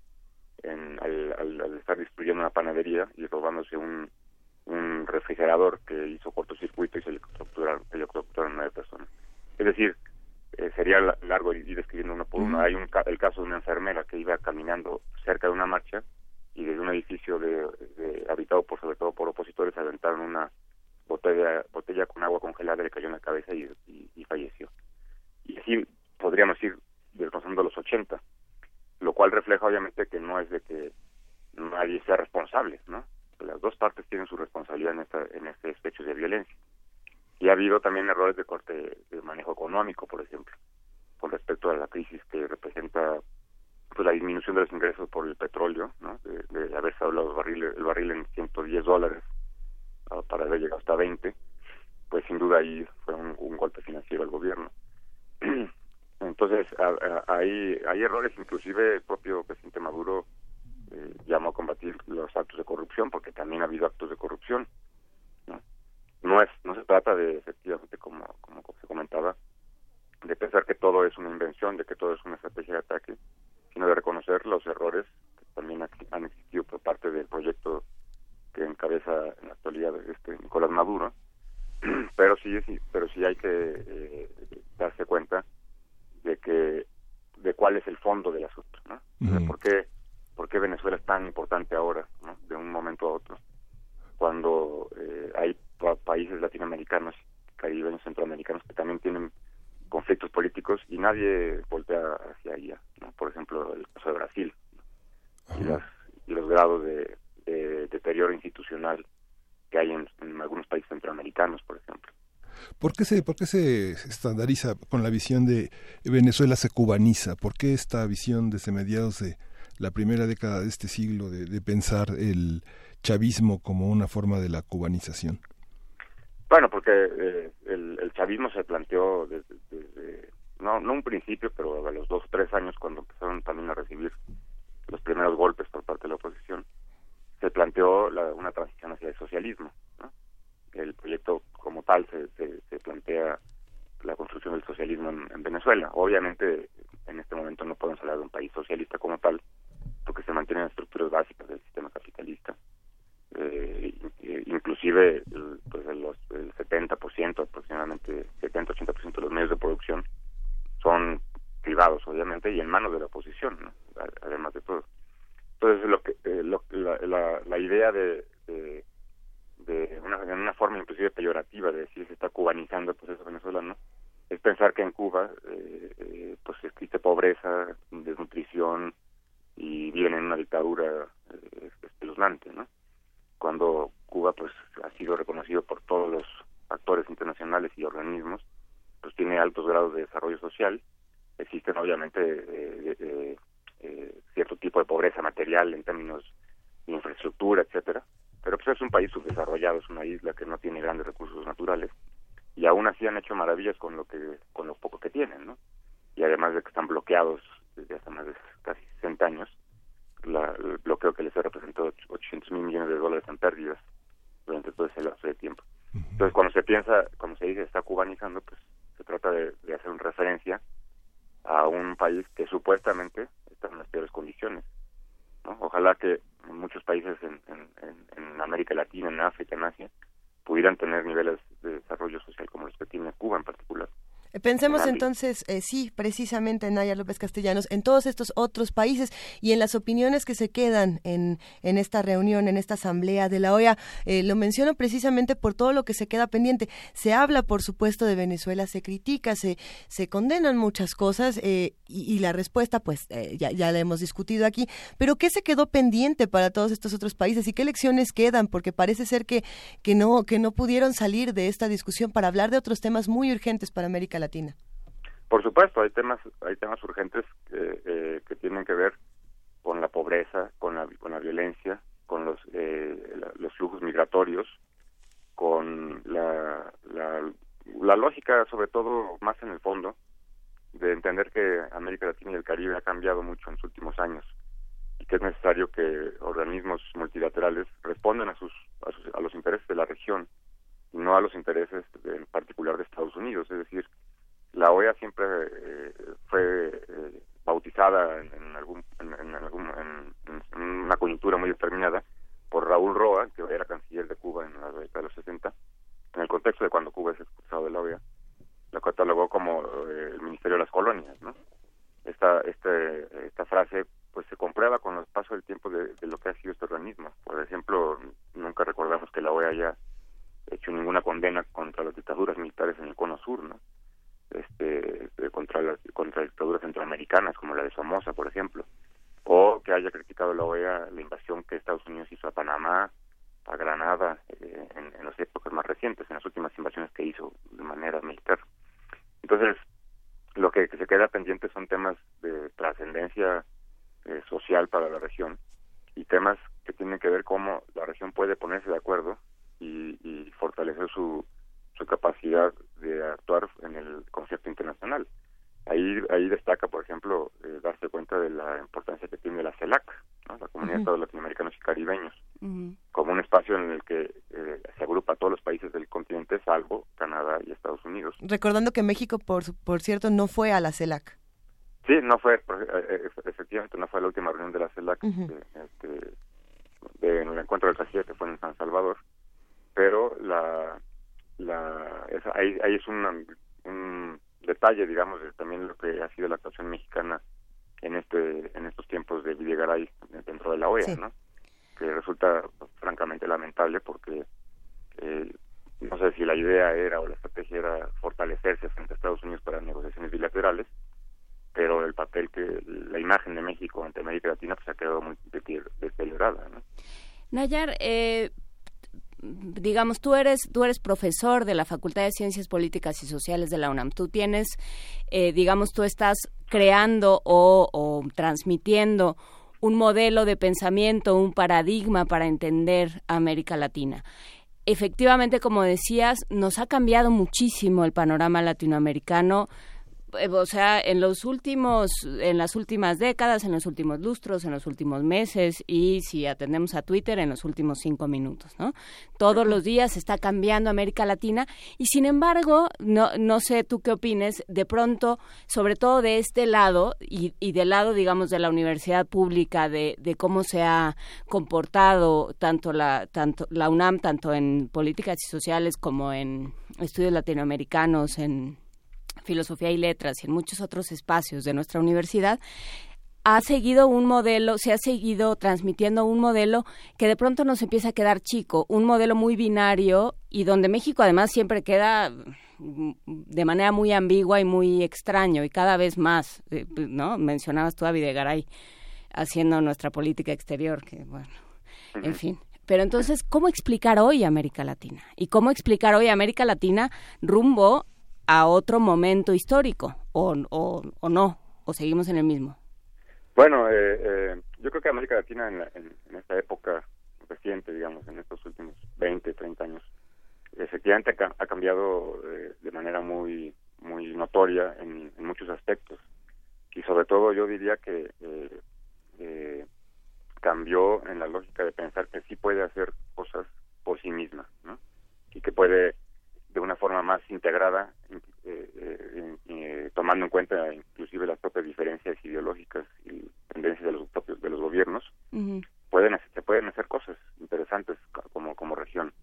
[SPEAKER 16] en, al, al- al estar destruyendo una panadería y robándose un, un refrigerador que hizo cortocircuito y se electrocutaron nueve personas. Es decir, eh, sería la- largo ir describiendo uno por uno. Hay un, el caso de una enfermera que iba caminando cerca de una marcha y desde un edificio de, de- habitado por sobre todo por opositores aventaron una botella botella con agua congelada le cayó en la cabeza y, y- y falleció. Y así podríamos ir desglosando los 80, lo cual refleja obviamente que no es de que nadie sea responsable, ¿no? Las dos partes tienen su responsabilidad en, esta, en este hechos de violencia. Y ha habido también errores de corte de manejo económico, por ejemplo, con respecto a la crisis que representa pues la disminución de los ingresos por el petróleo, ¿no? De, de haber estado los barriles, el barril en 110 dólares para haber llegado hasta 20, pues sin duda ahí fue un, golpe financiero al gobierno. Entonces hay, hay errores, inclusive el propio presidente Maduro eh, llamó a combatir los actos de corrupción, porque también ha habido actos de corrupción. ¿No? Es no se trata de, efectivamente, como, como se comentaba, de pensar que todo es una invención, de que todo es una estrategia de ataque, sino de reconocer los errores que también ha- han existido por parte del proyecto que encabeza en la actualidad este Nicolás Maduro. Pero sí, sí pero sí hay que eh, darse cuenta de que de cuál es el fondo del asunto, ¿no? O sea, ¿Por qué, por qué Venezuela es tan importante ahora, ¿no? de un momento a otro, cuando eh, hay países latinoamericanos, caribeños, centroamericanos que también tienen conflictos políticos y nadie voltea hacia allá, ¿no? Por ejemplo, el caso de Brasil y, las, y los grados de, de deterioro institucional que hay en, en algunos países centroamericanos, por ejemplo.
[SPEAKER 2] ¿Por qué, se, ¿Por qué se estandariza con la visión de Venezuela se cubaniza? ¿Por qué esta visión desde mediados de la primera década de este siglo de, de pensar el chavismo como una forma de la cubanización?
[SPEAKER 16] Bueno, porque eh, el, chavismo se planteó desde, no, no un principio, pero a los dos o tres años, cuando empezaron también a recibir los primeros golpes por parte de la oposición, se planteó la, una transición hacia el socialismo. ¿no? El proyecto como tal se, se, plantea la construcción del socialismo en, en, Venezuela. Obviamente, en este momento no podemos hablar de un país socialista como tal, porque se mantienen estructuras básicas del sistema capitalista. Eh, inclusive pues el, el 70%, aproximadamente 70-80% de los medios de producción son privados, obviamente, y en manos de la oposición, ¿no? además de todo. Entonces, lo que, eh, lo, la, la, la, idea de, de, una, en una forma inclusive peyorativa de decir se está cubanizando el proceso venezolano, es pensar que en Cuba eh, eh, pues existe pobreza, desnutrición y viven en una dictadura eh, espeluznante, ¿no? Cuando Cuba pues ha sido reconocido por todos los actores internacionales y organismos, pues tiene altos grados de desarrollo social, existen obviamente eh, eh, eh, cierto tipo de pobreza material en términos de infraestructura, etcétera, pero pues es un país subdesarrollado, es una isla que no tiene grandes recursos naturales y aún así han hecho maravillas con lo que con lo poco que tienen, ¿no? Y además de que están bloqueados desde hace más de casi 60 años, la, el bloqueo que les ha representado 800 mil millones de dólares en pérdidas durante todo ese lapso de tiempo. Entonces, cuando se piensa, cuando se dice está cubanizando, pues se trata de, de hacer una referencia a un país que supuestamente está en las peores condiciones. ¿no? Ojalá que muchos países en, en, en, América Latina, en África, en Asia, pudieran tener niveles de desarrollo social como los que tiene Cuba en particular.
[SPEAKER 1] Pensemos entonces, eh, sí, precisamente, Naya López Castellanos, en todos estos otros países y en las opiniones que se quedan en, en esta reunión, en esta asamblea de la OEA. Eh, lo menciono precisamente por todo lo que se queda pendiente. Se habla, por supuesto, de Venezuela, se critica, se, se condenan muchas cosas eh, y, y, la respuesta, pues, eh, ya, ya la hemos discutido aquí. Pero, ¿qué se quedó pendiente para todos estos otros países y qué lecciones quedan? Porque parece ser que, que, no, que no pudieron salir de esta discusión para hablar de otros temas muy urgentes para América Latina.
[SPEAKER 16] Por supuesto, hay temas, hay temas urgentes eh, eh, que tienen que ver con la pobreza, con la, con la violencia, con los, eh, los flujos migratorios, con la, la, la lógica, sobre todo más en el fondo, de entender que América Latina y el Caribe ha cambiado mucho en los últimos años y que es necesario que organismos multilaterales respondan a sus, a, sus, a los intereses de la región y no a los intereses de, en particular de Estados Unidos, es decir, la OEA siempre eh, fue eh, bautizada en, en algún, en, en algún en, una coyuntura muy determinada por Raúl Roa, que era canciller de Cuba en la década de los 60, en el contexto de cuando Cuba es expulsado de la OEA, la catalogó como eh, el Ministerio de las Colonias, ¿no? Esta, este, esta frase pues se comprueba con el paso del tiempo de, de, lo que ha sido este organismo. Por ejemplo, nunca recordamos que la OEA haya hecho ninguna condena contra las dictaduras militares en el cono sur, ¿no? Este contra las contra dictaduras centroamericanas como la de Somoza por ejemplo o que haya criticado la OEA la invasión que Estados Unidos hizo a Panamá a Granada eh, en, las épocas más recientes en las últimas invasiones que hizo de manera militar. Entonces lo que, que se queda pendiente son temas de trascendencia eh, social para la región y temas que tienen que ver cómo la región puede ponerse de acuerdo y, y fortalecer su su capacidad de actuar en el concierto internacional. Ahí, ahí destaca, por ejemplo, eh, darse cuenta de la importancia que tiene la CELAC, ¿no? la Comunidad uh -huh. de Estados Latinoamericanos y Caribeños, uh -huh. como un espacio en el que eh, se agrupa a todos los países del continente, salvo Canadá y Estados Unidos.
[SPEAKER 1] Recordando que México, por, por cierto, no fue a la CELAC.
[SPEAKER 16] Sí, no fue, eh, efectivamente, no fue la última reunión de la CELAC, uh -huh. este, de, en el encuentro del canciller que fue en San Salvador, pero la la es, ahí, ahí es un, un detalle digamos de también lo que ha sido la actuación mexicana en este en estos tiempos de Videgaray dentro de la OEA sí. no que resulta pues, francamente lamentable porque eh, no sé si la idea era o la estrategia era fortalecerse frente a Estados Unidos para negociaciones bilaterales pero el papel que la imagen de México ante América Latina pues ha quedado muy deteriorada ¿no?
[SPEAKER 6] Nayar eh digamos, tú eres, tú eres profesor de la Facultad de Ciencias Políticas y Sociales de la UNAM. Tú tienes, eh, digamos, tú estás creando o, o, transmitiendo un modelo de pensamiento, un paradigma para entender América Latina. Efectivamente, como decías, nos ha cambiado muchísimo el panorama latinoamericano o sea, en los últimos, en las últimas décadas, en los últimos lustros, en los últimos meses y si atendemos a Twitter, en los últimos cinco minutos, ¿no? Todos los días está cambiando América Latina y sin embargo, no, no sé tú qué opines, de pronto, sobre todo de este lado y, y del lado, digamos, de la universidad pública, de, de cómo se ha comportado tanto la, tanto la UNAM, tanto en políticas y sociales como en estudios latinoamericanos, en filosofía y letras y en muchos otros espacios de nuestra universidad, ha seguido un modelo, se ha seguido transmitiendo un modelo que de pronto nos empieza a quedar chico, un modelo muy binario y donde México además siempre queda mm, de manera muy ambigua y muy extraño y cada vez más, eh, ¿no? Mencionabas tú a Videgaray haciendo nuestra política exterior, que bueno, en fin. Pero entonces, ¿cómo explicar hoy América Latina? ¿Y cómo explicar hoy América Latina rumbo a otro momento histórico? ¿O, o, o no? ¿O seguimos en el mismo?
[SPEAKER 16] Bueno, eh, eh, yo creo que América Latina en, la- en- esta época reciente, digamos, en estos últimos 20, 30 años, efectivamente ha, ha cambiado eh, de manera muy muy notoria en, en muchos aspectos. Y sobre todo yo diría que eh, eh, cambió en la lógica de pensar que sí puede hacer cosas por sí misma, ¿no? Y que puede, de una forma más integrada, eh, eh, eh, tomando en cuenta inclusive las propias diferencias ideológicas y tendencias de los propios de los gobiernos, pueden hacer- se pueden hacer cosas interesantes co- como como región.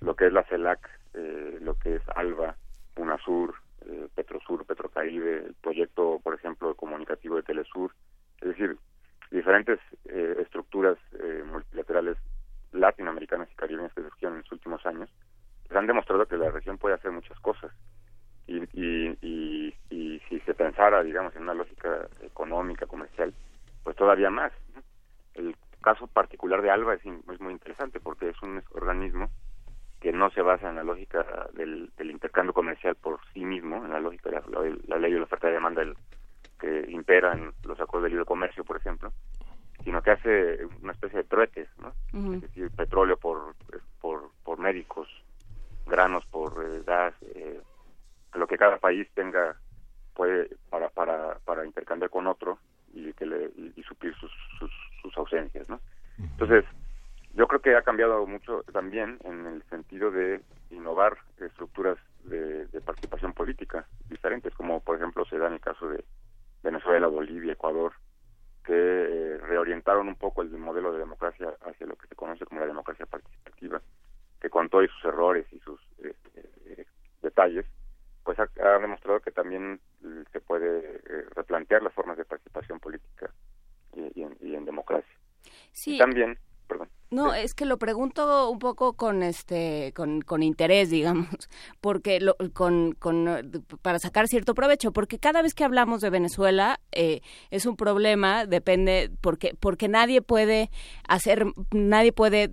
[SPEAKER 16] Lo que es la CELAC eh, lo que es ALBA UNASUR Petrosur Petrocaribe el proyecto por ejemplo comunicativo de Telesur. Es decir diferentes eh, estructuras eh, multilaterales latinoamericanas y caribeñas que surgieron en los últimos años pues han demostrado que la región puede hacer muchas cosas. Y, y, y, y si se pensara digamos en una lógica económica comercial pues todavía más el caso particular de ALBA es, muy interesante porque es un organismo que no se basa en la lógica del, del intercambio comercial por sí mismo, en la lógica de la, la- la ley de la oferta y demanda del- que impera en los acuerdos de libre comercio, por ejemplo, sino que hace una especie de trueques, ¿no? Es decir, petróleo por, por, por médicos, granos por eh, gas, eh, lo que cada país tenga puede para, para, para intercambiar con otro y que le y, y suplir sus, sus, sus ausencias, ¿no? Entonces, yo creo que ha cambiado mucho también en el sentido de innovar estructuras de, de participación política diferentes, como por ejemplo se da en el caso de Venezuela, Bolivia, Ecuador, que eh, reorientaron un poco el modelo de democracia hacia lo que se conoce como la democracia participativa, que con todos sus errores y sus eh, eh, detalles, pues ha, ha demostrado que también se puede eh, replantear las formas de participación política y, y en, y en democracia.
[SPEAKER 6] Sí.
[SPEAKER 16] Y también, perdón.
[SPEAKER 6] No, es que lo pregunto un poco con este con, con interés, digamos, porque lo, con, con para sacar cierto provecho, porque cada vez que hablamos de Venezuela eh, es un problema, depende porque porque nadie puede hacer nadie puede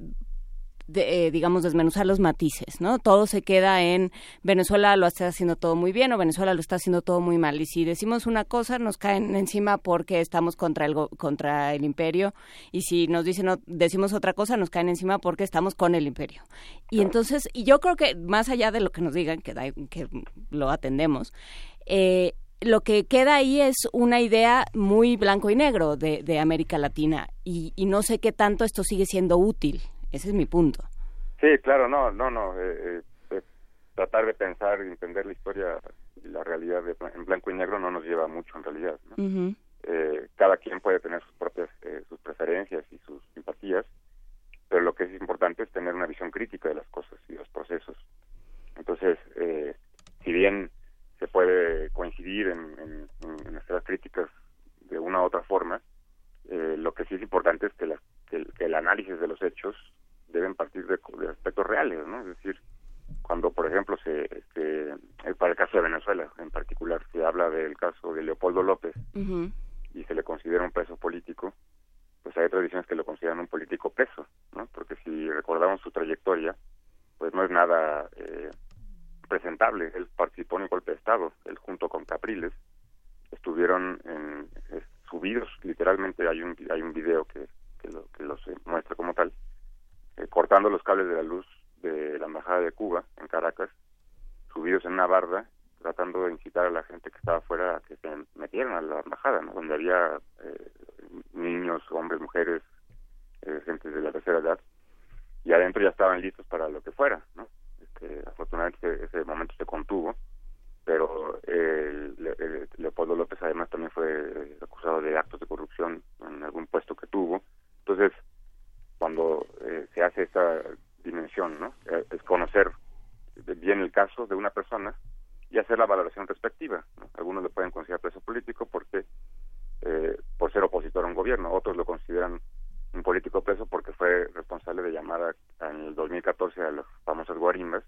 [SPEAKER 6] de, eh, digamos, desmenuzar los matices, ¿no? Todo se queda en Venezuela lo está haciendo todo muy bien o Venezuela lo está haciendo todo muy mal. Y si decimos una cosa, nos caen encima porque estamos contra el, contra el imperio. Y si nos dicen, o- decimos otra cosa, nos caen encima porque estamos con el imperio. Y entonces, y yo creo que más allá de lo que nos digan, que, lo atendemos, eh, lo que queda ahí es una idea muy blanco y negro de, de América Latina. Y no sé qué tanto esto sigue siendo útil. Ese es mi punto.
[SPEAKER 16] Sí, claro, no, no, no. eh, eh, tratar de pensar y entender la historia y la realidad de en blanco y negro no nos lleva mucho en realidad. ¿no? Eh, cada quien puede tener sus propias eh, sus preferencias y sus simpatías, pero lo que es importante es tener una visión crítica de las cosas y los procesos. Entonces, eh, si bien se puede coincidir en, en, en nuestras críticas de una u otra forma, eh, lo que sí es importante es que, la- que el, que el análisis de los hechos deben partir de, de aspectos reales, ¿no? Es decir, cuando, por ejemplo, se, este, eh, para el caso de Venezuela en particular, se habla del caso de Leopoldo López y se le considera un preso político, pues hay tradiciones que lo consideran un político preso, ¿no? Porque si recordamos su trayectoria, pues no es nada eh, presentable. Él participó en el golpe de Estado, él junto con Capriles estuvieron subidos, literalmente hay un hay un video que, que, lo, que los muestra como tal, eh, cortando los cables de la luz de la embajada de Cuba en Caracas, subidos en una barda, tratando de incitar a la gente que estaba afuera a que se metieran a la embajada, donde había eh, niños, hombres, mujeres, eh, gente de la tercera edad, y adentro ya estaban listos para lo que fuera. ¿no? Este, afortunadamente ese momento se contuvo, pero eh, eh, Leopoldo López además también fue eh, acusado de actos de corrupción en algún puesto que tuvo. Entonces, cuando eh, se hace esta dimensión, ¿no? Eh, es conocer bien el caso de una persona y hacer la valoración respectiva. ¿no? Algunos lo pueden considerar preso político porque por ser opositor a un gobierno, otros lo consideran un político preso porque fue responsable de llamar a- en el 2014 a las famosas guarimbas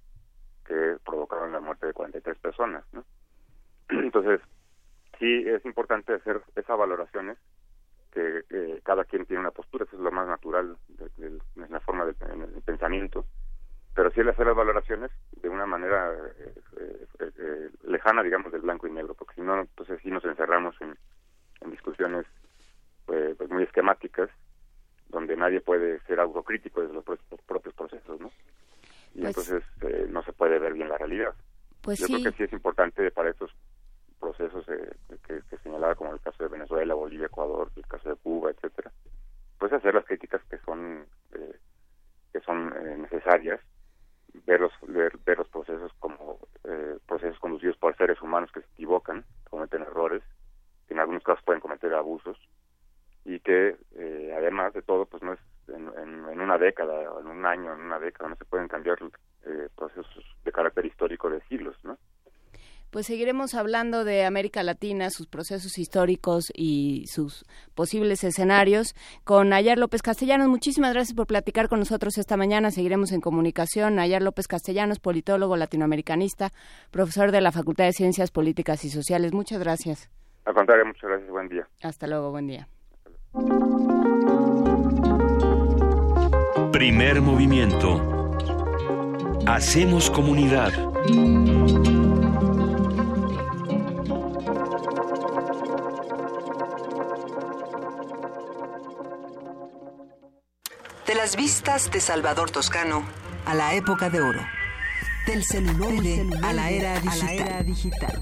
[SPEAKER 16] que provocaron la muerte de 43 personas. ¿no? Entonces, sí es importante hacer esas valoraciones que eh, cada quien tiene una postura, eso es lo más natural de, de- la forma del el pensamiento, pero sí el hacer las valoraciones de una manera eh, eh, eh, lejana, digamos, del blanco y negro, porque si no, entonces sí nos encerramos en, en discusiones pues, pues muy esquemáticas, donde nadie puede ser autocrítico de los propios procesos, ¿no? Y
[SPEAKER 6] Pues-
[SPEAKER 16] entonces eh, no se puede ver bien la realidad.
[SPEAKER 6] Pues
[SPEAKER 16] Yo
[SPEAKER 6] sí.
[SPEAKER 16] creo que sí es importante para estos procesos eh, que, que señalaba como el caso de Venezuela, Bolivia, Ecuador, el caso de Cuba, etcétera, pues hacer las críticas que son eh, que son eh, necesarias, ver los ver, ver los procesos como eh, procesos conducidos por seres humanos que se equivocan, cometen errores, que en algunos casos pueden cometer abusos y que eh, además de todo pues no es en, en- en una década en un año, en una década no se pueden cambiar eh, procesos de carácter histórico de siglos, ¿no?
[SPEAKER 6] Pues seguiremos hablando de América Latina, sus procesos históricos y sus posibles escenarios con Nayar López Castellanos. Muchísimas gracias por platicar con nosotros esta mañana. Seguiremos en comunicación. Nayar López Castellanos, politólogo latinoamericanista, profesor de la Facultad de Ciencias Políticas y Sociales. Muchas gracias.
[SPEAKER 16] Al contrario, muchas gracias, buen día.
[SPEAKER 6] Hasta luego, buen día.
[SPEAKER 4] Primer movimiento. Hacemos comunidad.
[SPEAKER 12] De las vistas de Salvador Toscano a la época de oro. Del celuloide, a la era digital.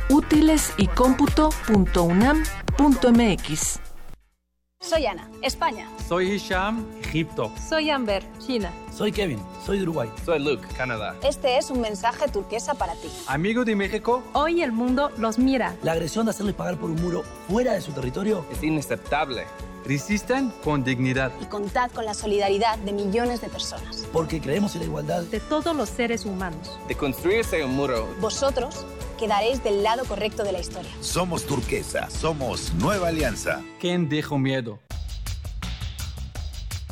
[SPEAKER 17] www.utilesycomputo.unam.mx
[SPEAKER 18] Soy Ana, España.
[SPEAKER 19] Soy Hisham, Egipto.
[SPEAKER 18] Soy Amber, China.
[SPEAKER 19] Soy Kevin, soy de Uruguay. Soy Luke, Canadá.
[SPEAKER 18] Este es un mensaje turquesa para ti.
[SPEAKER 19] Amigo de México,
[SPEAKER 18] Hoy el mundo los mira.
[SPEAKER 19] la agresión de hacerle pagar por un muro fuera de su territorio es inaceptable. Resisten con dignidad,
[SPEAKER 18] Y contad con la solidaridad de millones de personas.
[SPEAKER 19] porque creemos en la igualdad.
[SPEAKER 18] De todos los seres humanos.
[SPEAKER 19] De construirse un muro.
[SPEAKER 18] Vosotros quedaréis del lado correcto de la historia.
[SPEAKER 20] Somos turquesa, somos Nueva Alianza.
[SPEAKER 19] ¿Quién dijo miedo?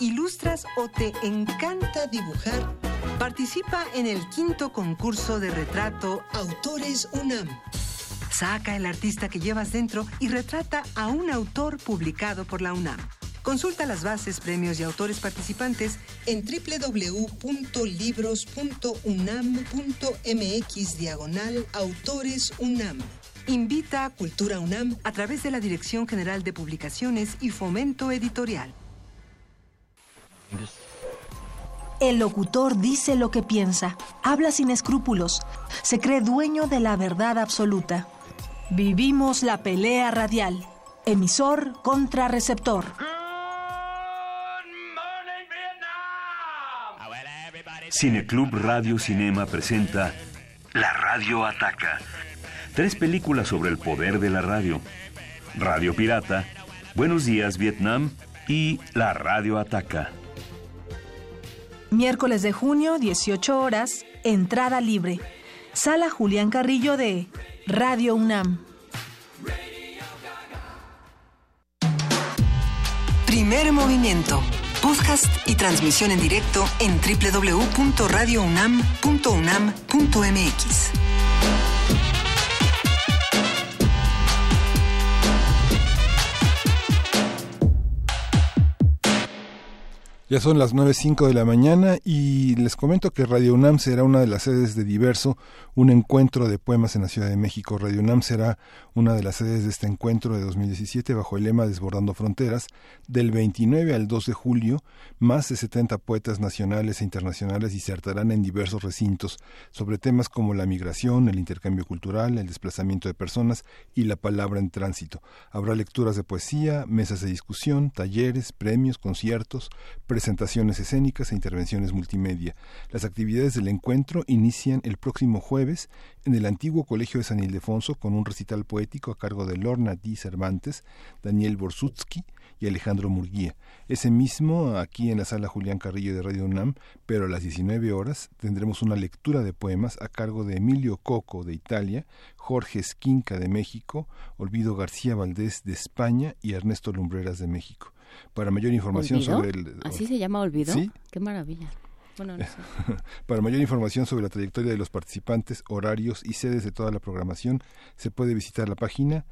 [SPEAKER 12] Ilustras o te encanta dibujar, participa en el quinto concurso de retrato Autores UNAM. Saca el artista que llevas dentro y retrata a un autor publicado por la UNAM. Consulta las bases, premios y autores participantes en www.libros.unam.mx diagonal Autores UNAM. Invita a Cultura UNAM a través de la Dirección General de Publicaciones y Fomento Editorial.
[SPEAKER 21] El locutor dice lo que piensa, habla sin escrúpulos, se cree dueño de la verdad absoluta. Vivimos la pelea radial, emisor contra receptor.
[SPEAKER 4] Cineclub Radio Cinema presenta La Radio Ataca. Tres películas sobre el poder de la radio. Radio Pirata, Buenos Días Vietnam y La Radio Ataca.
[SPEAKER 21] Miércoles de junio, 18 horas, entrada libre. Sala Julián Carrillo de Radio UNAM.
[SPEAKER 12] Primer movimiento. Podcast y transmisión en directo en www.radiounam.unam.mx.
[SPEAKER 2] Ya son las 9.05 de la mañana y les comento que Radio UNAM será una de las sedes de Diverso, un encuentro de poemas en la Ciudad de México. Radio UNAM será una de las sedes de este encuentro de 2017 bajo el lema Desbordando Fronteras del 29 al 2 de julio. Más de 70 poetas nacionales e internacionales disertarán en diversos recintos sobre temas como la migración, el intercambio cultural, el desplazamiento de personas y la palabra en tránsito. Habrá lecturas de poesía, mesas de discusión, talleres, premios, conciertos, presentaciones escénicas e intervenciones multimedia. Las actividades del encuentro inician el próximo jueves en el antiguo Colegio de San Ildefonso con un recital poético a cargo de Lorna D. Cervantes, Daniel Borsutsky y Alejandro Murguía. Ese mismo aquí en la sala Julián Carrillo de Radio UNAM, pero a las 19 horas tendremos una lectura de poemas a cargo de Emilio Coco de Italia, Jorge Esquinca de México, Olvido García Valdés de España y Ernesto Lumbreras de México. Para mayor información
[SPEAKER 6] ¿Olvido?
[SPEAKER 2] sobre el
[SPEAKER 6] ¿Así se llama Olvido?
[SPEAKER 2] Sí.
[SPEAKER 6] Qué maravilla. Bueno, no sé.
[SPEAKER 2] Para mayor información sobre la trayectoria de los participantes, horarios y sedes de toda la programación, se puede visitar la página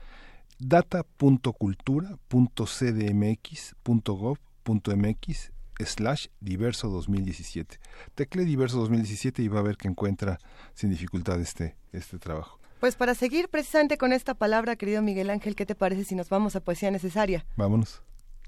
[SPEAKER 2] data.cultura.cdmx.gov.mx slash diverso 2017. Tecle diverso 2017 y va a ver que encuentra sin dificultad este, este trabajo.
[SPEAKER 1] Pues para seguir precisamente con esta palabra, querido Miguel Ángel, ¿qué te parece si nos vamos a poesía necesaria?
[SPEAKER 2] Vámonos.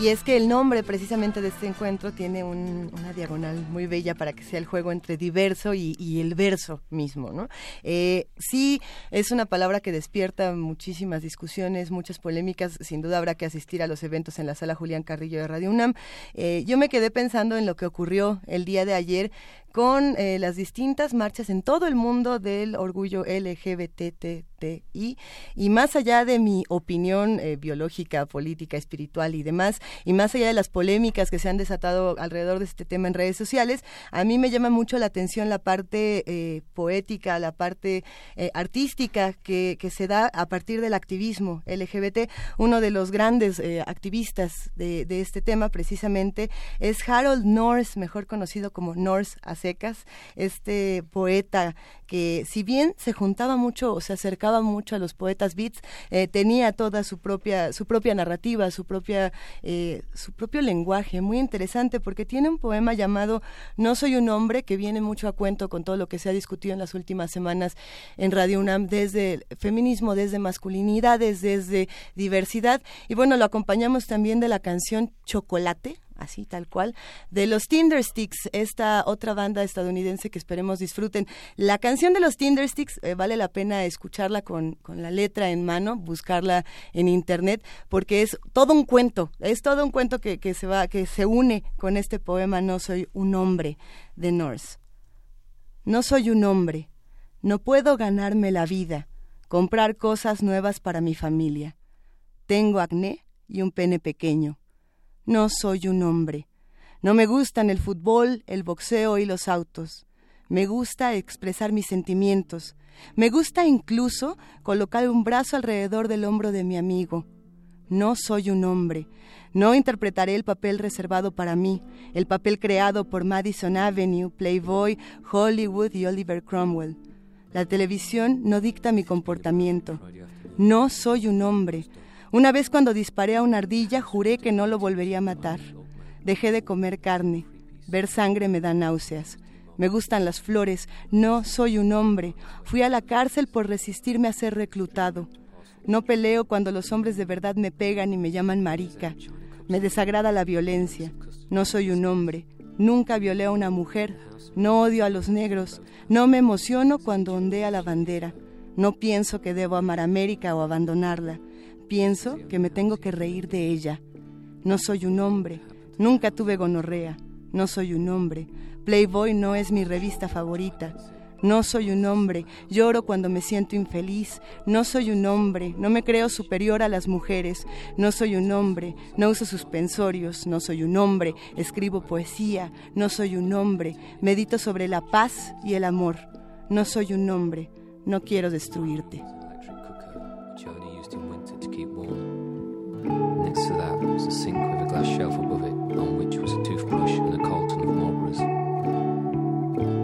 [SPEAKER 1] Y es que el nombre precisamente de este encuentro tiene un- una diagonal muy bella para que sea el juego entre diverso y, y el verso mismo, ¿no? Eh, sí, es una palabra que despierta muchísimas discusiones, muchas polémicas. Sin duda habrá que asistir a los eventos en la sala Julián Carrillo de Radio UNAM. Eh, yo me quedé pensando en lo que ocurrió el día de ayer con eh, las distintas marchas en todo el mundo del orgullo LGBTTI y más allá de mi opinión eh, biológica, política, espiritual y demás, y más allá de las polémicas que se han desatado alrededor de este tema en redes sociales, a mí me llama mucho la atención la parte eh, poética, la parte eh, artística que, que se da a partir del activismo LGBT. Uno de los grandes eh, activistas de, de este tema precisamente es Harold Norse, mejor conocido como Norse a secas, este poeta que si bien se juntaba mucho o se acercaba mucho a los poetas beats, eh, tenía toda su propia, su propia narrativa, su propia, eh, su propio lenguaje, muy interesante porque tiene un poema llamado No soy un hombre que viene mucho a cuento con todo lo que se ha discutido en las últimas semanas en Radio UNAM desde feminismo, desde masculinidades, desde diversidad. Y bueno, lo acompañamos también de la canción Chocolate, así tal cual, de los Tindersticks, esta otra banda estadounidense que esperemos disfruten. La canción de los Tindersticks eh, vale la pena escucharla con, con la letra en mano, buscarla en internet, porque es todo un cuento, es todo un cuento que, que se va, que se une con este poema No soy un hombre de Norse. No soy un hombre, no puedo ganarme la vida, comprar cosas nuevas para mi familia. Tengo acné y un pene pequeño. No soy un hombre. No me gustan el fútbol, el boxeo y los autos. Me gusta expresar mis sentimientos. Me gusta incluso colocar un brazo alrededor del hombro de mi amigo. No soy un hombre. No interpretaré el papel reservado para mí, el papel creado por Madison Avenue, Playboy, Hollywood y Oliver Cromwell. La televisión no dicta mi comportamiento. No soy un hombre. Una vez cuando disparé a una ardilla juré que no lo volvería a matar. Dejé de comer carne. Ver sangre me da náuseas. Me gustan las flores. No soy un hombre. Fui a la cárcel por resistirme a ser reclutado. No peleo cuando los hombres de verdad me pegan y me llaman marica. Me desagrada la violencia. No soy un hombre. Nunca violé a una mujer. No odio a los negros. No me emociono cuando ondea la bandera. No pienso que debo amar América o abandonarla. Pienso que me tengo que reír de ella. No soy un hombre. Nunca tuve gonorrea. No soy un hombre. Playboy no es mi revista favorita. No soy un hombre, lloro cuando me siento infeliz. No soy un hombre, no me creo superior a las mujeres. No soy un hombre, no uso suspensorios. No soy un hombre, escribo poesía. No soy un hombre, medito sobre la paz y el amor. No soy un hombre, no quiero destruirte.
[SPEAKER 22] Sink with a glass shelf above it, on which was a toothbrush and a carton of Marlboros.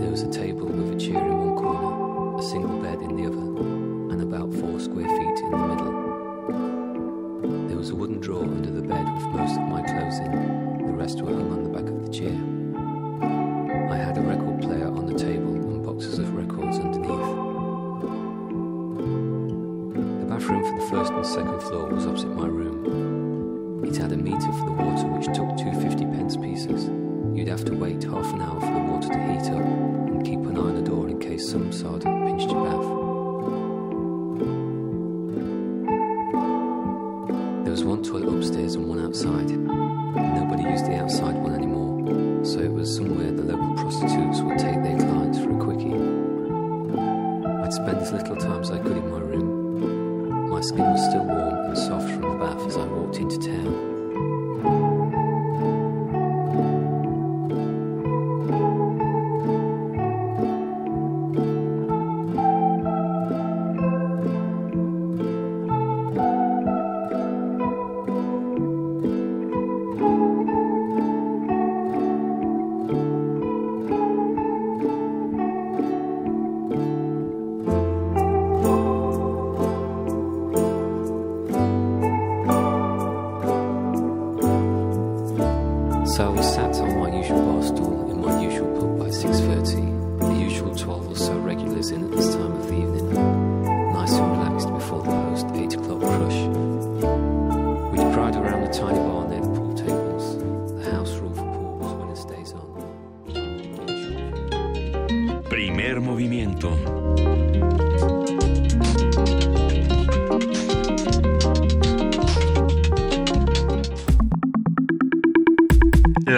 [SPEAKER 22] There was a table with a chair in one corner, a single bed in the other, and about four square feet in the middle. There was a wooden drawer under the bed with most of my clothes in. The rest were hung on the back of the chair.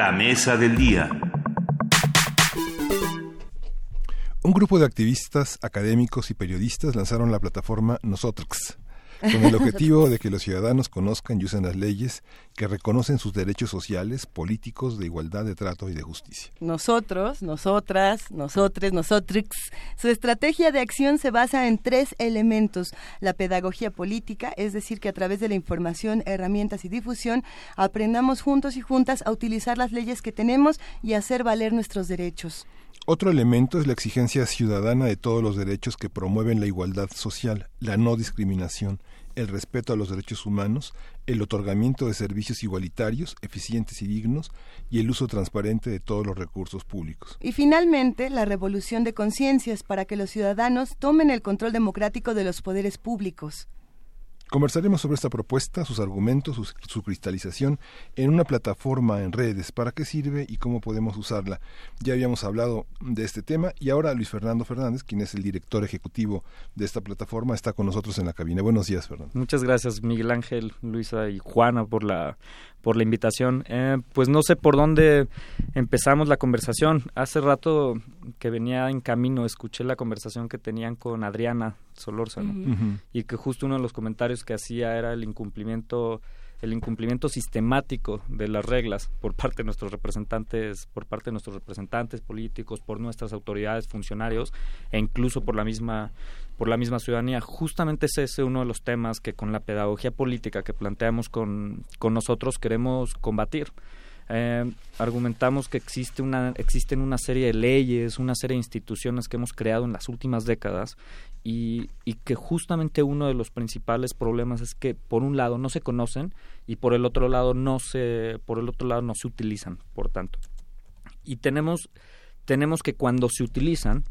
[SPEAKER 4] La mesa del día.
[SPEAKER 2] Un grupo de activistas, académicos y periodistas lanzaron la plataforma Nosotros, con el objetivo de que los ciudadanos conozcan y usen las leyes que reconocen sus derechos sociales, políticos, de igualdad de trato y de justicia.
[SPEAKER 1] Nosotros, nosotras, nosotres, nosotrix. Su estrategia de acción se basa en tres elementos. La pedagogía política, es decir, que a través de la información, herramientas y difusión aprendamos juntos y juntas a utilizar las leyes que tenemos y hacer valer nuestros derechos.
[SPEAKER 2] Otro elemento es la exigencia ciudadana de todos los derechos que promueven la igualdad social, la no discriminación, el respeto a los derechos humanos, el otorgamiento de servicios igualitarios, eficientes y dignos, y el uso transparente de todos los recursos públicos.
[SPEAKER 1] Y finalmente, la revolución de conciencias para que los ciudadanos tomen el control democrático de los poderes públicos.
[SPEAKER 2] Conversaremos sobre esta propuesta, sus argumentos, su, su, cristalización en una plataforma en redes, para qué sirve y cómo podemos usarla. Ya habíamos hablado de este tema y ahora Luis Fernando Fernández, quien es el director ejecutivo de esta plataforma, está con nosotros en la cabina. Buenos días, Fernando.
[SPEAKER 23] Muchas gracias, Miguel Ángel, Luisa y Juana, por la por la invitación. Eh, pues no sé por dónde empezamos la conversación. Hace rato que venía en camino escuché la conversación que tenían con Adriana Solórzano y que justo uno de los comentarios que hacía era el incumplimiento el incumplimiento sistemático de las reglas por parte de nuestros representantes, por parte de nuestros representantes políticos, por nuestras autoridades, funcionarios e incluso por la misma por la misma ciudadanía. Justamente es ese uno de los temas que con la pedagogía política que planteamos con, con nosotros queremos combatir. Eh, argumentamos que existe una, existen una serie de leyes, una serie de instituciones que hemos creado en las últimas décadas y, y que justamente uno de los principales problemas es que por un lado no se conocen y por el otro lado no se, por el otro lado no se utilizan, por tanto. Y tenemos tenemos que cuando se utilizan,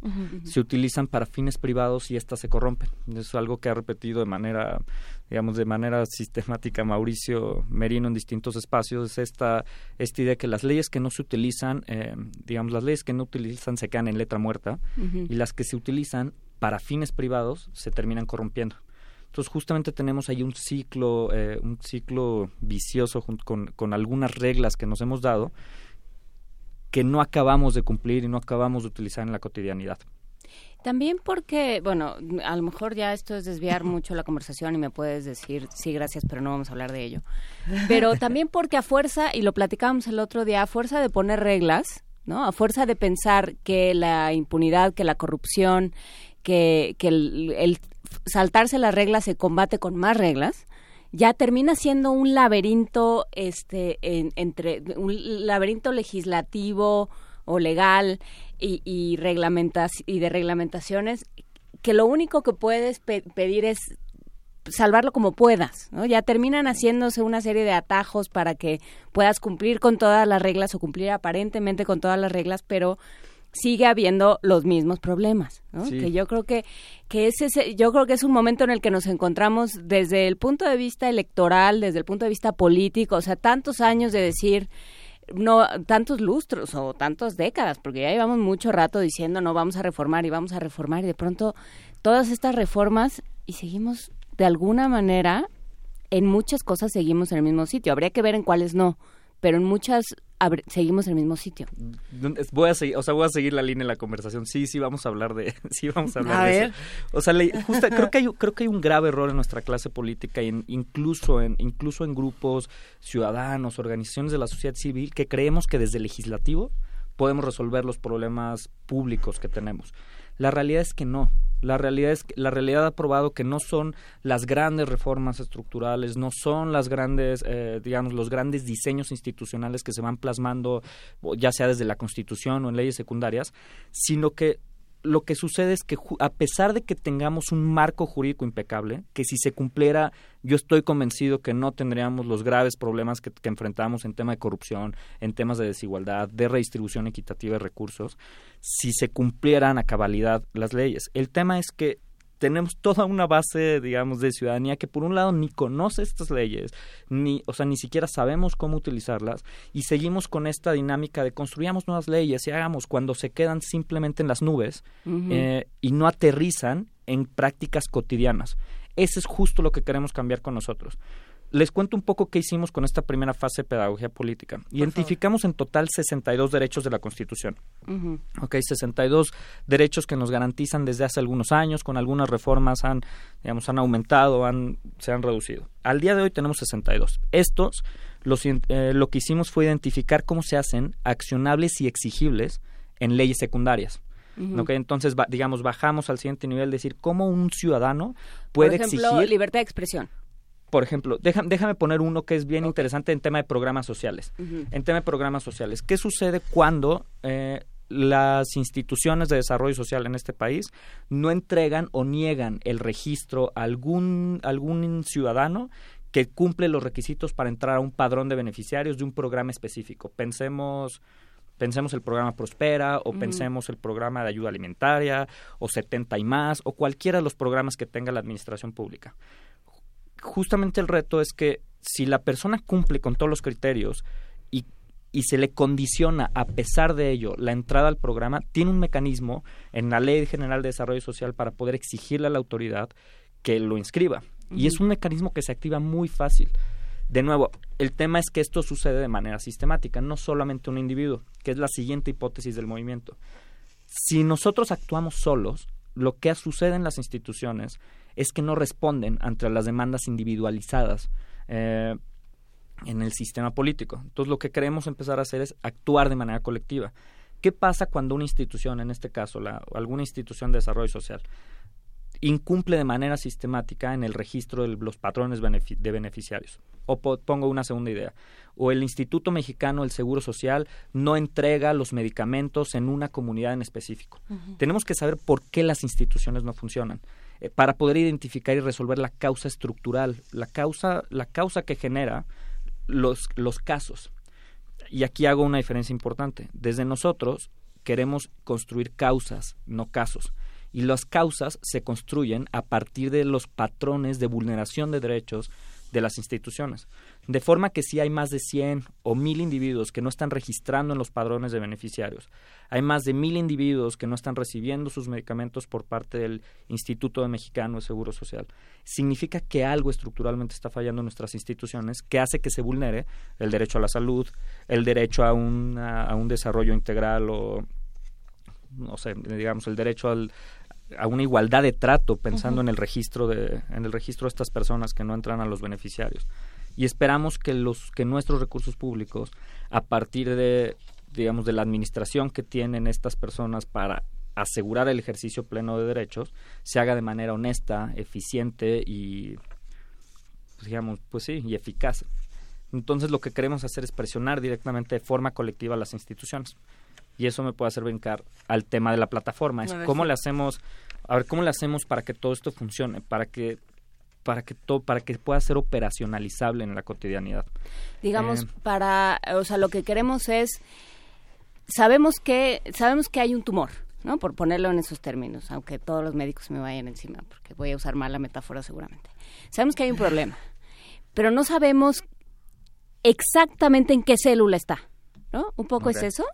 [SPEAKER 23] se utilizan para fines privados y éstas se corrompen. Eso es algo que ha repetido de manera, digamos, de manera sistemática Mauricio Merino en distintos espacios. Es esta, esta idea que las leyes que no se utilizan, eh, digamos, las leyes que no utilizan se quedan en letra muerta y las que se utilizan para fines privados se terminan corrompiendo. Entonces justamente tenemos ahí un ciclo, eh, un ciclo vicioso junto con, con algunas reglas que nos hemos dado que no acabamos de cumplir y no acabamos de utilizar en la cotidianidad.
[SPEAKER 6] También porque, bueno, a lo mejor ya esto es desviar mucho la conversación y me puedes decir, sí, gracias, pero no vamos a hablar de ello. Pero también porque a fuerza, y lo platicábamos el otro día, a fuerza de poner reglas, ¿no? A fuerza de pensar que la impunidad, que la corrupción, que, el saltarse las reglas se combate con más reglas, ya termina siendo un laberinto este en- entre un laberinto legislativo o legal y, y de reglamentaciones que lo único que puedes pe- pedir es salvarlo como puedas, ¿no? Ya terminan haciéndose una serie de atajos para que puedas cumplir con todas las reglas o cumplir aparentemente con todas las reglas, pero sigue habiendo los mismos problemas, ¿no?
[SPEAKER 24] Sí.
[SPEAKER 6] Que yo creo que que es ese, yo creo que es un momento en el que nos encontramos desde el punto de vista electoral, desde el punto de vista político, o sea, tantos años de decir no tantos lustros o tantas décadas, porque ya llevamos mucho rato diciendo no vamos a reformar y vamos a reformar y de pronto todas estas reformas y seguimos de alguna manera en muchas cosas seguimos en el mismo sitio. Habría que ver en cuáles no, pero en muchas seguimos en el mismo sitio.
[SPEAKER 23] Voy a seguir, o sea, voy a seguir la línea de la conversación. Sí, sí vamos a hablar de, sí vamos a hablar
[SPEAKER 6] A
[SPEAKER 23] de
[SPEAKER 6] ver.
[SPEAKER 23] eso. O sea, le- justa- creo que hay, creo que hay un grave error en nuestra clase política, y en- incluso en, incluso en grupos ciudadanos, organizaciones de la sociedad civil, que creemos que desde el legislativo podemos resolver los problemas públicos que tenemos. La realidad es que no. La realidad es la realidad ha probado que no son las grandes reformas estructurales, no son las grandes, eh, digamos, los grandes diseños institucionales que se van plasmando, ya sea desde la Constitución o en leyes secundarias, sino que lo que sucede es que a pesar de que tengamos un marco jurídico impecable, que si se cumpliera, yo estoy convencido que no tendríamos los graves problemas que, que enfrentamos en tema de corrupción, en temas de desigualdad, de redistribución equitativa de recursos, si se cumplieran a cabalidad las leyes. El tema es que tenemos toda una base, digamos, de ciudadanía que por un lado ni conoce estas leyes, ni, o sea, ni siquiera sabemos cómo utilizarlas y seguimos con esta dinámica de construyamos nuevas leyes y hagamos cuando se quedan simplemente en las nubes eh, y no aterrizan en prácticas cotidianas. Ese es justo lo que queremos cambiar con nosotros. Les cuento un poco qué hicimos con esta primera fase de pedagogía política. Identificamos en total 62 derechos de la Constitución.
[SPEAKER 6] Ujú.
[SPEAKER 23] Ok, 62 derechos que nos garantizan desde hace algunos años, con algunas reformas han, digamos, han aumentado, han, se han reducido. Al día de hoy tenemos 62. Estos, los, eh, lo que hicimos fue identificar cómo se hacen accionables y exigibles en leyes secundarias.
[SPEAKER 6] Ujú.
[SPEAKER 23] Ok, entonces, ba- digamos, bajamos al siguiente nivel, decir, cómo un ciudadano puede
[SPEAKER 6] Por ejemplo,
[SPEAKER 23] exigir
[SPEAKER 6] libertad de expresión.
[SPEAKER 23] Por ejemplo, déjame poner uno que es bien interesante en tema de programas sociales. En tema de programas sociales, ¿qué sucede cuando eh, las instituciones de desarrollo social en este país no entregan o niegan el registro a algún, algún ciudadano que cumple los requisitos para entrar a un padrón de beneficiarios de un programa específico? Pensemos pensemos el programa Prospera o pensemos el programa de ayuda alimentaria o 70 y más o cualquiera de los programas que tenga la administración pública justamente el reto es que si la persona cumple con todos los criterios y, y se le condiciona a pesar de ello la entrada al programa, tiene un mecanismo en la Ley General de Desarrollo Social para poder exigirle a la autoridad que lo inscriba. Y es un mecanismo que se activa muy fácil. De nuevo, el tema es que esto sucede de manera sistemática, no solamente un individuo, que es la siguiente hipótesis del movimiento. Si nosotros actuamos solos, lo que sucede en las instituciones es que no responden ante las demandas individualizadas eh, en el sistema político. Entonces, lo que queremos empezar a hacer es actuar de manera colectiva. ¿Qué pasa cuando una institución, en este caso, la, alguna institución de desarrollo social, incumple de manera sistemática en el registro de los patrones de beneficiarios. O po- pongo una segunda idea. O el Instituto Mexicano del Seguro Social no entrega los medicamentos en una comunidad en específico. Tenemos que saber por qué las instituciones no funcionan eh, para poder identificar y resolver la causa estructural, la causa, la causa que genera los, los casos. Y aquí hago una diferencia importante. Desde nosotros queremos construir causas, no casos. Y las causas se construyen a partir de los patrones de vulneración de derechos de las instituciones. De forma que si hay más de 100 o 1000 individuos que no están registrando en los padrones de beneficiarios, hay más de 1000 individuos que no están recibiendo sus medicamentos por parte del Instituto Mexicano de Seguro Social, significa que algo estructuralmente está fallando en nuestras instituciones que hace que se vulnere el derecho a la salud, el derecho a, una- a un desarrollo integral o, no sé, digamos, el derecho al, a una igualdad de trato pensando en el registro de en el registro de estas personas que no entran a los beneficiarios y esperamos que los que nuestros recursos públicos a partir de digamos de la administración que tienen estas personas para asegurar el ejercicio pleno de derechos se haga de manera honesta eficiente y pues, digamos pues sí y eficaz. Entonces lo que queremos hacer es presionar directamente de forma colectiva a las instituciones. Y eso me puede hacer brincar al tema de la plataforma. Es cómo le hacemos, a ver cómo le hacemos para que todo esto funcione, para que para que todo, para que pueda ser operacionalizable en la cotidianidad.
[SPEAKER 6] digamos
[SPEAKER 23] Eh,
[SPEAKER 6] para o sea lo que queremos es sabemos que sabemos que hay un tumor no por ponerlo en esos términos aunque todos los médicos me vayan encima porque voy a usar mal la metáfora seguramente. Sabemos que hay un problema pero no sabemos exactamente en qué célula está no un poco es eso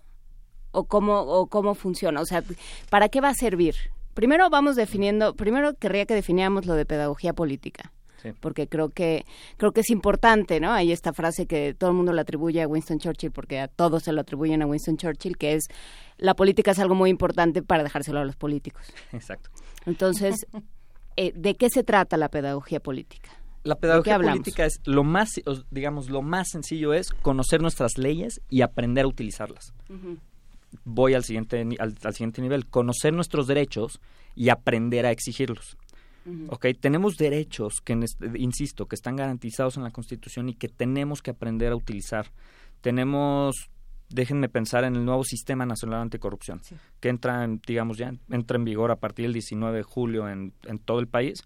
[SPEAKER 6] o cómo o cómo funciona o sea para qué va a servir primero vamos definiendo primero querría que definiéramos lo de pedagogía política
[SPEAKER 23] Sí.
[SPEAKER 6] porque creo que creo que es importante, ¿no? Hay esta frase que todo el mundo le atribuye a Winston Churchill porque a todos se lo atribuyen a Winston Churchill, que es la política es algo muy importante para dejárselo a los políticos.
[SPEAKER 23] Exacto.
[SPEAKER 6] Entonces, eh, ¿de qué se trata la pedagogía política?
[SPEAKER 23] La
[SPEAKER 6] ¿De qué
[SPEAKER 23] pedagogía política es lo más, os- digamos, lo más sencillo es conocer nuestras leyes y aprender a utilizarlas. Voy al siguiente, al, al siguiente nivel, conocer nuestros derechos y aprender a exigirlos. Ok, tenemos derechos que, insisto, que están garantizados en la Constitución y que tenemos que aprender a utilizar. Tenemos, déjenme pensar en el nuevo Sistema Nacional Anticorrupción, que entra, en, digamos, ya entra en vigor a partir del 19 de julio en, en todo el país.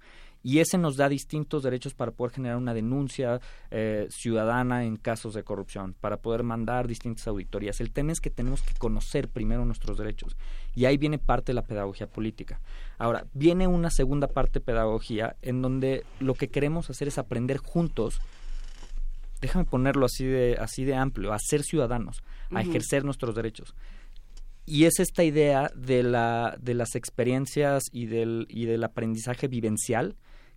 [SPEAKER 23] Y ese nos da distintos derechos para poder generar una denuncia eh, ciudadana en casos de corrupción, para poder mandar distintas auditorías. El tema es que tenemos que conocer primero nuestros derechos. Y ahí viene parte de la pedagogía política. Ahora, viene una segunda parte de pedagogía en donde lo que queremos hacer es aprender juntos déjame ponerlo así de así de amplio, a ser ciudadanos, a ejercer nuestros derechos. Y es esta idea de la de las experiencias y del y del aprendizaje vivencial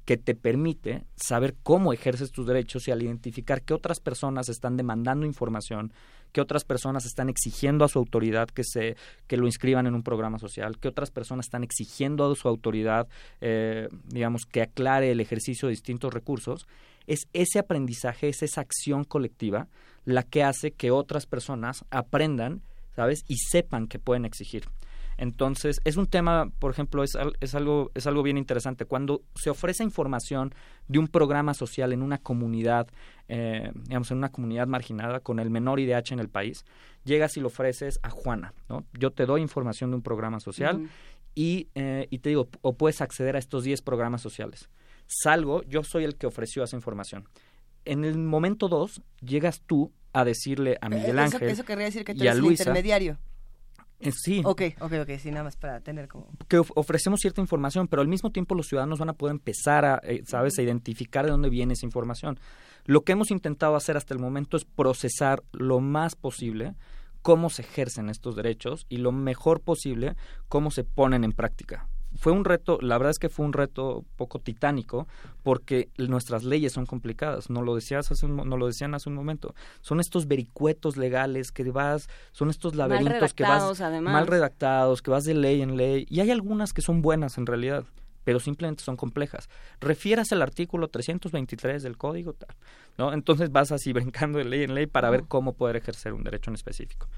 [SPEAKER 23] que te permite saber cómo ejerces tus derechos y al identificar que otras personas están demandando información, que otras personas están exigiendo a su autoridad que se que lo inscriban en un programa social, que otras personas están exigiendo a su autoridad, eh, digamos, que aclare el ejercicio de distintos recursos, es ese aprendizaje, es esa acción colectiva la que hace que otras personas aprendan, ¿sabes? Y sepan que pueden exigir. Entonces, es un tema, por ejemplo, es, es, algo, es algo bien interesante. Cuando se ofrece información de un programa social en una comunidad, eh, digamos, en una comunidad marginada con el menor IDH en el país, llegas y lo ofreces a Juana, ¿no? Yo te doy información de un programa social y, eh, y te digo, o puedes acceder a estos 10 programas sociales. Salgo, yo soy el que ofreció esa información. En el momento 2, llegas tú a decirle a Miguel
[SPEAKER 1] Eh, eso,
[SPEAKER 23] Ángel
[SPEAKER 1] eso querría decir que tú
[SPEAKER 23] y a
[SPEAKER 1] eres el
[SPEAKER 23] Luisa,
[SPEAKER 1] intermediario.
[SPEAKER 23] Eh, sí,
[SPEAKER 1] Ok, ok, ok, sí, nada más para tener como...
[SPEAKER 23] que of- ofrecemos cierta información, pero al mismo tiempo los ciudadanos van a poder empezar a, eh, ¿sabes?, a identificar de dónde viene esa información. Lo que hemos intentado hacer hasta el momento es procesar lo más posible cómo se ejercen estos derechos y lo mejor posible cómo se ponen en práctica. Fue un reto, la verdad es que fue un reto poco titánico porque nuestras leyes son complicadas, no lo decías hace un, no lo decían hace un momento. Son estos vericuetos legales que vas, son estos laberintos que vas
[SPEAKER 6] redactados, además.
[SPEAKER 23] mal redactados, que vas de ley en ley, y hay algunas que son buenas en realidad, pero simplemente son complejas. Refieras al artículo 323 del código, tal, ¿no? Entonces vas así brincando de ley en ley para ver cómo poder ejercer un derecho en específico.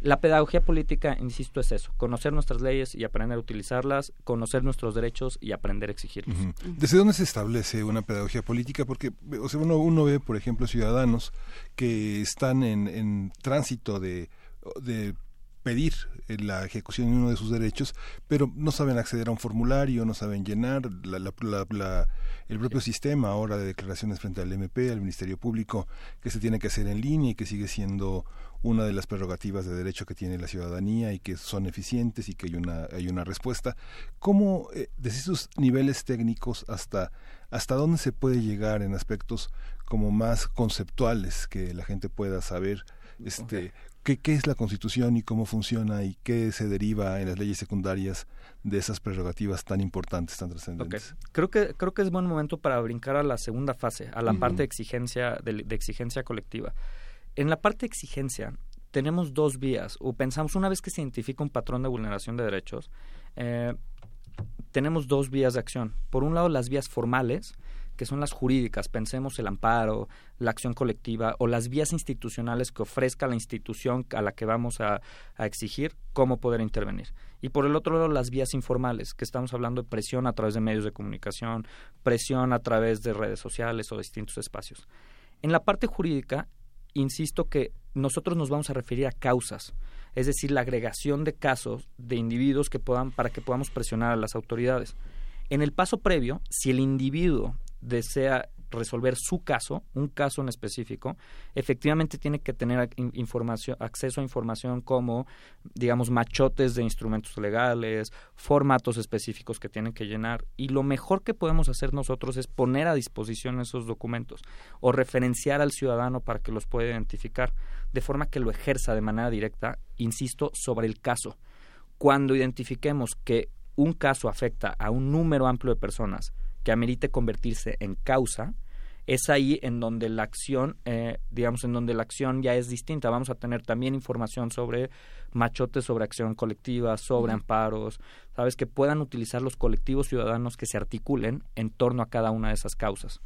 [SPEAKER 23] La pedagogía política, insisto, es eso, conocer nuestras leyes y aprender a utilizarlas, conocer nuestros derechos y aprender a exigirlos.
[SPEAKER 2] ¿Desde dónde se establece una pedagogía política? Porque o sea, uno, uno ve, por ejemplo, ciudadanos que están en, en tránsito de, de pedir eh, la ejecución de uno de sus derechos, pero no saben acceder a un formulario, no saben llenar la, el propio sistema ahora de declaraciones frente al MP, al Ministerio Público, que se tiene que hacer en línea y que sigue siendo una de las prerrogativas de derecho que tiene la ciudadanía y que son eficientes y que hay una, hay una respuesta. ¿Cómo, eh, desde esos niveles técnicos hasta, hasta dónde se puede llegar en aspectos como más conceptuales que la gente pueda saber este, qué, qué es la Constitución y cómo funciona y qué se deriva en las leyes secundarias de esas prerrogativas tan importantes, tan trascendentes?
[SPEAKER 23] Okay. Creo que creo que es buen momento para brincar a la segunda fase, a la parte de exigencia de, de exigencia colectiva. En la parte de exigencia tenemos dos vías, o pensamos una vez que se identifica un patrón de vulneración de derechos, eh, tenemos dos vías de acción. Por un lado, las vías formales, que son las jurídicas, pensemos el amparo, la acción colectiva o las vías institucionales que ofrezca la institución a la que vamos a, exigir cómo poder intervenir. Y por el otro lado, las vías informales, que estamos hablando de presión a través de medios de comunicación, presión a través de redes sociales o distintos espacios. En la parte jurídica, insisto que nosotros nos vamos a referir a causas, es decir, la agregación de casos de individuos que puedan para que podamos presionar a las autoridades. En el paso previo, si el individuo desea resolver su caso, un caso en específico, efectivamente tiene que tener información, acceso a información como, digamos, machotes de instrumentos legales, formatos específicos que tienen que llenar. Y lo mejor que podemos hacer nosotros es poner a disposición esos documentos o referenciar al ciudadano para que los pueda identificar, de forma que lo ejerza de manera directa, insisto, sobre el caso. Cuando identifiquemos que un caso afecta a un número amplio de personas, que amerite convertirse en causa, es ahí en donde la acción, eh, digamos, en donde la acción ya es distinta. Vamos a tener también información sobre machotes, sobre acción colectiva, sobre uh -huh. amparos, sabes, que puedan utilizar los colectivos ciudadanos que se articulen en torno a cada una de esas causas.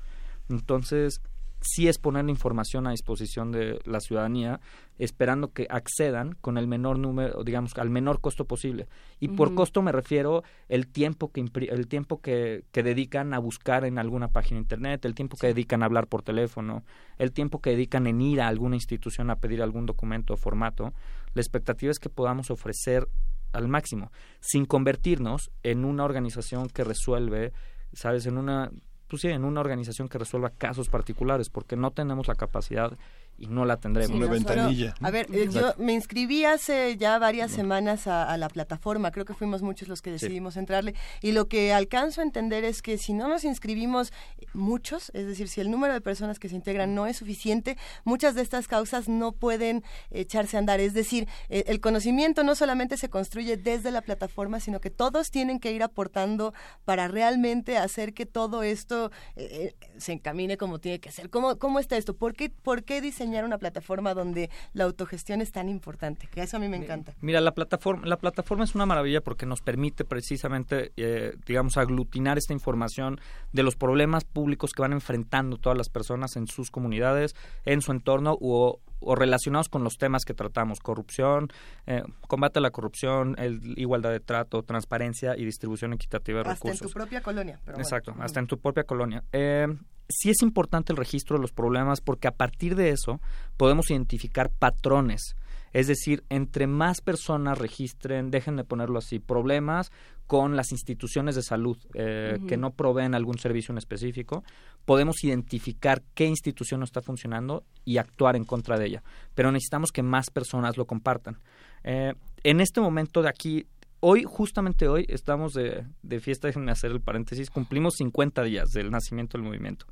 [SPEAKER 23] Entonces, sí es poner la información a disposición de la ciudadanía, esperando que accedan con el menor número, digamos, al menor costo posible. Y uh -huh. por costo me refiero el tiempo que el tiempo que, que, dedican a buscar en alguna página internet, el tiempo que sí. dedican a hablar por teléfono, el tiempo que dedican en ir a alguna institución a pedir algún documento o formato. La expectativa es que podamos ofrecer al máximo, sin convertirnos en una organización que resuelve, sabes, en una sí, en una organización que resuelva casos particulares, porque no tenemos la capacidad y no la tendremos.
[SPEAKER 2] Sí, una ventanilla.
[SPEAKER 1] a ver, eh, yo me inscribí hace ya varias no. semanas a, a, la plataforma, creo que fuimos muchos los que decidimos sí. entrarle, y lo que alcanzo a entender es que si no nos inscribimos muchos, es decir, si el número de personas que se integran no es suficiente, muchas de estas causas no pueden echarse a andar. Es decir, eh, el conocimiento no solamente se construye desde la plataforma, sino que todos tienen que ir aportando para realmente hacer que todo esto eh, se encamine como tiene que ser. ¿Cómo, cómo está esto? ¿Por qué, por qué diseñar una plataforma donde la autogestión es tan importante? Que eso a mí me encanta.
[SPEAKER 23] Mira, la plataforma, la plataforma es una maravilla porque nos permite precisamente, eh, digamos, aglutinar esta información de los problemas públicos que van enfrentando todas las personas en sus comunidades, en su entorno o, o relacionados con los temas que tratamos, corrupción, eh, combate a la corrupción, el, igualdad de trato, transparencia y distribución equitativa de
[SPEAKER 1] hasta
[SPEAKER 23] recursos.
[SPEAKER 1] Hasta en tu propia colonia.
[SPEAKER 23] Exacto,
[SPEAKER 1] bueno.
[SPEAKER 23] hasta en tu propia colonia. Eh, sí es importante el registro de los problemas porque a partir de eso podemos identificar patrones. Es decir, entre más personas registren, dejen de ponerlo así, problemas con las instituciones de salud eh, uh -huh. que no proveen algún servicio en específico, podemos identificar qué institución no está funcionando y actuar en contra de ella. Pero necesitamos que más personas lo compartan. Eh, en este momento de aquí, hoy, justamente hoy, estamos de, de fiesta, déjenme hacer el paréntesis, cumplimos 50 días del nacimiento del movimiento.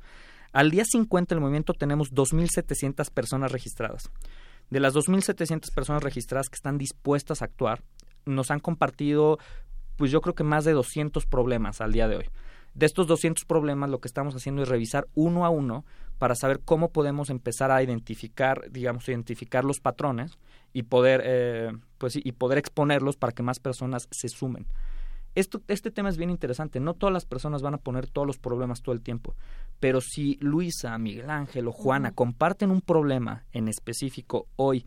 [SPEAKER 23] Al día 50 del movimiento tenemos 2.700 personas registradas. De las 2.700 personas registradas que están dispuestas a actuar, nos han compartido, pues yo creo que más de 200 problemas al día de hoy. De estos 200 problemas, lo que estamos haciendo es revisar uno a uno para saber cómo podemos empezar a identificar, digamos, identificar los patrones y poder, eh, pues, y poder exponerlos para que más personas se sumen. Esto, este tema es bien interesante. No todas las personas van a poner todos los problemas todo el tiempo. Pero si Luisa, Miguel Ángel o Juana uh -huh. comparten un problema en específico hoy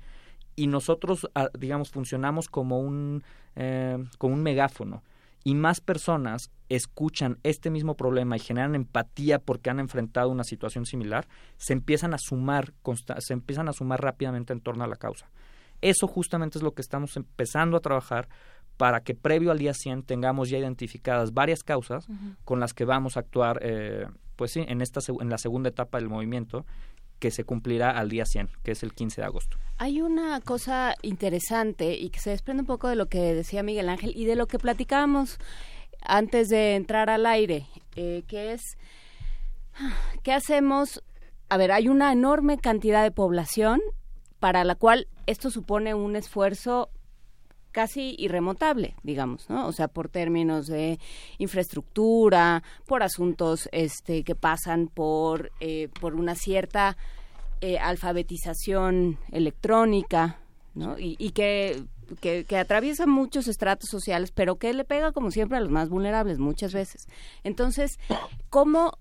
[SPEAKER 23] y nosotros, ah, digamos, funcionamos como un, eh, como un megáfono y más personas escuchan este mismo problema y generan empatía porque han enfrentado una situación similar, se empiezan a sumar, se empiezan a sumar rápidamente en torno a la causa. Eso justamente es lo que estamos empezando a trabajar para que previo al día 100 tengamos ya identificadas varias causas con las que vamos a actuar, eh, pues sí, en, esta, en la segunda etapa del movimiento que se cumplirá al día 100, que es el 15 de agosto.
[SPEAKER 6] Hay una cosa interesante y que se desprende un poco de lo que decía Miguel Ángel y de lo que platicábamos antes de entrar al aire, eh, que es, ¿qué hacemos? A ver, hay una enorme cantidad de población para la cual esto supone un esfuerzo casi irremontable, digamos, ¿no? O sea, por términos de infraestructura, por asuntos este, que pasan por, eh, por una cierta eh, alfabetización electrónica, ¿no? Y, que, que, que, atraviesa muchos estratos sociales, pero que le pega, como siempre, a los más vulnerables muchas veces. Entonces, ¿cómo,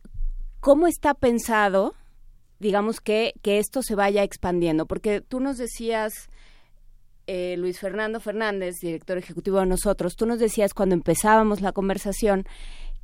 [SPEAKER 6] cómo está pensado, digamos, que, que esto se vaya expandiendo? Porque tú nos decías eh, Luis Fernando Fernández, director ejecutivo de nosotros, tú nos decías cuando empezábamos la conversación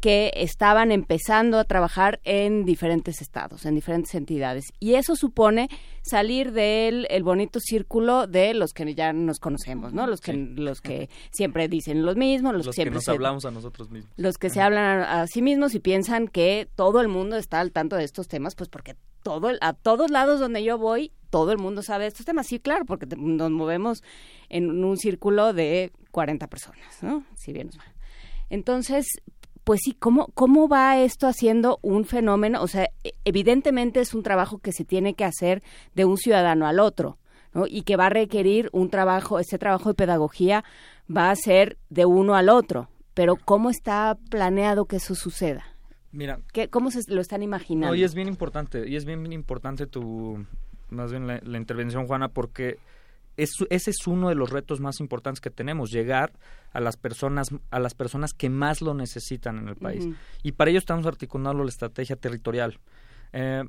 [SPEAKER 6] que estaban empezando a trabajar en diferentes estados, en diferentes entidades. Y eso supone salir del el bonito círculo de los que ya nos conocemos, ¿no? Los que, los que siempre dicen lo mismo, los, que siempre
[SPEAKER 23] nos hablamos a nosotros mismos.
[SPEAKER 6] Los que se hablan a, sí mismos y piensan que todo el mundo está al tanto de estos temas, pues porque todo a todos lados donde yo voy, todo el mundo sabe estos temas. Sí, claro, porque nos movemos en un círculo de 40 personas, ¿no? Si bien nos va. Entonces, pues sí, ¿cómo, ¿cómo va esto haciendo un fenómeno? O sea, e, evidentemente es un trabajo que se tiene que hacer de un ciudadano al otro, ¿no? Y que va a requerir un trabajo, ese trabajo de pedagogía va a ser de uno al otro. Pero ¿cómo está planeado que eso suceda?
[SPEAKER 23] Mira,
[SPEAKER 6] ¿Qué, ¿cómo se lo están imaginando?
[SPEAKER 23] y es bien importante, y es bien, bien importante tu, más bien la intervención, Juana, porque ese es uno de los retos más importantes que tenemos, llegar a las personas, a las personas que más lo necesitan en el país. Y para ello estamos articulando la estrategia territorial. Eh,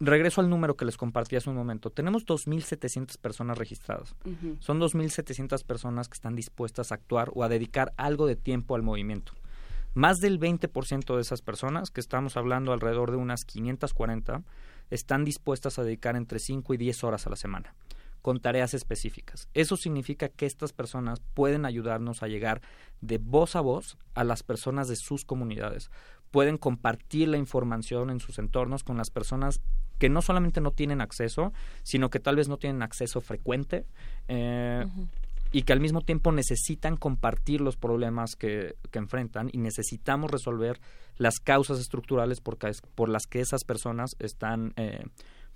[SPEAKER 23] regreso al número que les compartí hace un momento. Tenemos 2.700 personas registradas. Son 2.700 personas que están dispuestas a actuar o a dedicar algo de tiempo al movimiento. Más del 20% de esas personas, que estamos hablando alrededor de unas 540, están dispuestas a dedicar entre 5 y 10 horas a la semana con tareas específicas. Eso significa que estas personas pueden ayudarnos a llegar de voz a voz a las personas de sus comunidades. Pueden compartir la información en sus entornos con las personas que no solamente no tienen acceso, sino que tal vez no tienen acceso frecuente eh, y que al mismo tiempo necesitan compartir los problemas que, que enfrentan y necesitamos resolver las causas estructurales por, por las que esas personas están, eh,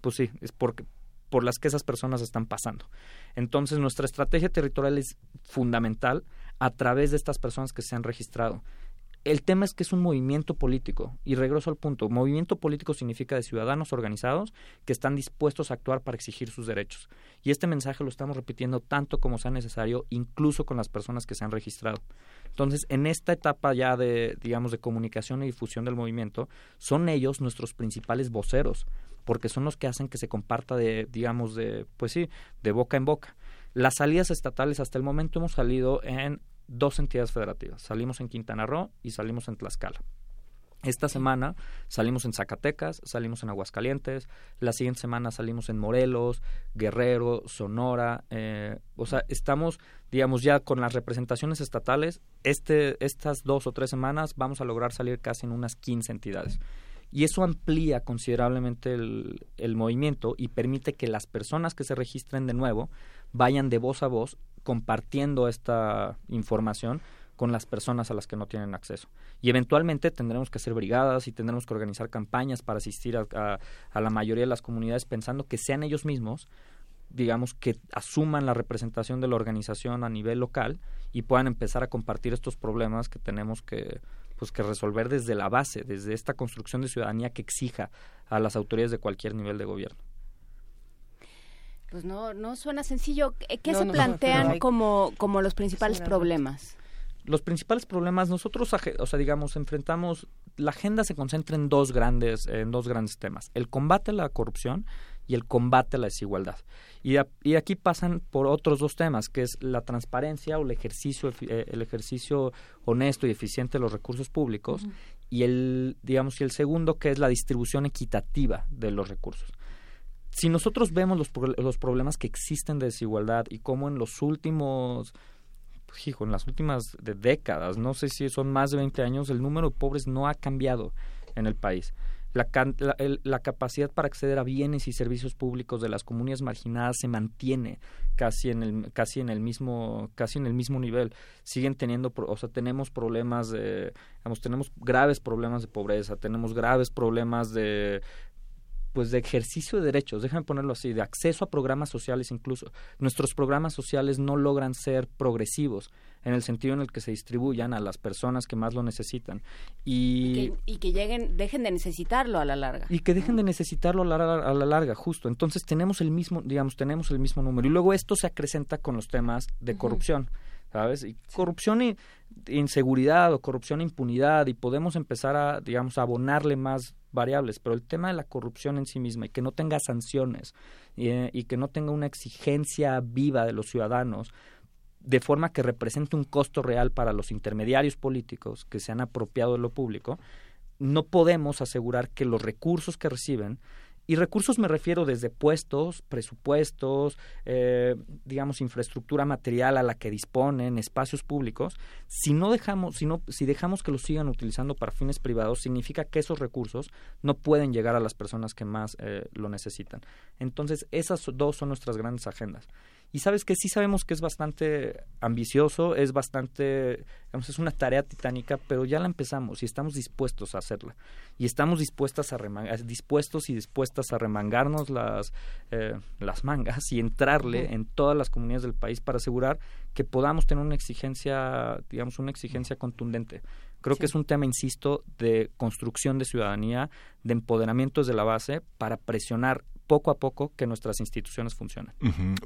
[SPEAKER 23] pues sí, es porque por las que esas personas están pasando. Entonces, nuestra estrategia territorial es fundamental a través de estas personas que se han registrado. El tema es que es un movimiento político, y regreso al punto, movimiento político significa de ciudadanos organizados que están dispuestos a actuar para exigir sus derechos. Y este mensaje lo estamos repitiendo tanto como sea necesario, incluso con las personas que se han registrado. Entonces, en esta etapa ya de, digamos, de comunicación y difusión del movimiento, son ellos nuestros principales voceros porque son los que hacen que se comparta de, digamos, de, pues sí, de boca en boca. Las salidas estatales hasta el momento hemos salido en dos entidades federativas. Salimos en Quintana Roo y salimos en Tlaxcala. Esta semana salimos en Zacatecas, salimos en Aguascalientes, la siguiente semana salimos en Morelos, Guerrero, Sonora, eh, o sea, estamos, digamos, ya con las representaciones estatales, este, estas dos o tres semanas vamos a lograr salir casi en unas 15 entidades y eso amplía considerablemente el, el, movimiento y permite que las personas que se registren de nuevo vayan de voz a voz compartiendo esta información con las personas a las que no tienen acceso. Y eventualmente tendremos que hacer brigadas y tendremos que organizar campañas para asistir a, la mayoría de las comunidades pensando que sean ellos mismos digamos, que asuman la representación de la organización a nivel local y puedan empezar a compartir estos problemas que tenemos que, pues que resolver desde la base, desde esta construcción de ciudadanía que exija a las autoridades de cualquier nivel de gobierno.
[SPEAKER 6] Pues no, no suena sencillo. ¿Qué se plantean como, como los principales problemas?
[SPEAKER 23] Los principales problemas, nosotros, o sea, digamos, enfrentamos, la agenda se concentra en dos grandes, en dos grandes temas. El combate a la corrupción y el combate a la desigualdad. Y, a- y aquí pasan por otros dos temas, que es la transparencia o el ejercicio, eh, el ejercicio honesto y eficiente de los recursos públicos, y el, digamos, y el segundo, que es la distribución equitativa de los recursos. Si nosotros vemos los, los problemas que existen de desigualdad y cómo en los últimos pues, hijo, en las últimas décadas, no sé si son más de 20 años, el número de pobres no ha cambiado en el país. La, la, capacidad para acceder a bienes y servicios públicos de las comunidades marginadas se mantiene casi en el casi en el mismo casi en el mismo nivel siguen teniendo o sea tenemos problemas de digamos tenemos graves problemas de pobreza tenemos graves problemas de pues de ejercicio de derechos, déjame ponerlo así, de acceso a programas sociales incluso. Nuestros programas sociales no logran ser progresivos en el sentido en el que se distribuyan a las personas que más lo necesitan. Y,
[SPEAKER 6] Que- y que lleguen, dejen de necesitarlo a la larga.
[SPEAKER 23] y que dejen de necesitarlo a la, a la larga, justo. Entonces tenemos el mismo, digamos, tenemos el mismo número. Y luego esto se acrecenta con los temas de corrupción, ¿sabes? Y corrupción y inseguridad o corrupción e impunidad y podemos empezar a, digamos, a abonarle más variables, pero el tema de la corrupción en sí misma y que no tenga sanciones y, eh, y que no tenga una exigencia viva de los ciudadanos de forma que represente un costo real para los intermediarios políticos que se han apropiado de lo público, no podemos asegurar que los recursos que reciben, y recursos me refiero desde puestos, presupuestos, eh, digamos, infraestructura material a la que disponen, espacios públicos, si no dejamos, si, no, si dejamos que los sigan utilizando para fines privados, significa que esos recursos no pueden llegar a las personas que más eh, lo necesitan. Entonces, esas dos son nuestras grandes agendas. Y sabes que sí sabemos que es bastante ambicioso, es bastante, digamos, es una tarea titánica, pero ya la empezamos y estamos dispuestos a hacerla. Y estamos dispuestas a eh, dispuestos y dispuestas a remangarnos las, eh, las mangas y entrarle en todas las comunidades del país para asegurar que podamos tener una exigencia, digamos, una exigencia contundente. Creo que es un tema, insisto, de construcción de ciudadanía, de empoderamiento desde la base para presionar poco a poco que nuestras instituciones funcionen.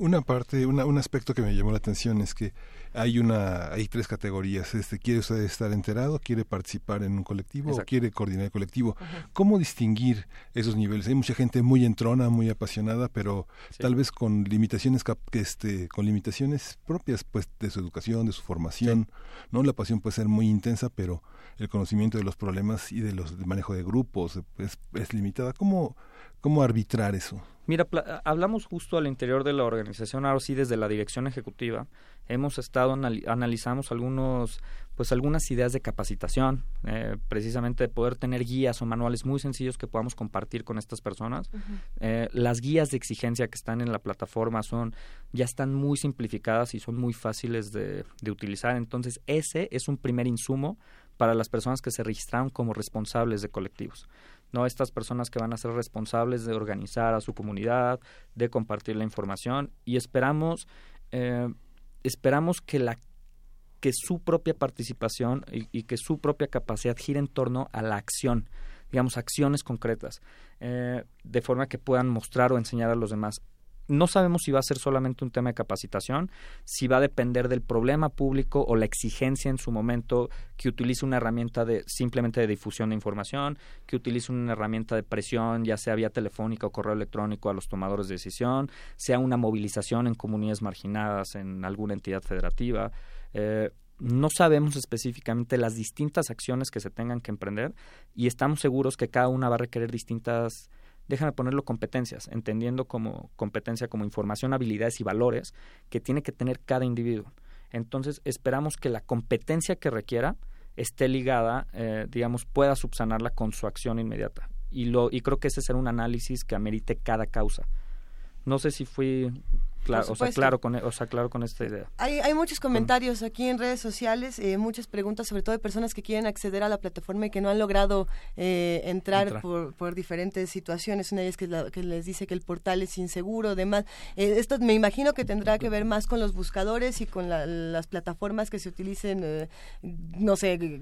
[SPEAKER 2] Una parte, una- un aspecto que me llamó la atención es que hay una, hay tres categorías. Este, quiere usted estar enterado, quiere participar en un colectivo o quiere coordinar el colectivo. ¿Cómo distinguir esos niveles? Hay mucha gente muy entrona, muy apasionada, pero
[SPEAKER 23] Sí.
[SPEAKER 2] tal vez con limitaciones, que este, con limitaciones propias, pues, de su educación, de su formación. No, la pasión puede ser muy intensa, pero el conocimiento de los problemas y de los del manejo de grupos es, es limitada. ¿Cómo, cómo arbitrar eso?
[SPEAKER 23] Mira, hablamos justo al interior de la organización, ahora sí desde la dirección ejecutiva. Hemos estado, anali- analizamos algunos, pues algunas ideas de capacitación, eh, precisamente de poder tener guías o manuales muy sencillos que podamos compartir con estas personas. Eh, las guías de exigencia que están en la plataforma son, ya están muy simplificadas y son muy fáciles de, de utilizar. Entonces, ese es un primer insumo para las personas que se registraron como responsables de colectivos. No estas personas que van a ser responsables de organizar a su comunidad, de compartir la información y esperamos eh, esperamos que la que su propia participación y, que su propia capacidad gire en torno a la acción, digamos acciones concretas, eh, de forma que puedan mostrar o enseñar a los demás. No sabemos si va a ser solamente un tema de capacitación, si va a depender del problema público o la exigencia en su momento que utilice una herramienta de simplemente de difusión de información, que utilice una herramienta de presión, ya sea vía telefónica o correo electrónico a los tomadores de decisión, sea una movilización en comunidades marginadas en alguna entidad federativa. Eh, no sabemos específicamente las distintas acciones que se tengan que emprender y estamos seguros que cada una va a requerir distintas déjame ponerlo competencias, entendiendo como competencia como información, habilidades y valores que tiene que tener cada individuo. Entonces, esperamos que la competencia que requiera esté ligada, eh, digamos, pueda subsanarla con su acción inmediata. Y, lo, y creo que ese será un análisis que amerite cada causa. No sé si fui claro, o sea, claro, con, o sea, claro con esta idea.
[SPEAKER 1] Hay, hay muchos comentarios aquí en redes sociales, eh, muchas preguntas, sobre todo de personas que quieren acceder a la plataforma y que no han logrado eh, entrar,
[SPEAKER 23] Entrar.
[SPEAKER 1] Por, por diferentes situaciones. Una de ellas que, la- que les dice que el portal es inseguro, demás. Eh, esto me imagino que tendrá que ver más con los buscadores y con la- las plataformas que se utilicen, no sé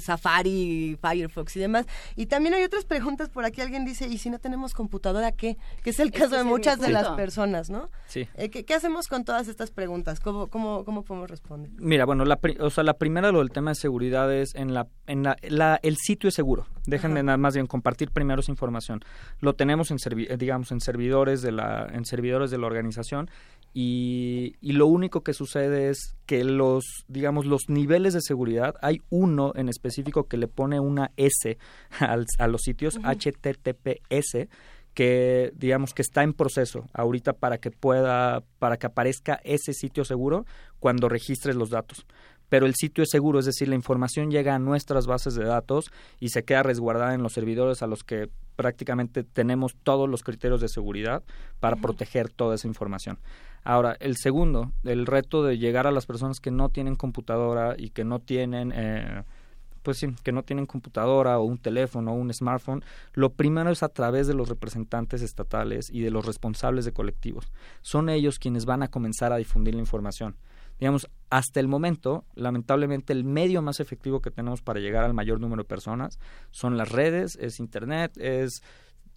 [SPEAKER 1] Safari, Firefox y demás. Y también hay otras preguntas por aquí. Alguien dice, ¿y si no tenemos computadora qué? Que es el caso de muchas de las personas, ¿no?
[SPEAKER 23] Sí.
[SPEAKER 1] Eh, ¿qué, qué hacemos con todas estas preguntas? ¿Cómo, cómo, cómo podemos responder?
[SPEAKER 23] Mira, bueno, la, o sea, la primera, lo del tema de seguridad es en la, en la, la- el sitio es seguro. Déjenme
[SPEAKER 1] Ajá.
[SPEAKER 23] nada más bien compartir primero esa información. Lo tenemos en, servi- digamos, en servidores de la, en servidores de la organización y, y lo único que sucede es que los, digamos, los niveles de seguridad, hay uno en específico que le pone una S al- a los sitios, HTTPS, que digamos que está en proceso ahorita para que pueda, para que aparezca ese sitio seguro cuando registres los datos. Pero el sitio es seguro, es decir, la información llega a nuestras bases de datos y se queda resguardada en los servidores a los que prácticamente tenemos todos los criterios de seguridad para proteger toda esa información. Ahora, el segundo, el reto de llegar a las personas que no tienen computadora y que no tienen eh, pues sí, que no tienen computadora o un teléfono o un smartphone, lo primero es a través de los representantes estatales y de los responsables de colectivos. Son ellos quienes van a comenzar a difundir la información. Digamos, hasta el momento, lamentablemente, el medio más efectivo que tenemos para llegar al mayor número de personas son las redes, es internet, es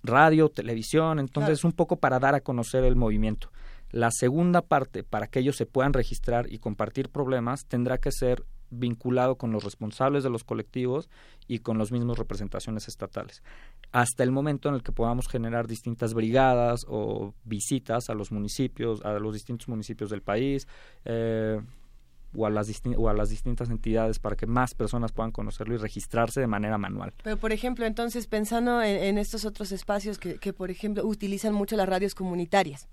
[SPEAKER 23] radio, televisión, entonces es un poco para dar a conocer el movimiento. La segunda parte, para que ellos se puedan registrar y compartir problemas, tendrá que ser vinculado con los responsables de los colectivos y con los mismos representaciones estatales. Hasta el momento en el que podamos generar distintas brigadas o visitas a los municipios, a los distintos municipios del país, eh, o, a las o a las distintas entidades para que más personas puedan conocerlo y registrarse de manera manual.
[SPEAKER 1] Pero, por ejemplo, entonces, pensando en, en estos otros espacios que, que, por ejemplo, utilizan mucho las radios comunitarias,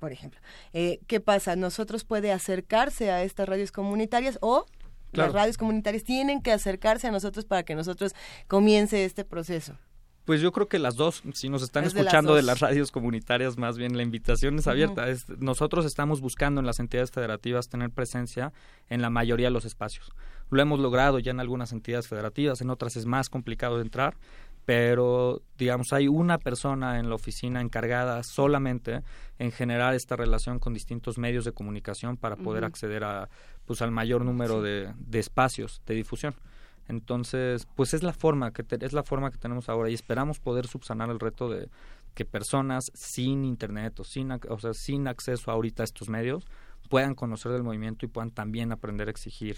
[SPEAKER 1] por ejemplo, eh, ¿qué pasa? ¿Nosotros puede acercarse a estas radios comunitarias o
[SPEAKER 23] Claro.
[SPEAKER 1] las radios comunitarias tienen que acercarse a nosotros para que nosotros comience este proceso?
[SPEAKER 23] Pues yo creo que las dos, si nos están
[SPEAKER 1] Es de las
[SPEAKER 23] escuchando de las radios comunitarias, más bien la invitación es abierta. Es- nosotros estamos buscando en las entidades federativas tener presencia en la mayoría de los espacios. Lo hemos logrado ya en algunas entidades federativas, en otras es más complicado de entrar, pero digamos hay una persona en la oficina encargada solamente en generar esta relación con distintos medios de comunicación para poder acceder a pues al mayor número de, de espacios de difusión. Entonces, pues es la forma que te- es la forma que tenemos ahora y esperamos poder subsanar el reto de que personas sin internet o sin o sea, sin acceso ahorita a estos medios puedan conocer del movimiento y puedan también aprender a exigir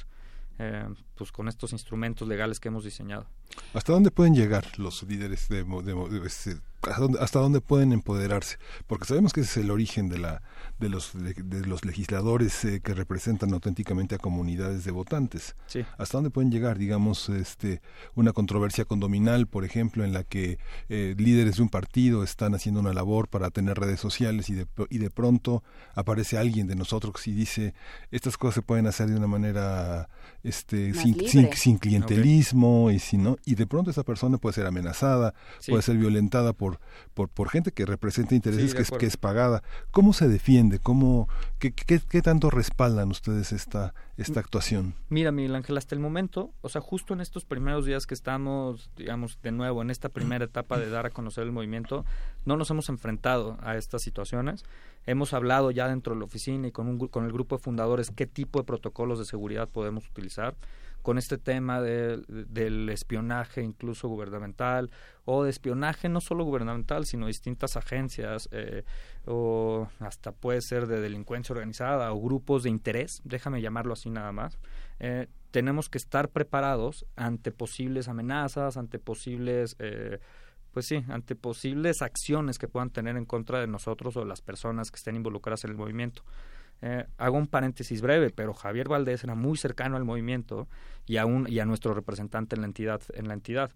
[SPEAKER 23] eh, pues con estos instrumentos legales que hemos diseñado.
[SPEAKER 2] ¿Hasta dónde pueden llegar los líderes de, de de este, hasta dónde, hasta dónde pueden empoderarse? Porque sabemos que ese es el origen de la de los de, de los legisladores eh, que representan auténticamente a comunidades de votantes.
[SPEAKER 23] Sí.
[SPEAKER 2] ¿Hasta dónde pueden llegar, digamos, este una controversia condominal, por ejemplo, en la que eh, líderes de un partido están haciendo una labor para tener redes sociales y de, y de pronto aparece alguien de nosotros y dice estas cosas se pueden hacer de una manera este sin, sin, sin clientelismo y si no y de pronto esa persona puede ser amenazada
[SPEAKER 23] Sí.
[SPEAKER 2] puede ser violentada por por, por gente que representa intereses
[SPEAKER 23] Sí,
[SPEAKER 2] que, es,
[SPEAKER 23] acuerdo.
[SPEAKER 2] que es pagada cómo se defiende cómo qué, qué, qué tanto respaldan ustedes esta esta actuación
[SPEAKER 23] Mira, Miguel Ángel, hasta el momento, o sea, justo en estos primeros días que estamos, digamos, de nuevo en esta primera etapa de dar a conocer el movimiento, no nos hemos enfrentado a estas situaciones. Hemos hablado ya dentro de la oficina y con, un, con el grupo de fundadores qué tipo de protocolos de seguridad podemos utilizar con este tema de- del espionaje incluso gubernamental o de espionaje no solo gubernamental sino distintas agencias eh, o hasta puede ser de delincuencia organizada o grupos de interés déjame llamarlo así nada más eh, tenemos que estar preparados ante posibles amenazas ante posibles eh, pues sí, ante posibles acciones que puedan tener en contra de nosotros o de las personas que estén involucradas en el movimiento. Eh, hago un paréntesis breve, pero Javier Valdés era muy cercano al movimiento y a, un, y a nuestro representante en la entidad. En la entidad.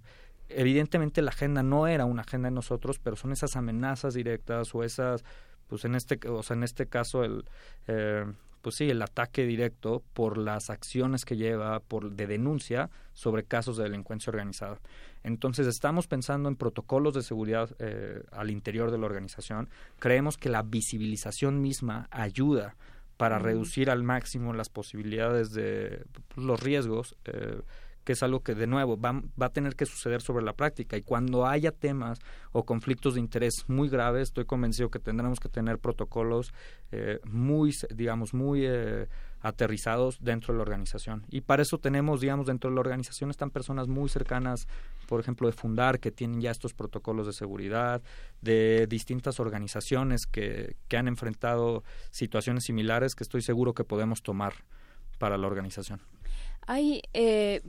[SPEAKER 23] Evidentemente la agenda no era una agenda de nosotros, pero son esas amenazas directas o esas, pues en este, o sea, en este caso el, eh, pues sí, el ataque directo por las acciones que lleva por de denuncia sobre casos de delincuencia organizada. Entonces estamos pensando en protocolos de seguridad eh, al interior de la organización. Creemos que la visibilización misma ayuda para reducir al máximo las posibilidades de pues, los riesgos, eh, que es algo que de nuevo va, va a tener que suceder sobre la práctica. Y cuando haya temas o conflictos de interés muy graves, estoy convencido que tendremos que tener protocolos eh, muy, digamos, muy, eh, aterrizados dentro de la organización. Y para eso tenemos, digamos, dentro de la organización están personas muy cercanas, por ejemplo, de Fundar, que tienen ya estos protocolos de seguridad, de distintas organizaciones que, que han enfrentado situaciones similares que estoy seguro que podemos tomar para la organización.
[SPEAKER 6] Hay eh,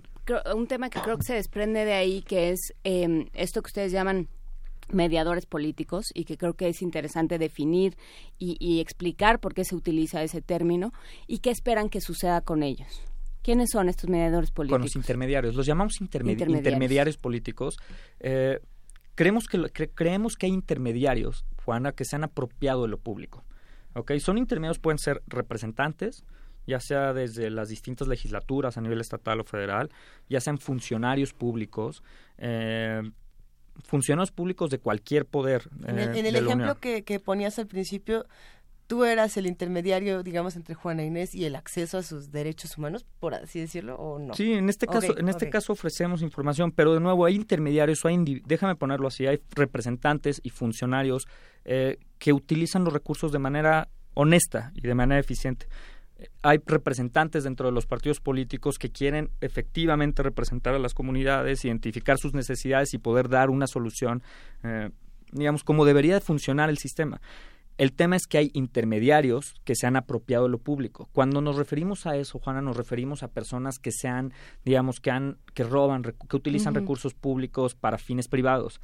[SPEAKER 6] un tema que creo que se desprende de ahí, que es eh, esto que ustedes llaman mediadores políticos y que creo que es interesante definir y, explicar por qué se utiliza ese término y qué esperan que suceda con ellos. ¿Quiénes son estos mediadores políticos?
[SPEAKER 23] Con los intermediarios. Los llamamos intermediarios. políticos. Eh, creemos, que, creemos que hay intermediarios, Juana, que se han apropiado de lo público. ¿okay? Son intermediarios, pueden ser representantes, ya sea desde las distintas legislaturas a nivel estatal o federal, ya sean funcionarios públicos, eh, funcionarios públicos de cualquier poder.
[SPEAKER 1] en el, eh, ejemplo que, ponías al principio, tú eras el intermediario, digamos, entre Juana Inés y el acceso a sus derechos humanos, por así decirlo, o no.
[SPEAKER 23] Sí, en este caso, en este caso ofrecemos información, pero de nuevo hay intermediarios, hay déjame ponerlo así, hay representantes y funcionarios eh, que utilizan los recursos de manera honesta y de manera eficiente hay representantes dentro de los partidos políticos que quieren efectivamente representar a las comunidades, identificar sus necesidades y poder dar una solución, eh, digamos, como debería de funcionar el sistema. El tema es que hay intermediarios que se han apropiado de lo público. Cuando nos referimos a eso, Juana, nos referimos a personas que sean, digamos, que han, que roban, que utilizan recursos públicos para fines privados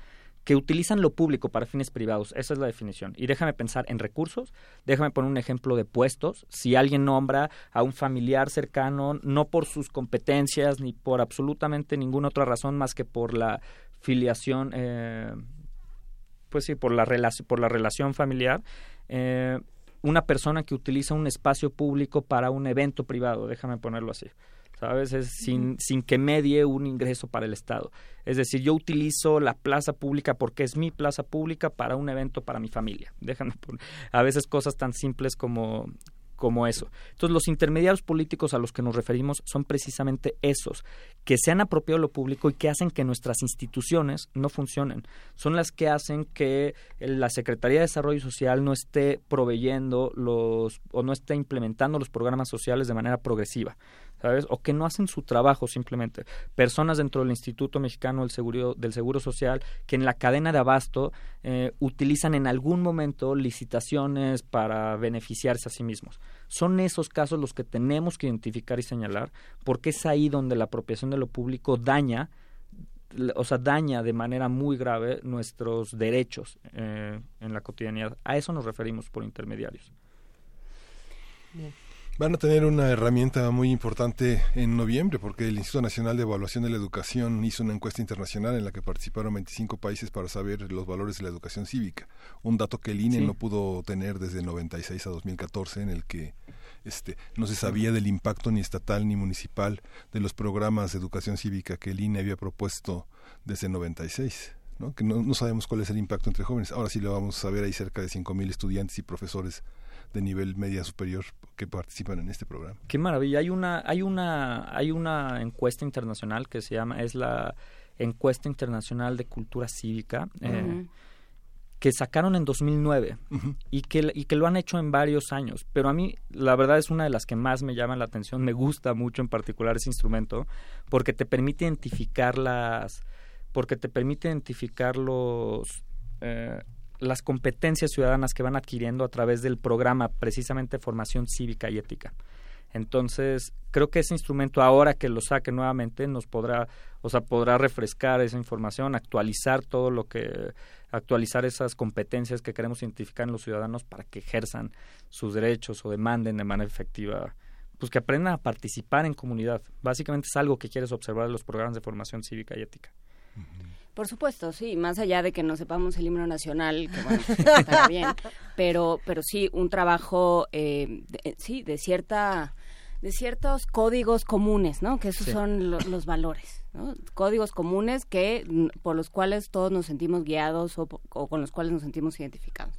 [SPEAKER 23] que utilizan lo público para fines privados. Esa es la definición. Y déjame pensar en recursos. Déjame poner un ejemplo de puestos. Si alguien nombra a un familiar cercano, no por sus competencias ni por absolutamente ninguna otra razón más que por la filiación, eh, pues sí, por la, por la relación familiar, eh, una persona que utiliza un espacio público para un evento privado, déjame ponerlo así. ¿Sabes? Es sin, sin que medie un ingreso para el Estado. Es decir, yo utilizo la plaza pública porque es mi plaza pública para un evento para mi familia. Déjame poner a veces cosas tan simples como, como eso. Entonces, los intermediarios políticos a los que nos referimos son precisamente esos, que se han apropiado lo público y que hacen que nuestras instituciones no funcionen. Son las que hacen que la Secretaría de Desarrollo Social no esté proveyendo los o no esté implementando los programas sociales de manera progresiva. ¿Sabes? O que no hacen su trabajo simplemente. Personas dentro del Instituto Mexicano del Seguro, del Seguro Social que en la cadena de abasto eh, utilizan en algún momento licitaciones para beneficiarse a sí mismos. Son esos casos los que tenemos que identificar y señalar porque es ahí donde la apropiación de lo público daña o sea, daña de manera muy grave nuestros derechos eh, en la cotidianidad. A eso nos referimos por intermediarios.
[SPEAKER 2] Bien. Van a tener una herramienta muy importante en noviembre porque el Instituto Nacional de Evaluación de la Educación hizo una encuesta internacional en la que participaron 25 países para saber los valores de la educación cívica. Un dato que el INE no pudo tener desde 96 a 2014 en el que este, no se sabía del impacto ni estatal ni municipal de los programas de educación cívica que el INE había propuesto desde 96. ¿no? que no, no sabemos cuál es el impacto entre jóvenes. Ahora sí lo vamos a ver, hay cerca de 5.000 estudiantes y profesores de nivel media superior que participan en este programa.
[SPEAKER 23] Qué maravilla. Hay una, hay una, hay una encuesta internacional que se llama, es la encuesta internacional de cultura cívica. Eh, que sacaron en 2009 y, que, y que lo han hecho en varios años. Pero a mí, la verdad, es una de las que más me llama la atención. Me gusta mucho en particular ese instrumento porque te permite identificar las. porque te permite identificar los. Eh, las competencias ciudadanas que van adquiriendo a través del programa precisamente formación cívica y ética. Entonces, creo que ese instrumento ahora que lo saque nuevamente nos podrá, o sea, podrá refrescar esa información, actualizar todo lo que actualizar esas competencias que queremos identificar en los ciudadanos para que ejerzan sus derechos o demanden de manera efectiva, pues que aprendan a participar en comunidad. Básicamente es algo que quieres observar en los programas de formación cívica y ética.
[SPEAKER 6] Por supuesto, sí, más allá de que no sepamos el himno nacional, que bueno, pues, está bien, pero, pero sí, un trabajo, eh, eh, sí, de cierta de ciertos códigos comunes, ¿no? Que esos son los valores, ¿no? Códigos comunes que mm, por los cuales todos nos sentimos guiados o, con los cuales nos sentimos identificados.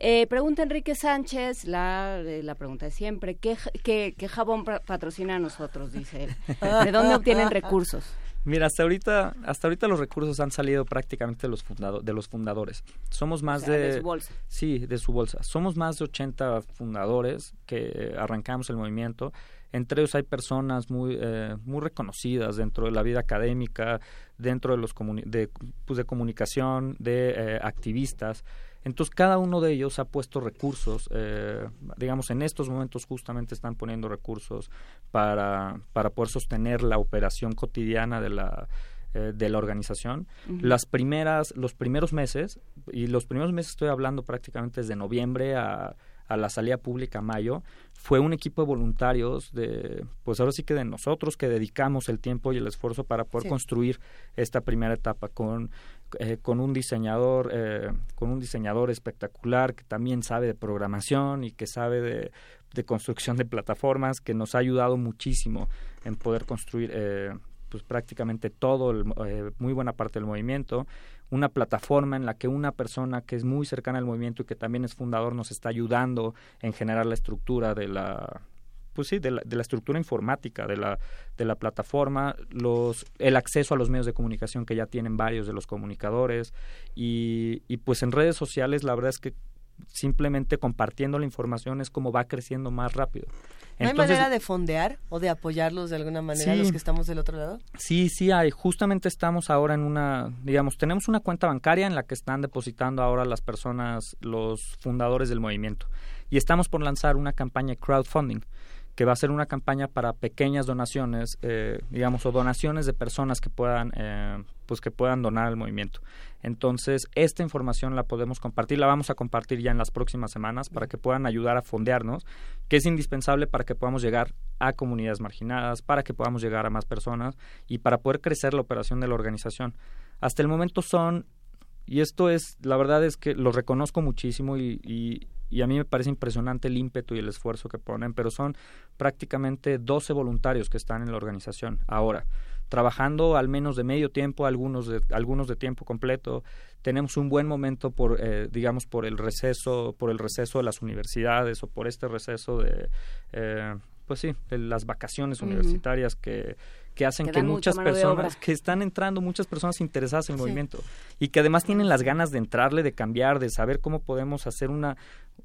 [SPEAKER 6] Eh, pregunta Enrique Sánchez, la, la pregunta de siempre, ¿qué, qué, qué jabón patrocina a nosotros? Dice él. ¿De dónde obtienen recursos?
[SPEAKER 23] Mira, hasta ahorita, hasta ahorita los recursos han salido prácticamente de los, fundado- de los fundadores. Somos más
[SPEAKER 6] O sea,
[SPEAKER 23] de...
[SPEAKER 6] de su bolsa.
[SPEAKER 23] Sí, de su bolsa. Somos más de 80 fundadores que arrancamos el movimiento. Entre ellos hay personas muy, eh, muy reconocidas dentro de la vida académica, dentro de los comuni- de, pues, de comunicación, de eh, activistas. Entonces, cada uno de ellos ha puesto recursos, eh, digamos, en estos momentos justamente están poniendo recursos para, para poder sostener la operación cotidiana de la, eh, de la organización. Las primeras, los primeros meses, y los primeros meses estoy hablando prácticamente desde noviembre a, a la salida pública mayo, fue un equipo de voluntarios de, pues ahora sí que de nosotros que dedicamos el tiempo y el esfuerzo para poder
[SPEAKER 6] Sí.
[SPEAKER 23] construir esta primera etapa con, eh, con un diseñador, eh, con un diseñador espectacular que también sabe de programación y que sabe de, construcción de plataformas, que nos ha ayudado muchísimo en poder construir eh, pues prácticamente todo, el, eh, muy buena parte del movimiento, una plataforma en la que una persona que es muy cercana al movimiento y que también es fundador nos está ayudando en generar la estructura de la pues sí, de la, de la estructura informática de la, de la plataforma, los, el acceso a los medios de comunicación que ya tienen varios de los comunicadores y, y pues en redes sociales la verdad es que simplemente compartiendo la información es como va creciendo más rápido.
[SPEAKER 1] ¿No hay manera de fondear o de apoyarlos de alguna manera
[SPEAKER 23] Sí.
[SPEAKER 1] los que estamos del otro lado?
[SPEAKER 23] Sí, sí hay. Justamente estamos ahora en una, digamos, tenemos una cuenta bancaria en la que están depositando ahora las personas, los fundadores del movimiento. Y estamos por lanzar una campaña de crowdfunding, que va a ser una campaña para pequeñas donaciones, eh, digamos, o donaciones de personas que puedan, eh, pues que puedan donar al movimiento. Entonces, esta información la podemos compartir, la vamos a compartir ya en las próximas semanas para que puedan ayudar a fondearnos, que es indispensable para que podamos llegar a comunidades marginadas, para que podamos llegar a más personas y para poder crecer la operación de la organización. Hasta el momento son, y esto es, la verdad es que lo reconozco muchísimo y, y, y a mí me parece impresionante el ímpetu y el esfuerzo que ponen, pero son prácticamente 12 voluntarios que están en la organización ahora trabajando al menos de medio tiempo, algunos de, algunos de tiempo completo. Tenemos un buen momento por, eh, digamos, por el receso, por el receso de las universidades o por este receso de, eh, pues sí, de las vacaciones universitarias que, que hacen
[SPEAKER 6] Que
[SPEAKER 23] muchas personas, que están entrando muchas personas interesadas en el
[SPEAKER 6] Sí.
[SPEAKER 23] movimiento y que además tienen las ganas de entrarle, de cambiar, de saber cómo podemos hacer una,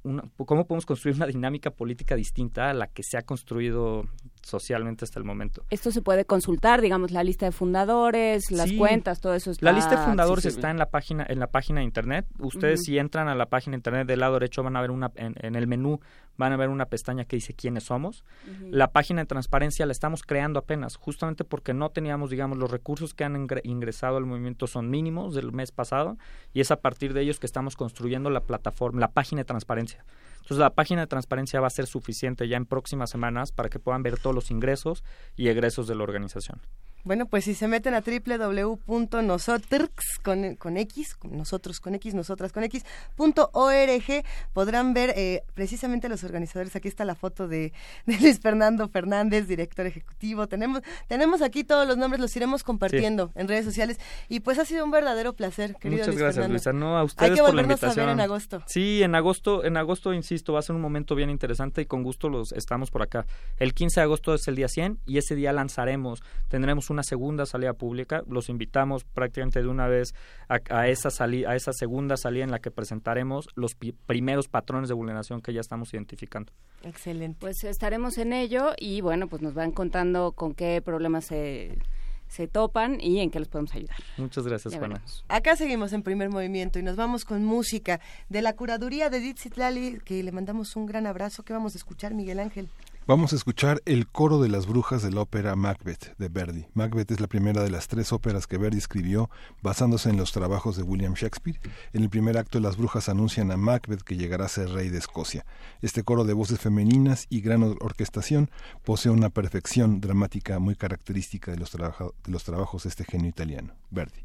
[SPEAKER 23] una cómo podemos construir una dinámica política distinta a la que se ha construido socialmente hasta el momento.
[SPEAKER 6] Esto se puede consultar, digamos, la lista de fundadores, las
[SPEAKER 23] Sí.
[SPEAKER 6] cuentas, todo eso está
[SPEAKER 23] La lista de fundadores
[SPEAKER 6] accesible.
[SPEAKER 23] está en la página en la página de internet. Ustedes si entran a la página de internet del lado derecho van a ver una en, en el menú van a ver una pestaña que dice quiénes somos. La página de transparencia la estamos creando apenas, justamente porque no teníamos, digamos, los recursos que han ingre- ingresado al movimiento son mínimos del mes pasado y es a partir de ellos que estamos construyendo la plataforma, la página de transparencia. 문 제. Entonces la página de transparencia va a ser suficiente ya en próximas semanas para que puedan ver todos los ingresos y egresos de la organización.
[SPEAKER 1] Bueno, pues si se meten a www.nosotros con, con X, nosotros con X, nosotras con X, punto org, podrán ver eh, precisamente los organizadores. Aquí está la foto de, de Luis Fernando Fernández, director ejecutivo. Tenemos, tenemos aquí todos los nombres, los iremos compartiendo en redes sociales. Y pues ha sido un verdadero placer, querido
[SPEAKER 23] Muchas
[SPEAKER 1] Luis
[SPEAKER 23] gracias,
[SPEAKER 1] Fernando.
[SPEAKER 23] Luisa. No, a
[SPEAKER 1] Hay
[SPEAKER 23] ustedes
[SPEAKER 1] que
[SPEAKER 23] por la
[SPEAKER 1] volvernos a ver en agosto.
[SPEAKER 23] Sí, en agosto, en agosto, insisto, va a ser un momento bien interesante y con gusto los estamos por acá. El 15 de agosto es el día 100 y ese día lanzaremos, tendremos una segunda salida pública. Los invitamos prácticamente de una vez a, a esa sali- a esa segunda salida en la que presentaremos los pi- primeros patrones de vulneración que ya estamos identificando.
[SPEAKER 1] Excelente.
[SPEAKER 6] Pues estaremos en ello y bueno, pues nos van contando con qué problemas se, se topan y en qué los podemos ayudar.
[SPEAKER 23] Muchas gracias, Juana.
[SPEAKER 1] Acá seguimos en primer movimiento y nos vamos con música de la curaduría de Edith Zitlali, que le mandamos un gran abrazo. ¿Qué vamos a escuchar, Miguel Ángel?
[SPEAKER 2] Vamos a escuchar el coro de las brujas de la ópera Macbeth de Verdi. Macbeth es la primera de las tres óperas que Verdi escribió basándose en los trabajos de William Shakespeare. En el primer acto las brujas anuncian a Macbeth que llegará a ser rey de Escocia. Este coro de voces femeninas y gran or- orquestación posee una perfección dramática muy característica de los, de los trabajos de este genio italiano, Verdi.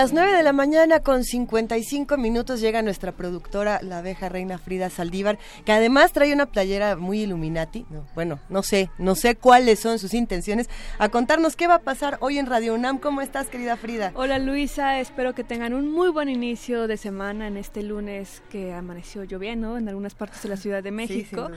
[SPEAKER 1] Las 9 de la mañana con 55 minutos llega nuestra productora, la abeja reina Frida Saldívar, que además trae una playera muy Illuminati. No, bueno, no sé, no sé cuáles son sus intenciones, a contarnos qué va a pasar hoy en Radio UNAM. ¿Cómo estás, querida Frida?
[SPEAKER 24] Hola Luisa, espero que tengan un muy buen inicio de semana en este lunes que amaneció lloviendo en algunas partes de la Ciudad de México.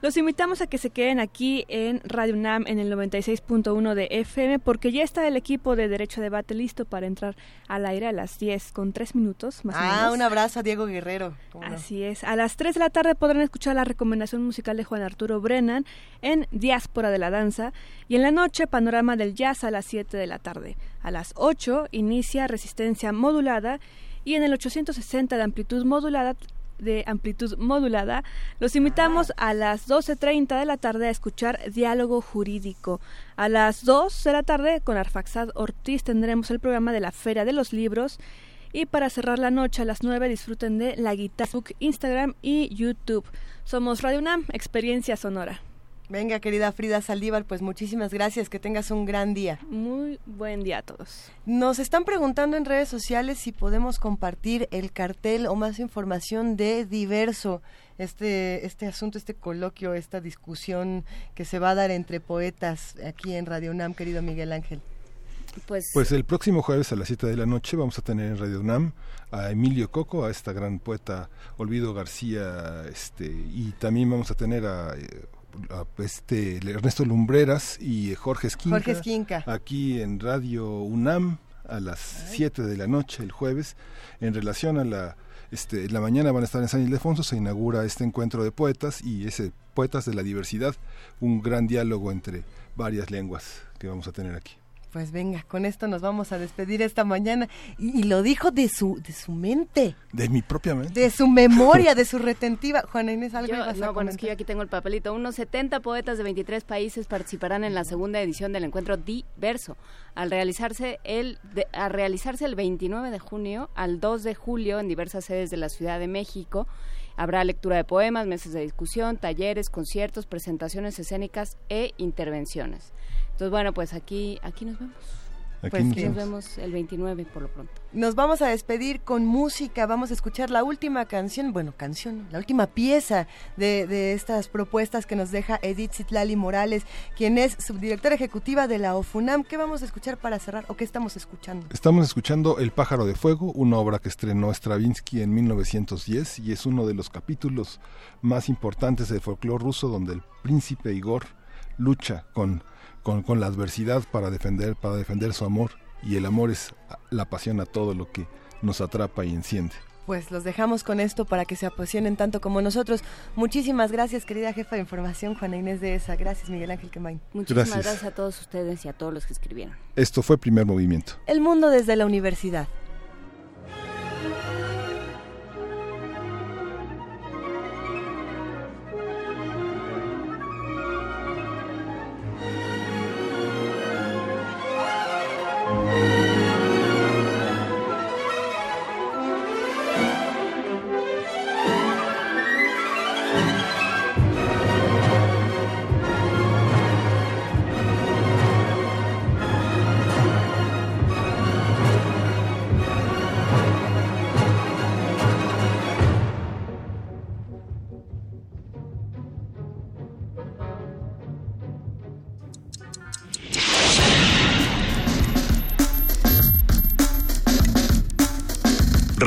[SPEAKER 24] Los invitamos a que se queden aquí en Radio UNAM en el 96.1 de FM porque ya está el equipo de Derecho a Debate listo para entrar al aire a las 10 con 3 minutos más o
[SPEAKER 1] Ah,
[SPEAKER 24] menos.
[SPEAKER 1] un abrazo a Diego Guerrero.
[SPEAKER 24] Así es. A las 3 de la tarde podrán escuchar la recomendación musical de Juan Arturo Brennan en Diáspora de la Danza y en la noche Panorama del Jazz a las 7 de la tarde. A las 8 inicia Resistencia Modulada y en el 860 de amplitud modulada de amplitud modulada, los invitamos a las 12.30 de la tarde a escuchar Diálogo Jurídico. A las 2 de la tarde, con Arfaxad Ortiz, tendremos el programa de la Feria de los Libros. Y para cerrar la noche a las 9 disfruten de la guitarra, Facebook, Instagram y YouTube. Somos Radio UNAM, Experiencia Sonora.
[SPEAKER 1] Venga, querida Frida Saldívar, pues muchísimas gracias, que tengas un gran día.
[SPEAKER 24] Muy buen día a todos.
[SPEAKER 1] Nos están preguntando en redes sociales si podemos compartir el cartel o más información de Diverso, este, este asunto, este coloquio, esta discusión que se va a dar entre poetas aquí en Radio UNAM, querido Miguel Ángel.
[SPEAKER 6] Pues,
[SPEAKER 2] Pues el próximo jueves a las 7 de la noche vamos a tener en Radio UNAM a Emilio Coco, a esta gran poeta Olvido García, este, y también vamos a tener a, eh, a, este Ernesto Lumbreras y Jorge Esquinca,
[SPEAKER 1] Jorge Esquinca.
[SPEAKER 2] aquí en Radio UNAM a las 7 de la noche el jueves en relación a la este, en la mañana van a estar en San Ildefonso, se inaugura este encuentro de poetas y ese Poetas de la Diversidad, un gran diálogo entre varias lenguas que vamos a tener aquí.
[SPEAKER 1] Pues venga, con esto nos vamos a despedir esta mañana. Y, y lo dijo de su, de su mente,
[SPEAKER 2] De mi propia mente.
[SPEAKER 1] de su memoria, de su retentiva. Juana Inés, algo
[SPEAKER 6] Yo-
[SPEAKER 1] ibas a
[SPEAKER 6] no, bueno, es que yo aquí tengo el papelito. Unos 70 poetas de 23 países participarán en la segunda edición del encuentro Diverso, al realizarse el de- a realizarse el 29 de junio al 2 de julio en diversas sedes de la Ciudad de México. Habrá lectura de poemas, mesas de discusión, talleres, conciertos, presentaciones escénicas e intervenciones. Entonces, bueno, pues aquí aquí nos vemos.
[SPEAKER 2] Aquí
[SPEAKER 1] Pues
[SPEAKER 6] nos
[SPEAKER 2] vemos.
[SPEAKER 6] vemos el 29 por lo pronto.
[SPEAKER 1] Nos vamos a despedir con música, vamos a escuchar la última canción, bueno, canción, la última pieza de, de estas propuestas que nos deja Edith Zitlali Morales, quien es subdirectora ejecutiva de la OFUNAM. ¿Qué vamos a escuchar para cerrar o qué estamos escuchando?
[SPEAKER 2] Estamos escuchando El pájaro de fuego, una obra que estrenó Stravinsky en 1910 y es uno de los capítulos más importantes del folclore ruso donde el príncipe Igor lucha con, con, con la adversidad para defender, para defender su amor y el amor es la pasión a todo lo que nos atrapa y enciende.
[SPEAKER 1] Pues los dejamos con esto para que se apasionen tanto como nosotros. Muchísimas gracias, querida jefa de información, Juana Inés de ESA. Gracias, Miguel Ángel Quemain.
[SPEAKER 6] Muchísimas
[SPEAKER 2] Gracias.
[SPEAKER 6] gracias a todos ustedes y a todos los que escribieron.
[SPEAKER 2] Esto fue Primer Movimiento.
[SPEAKER 1] El mundo desde la universidad.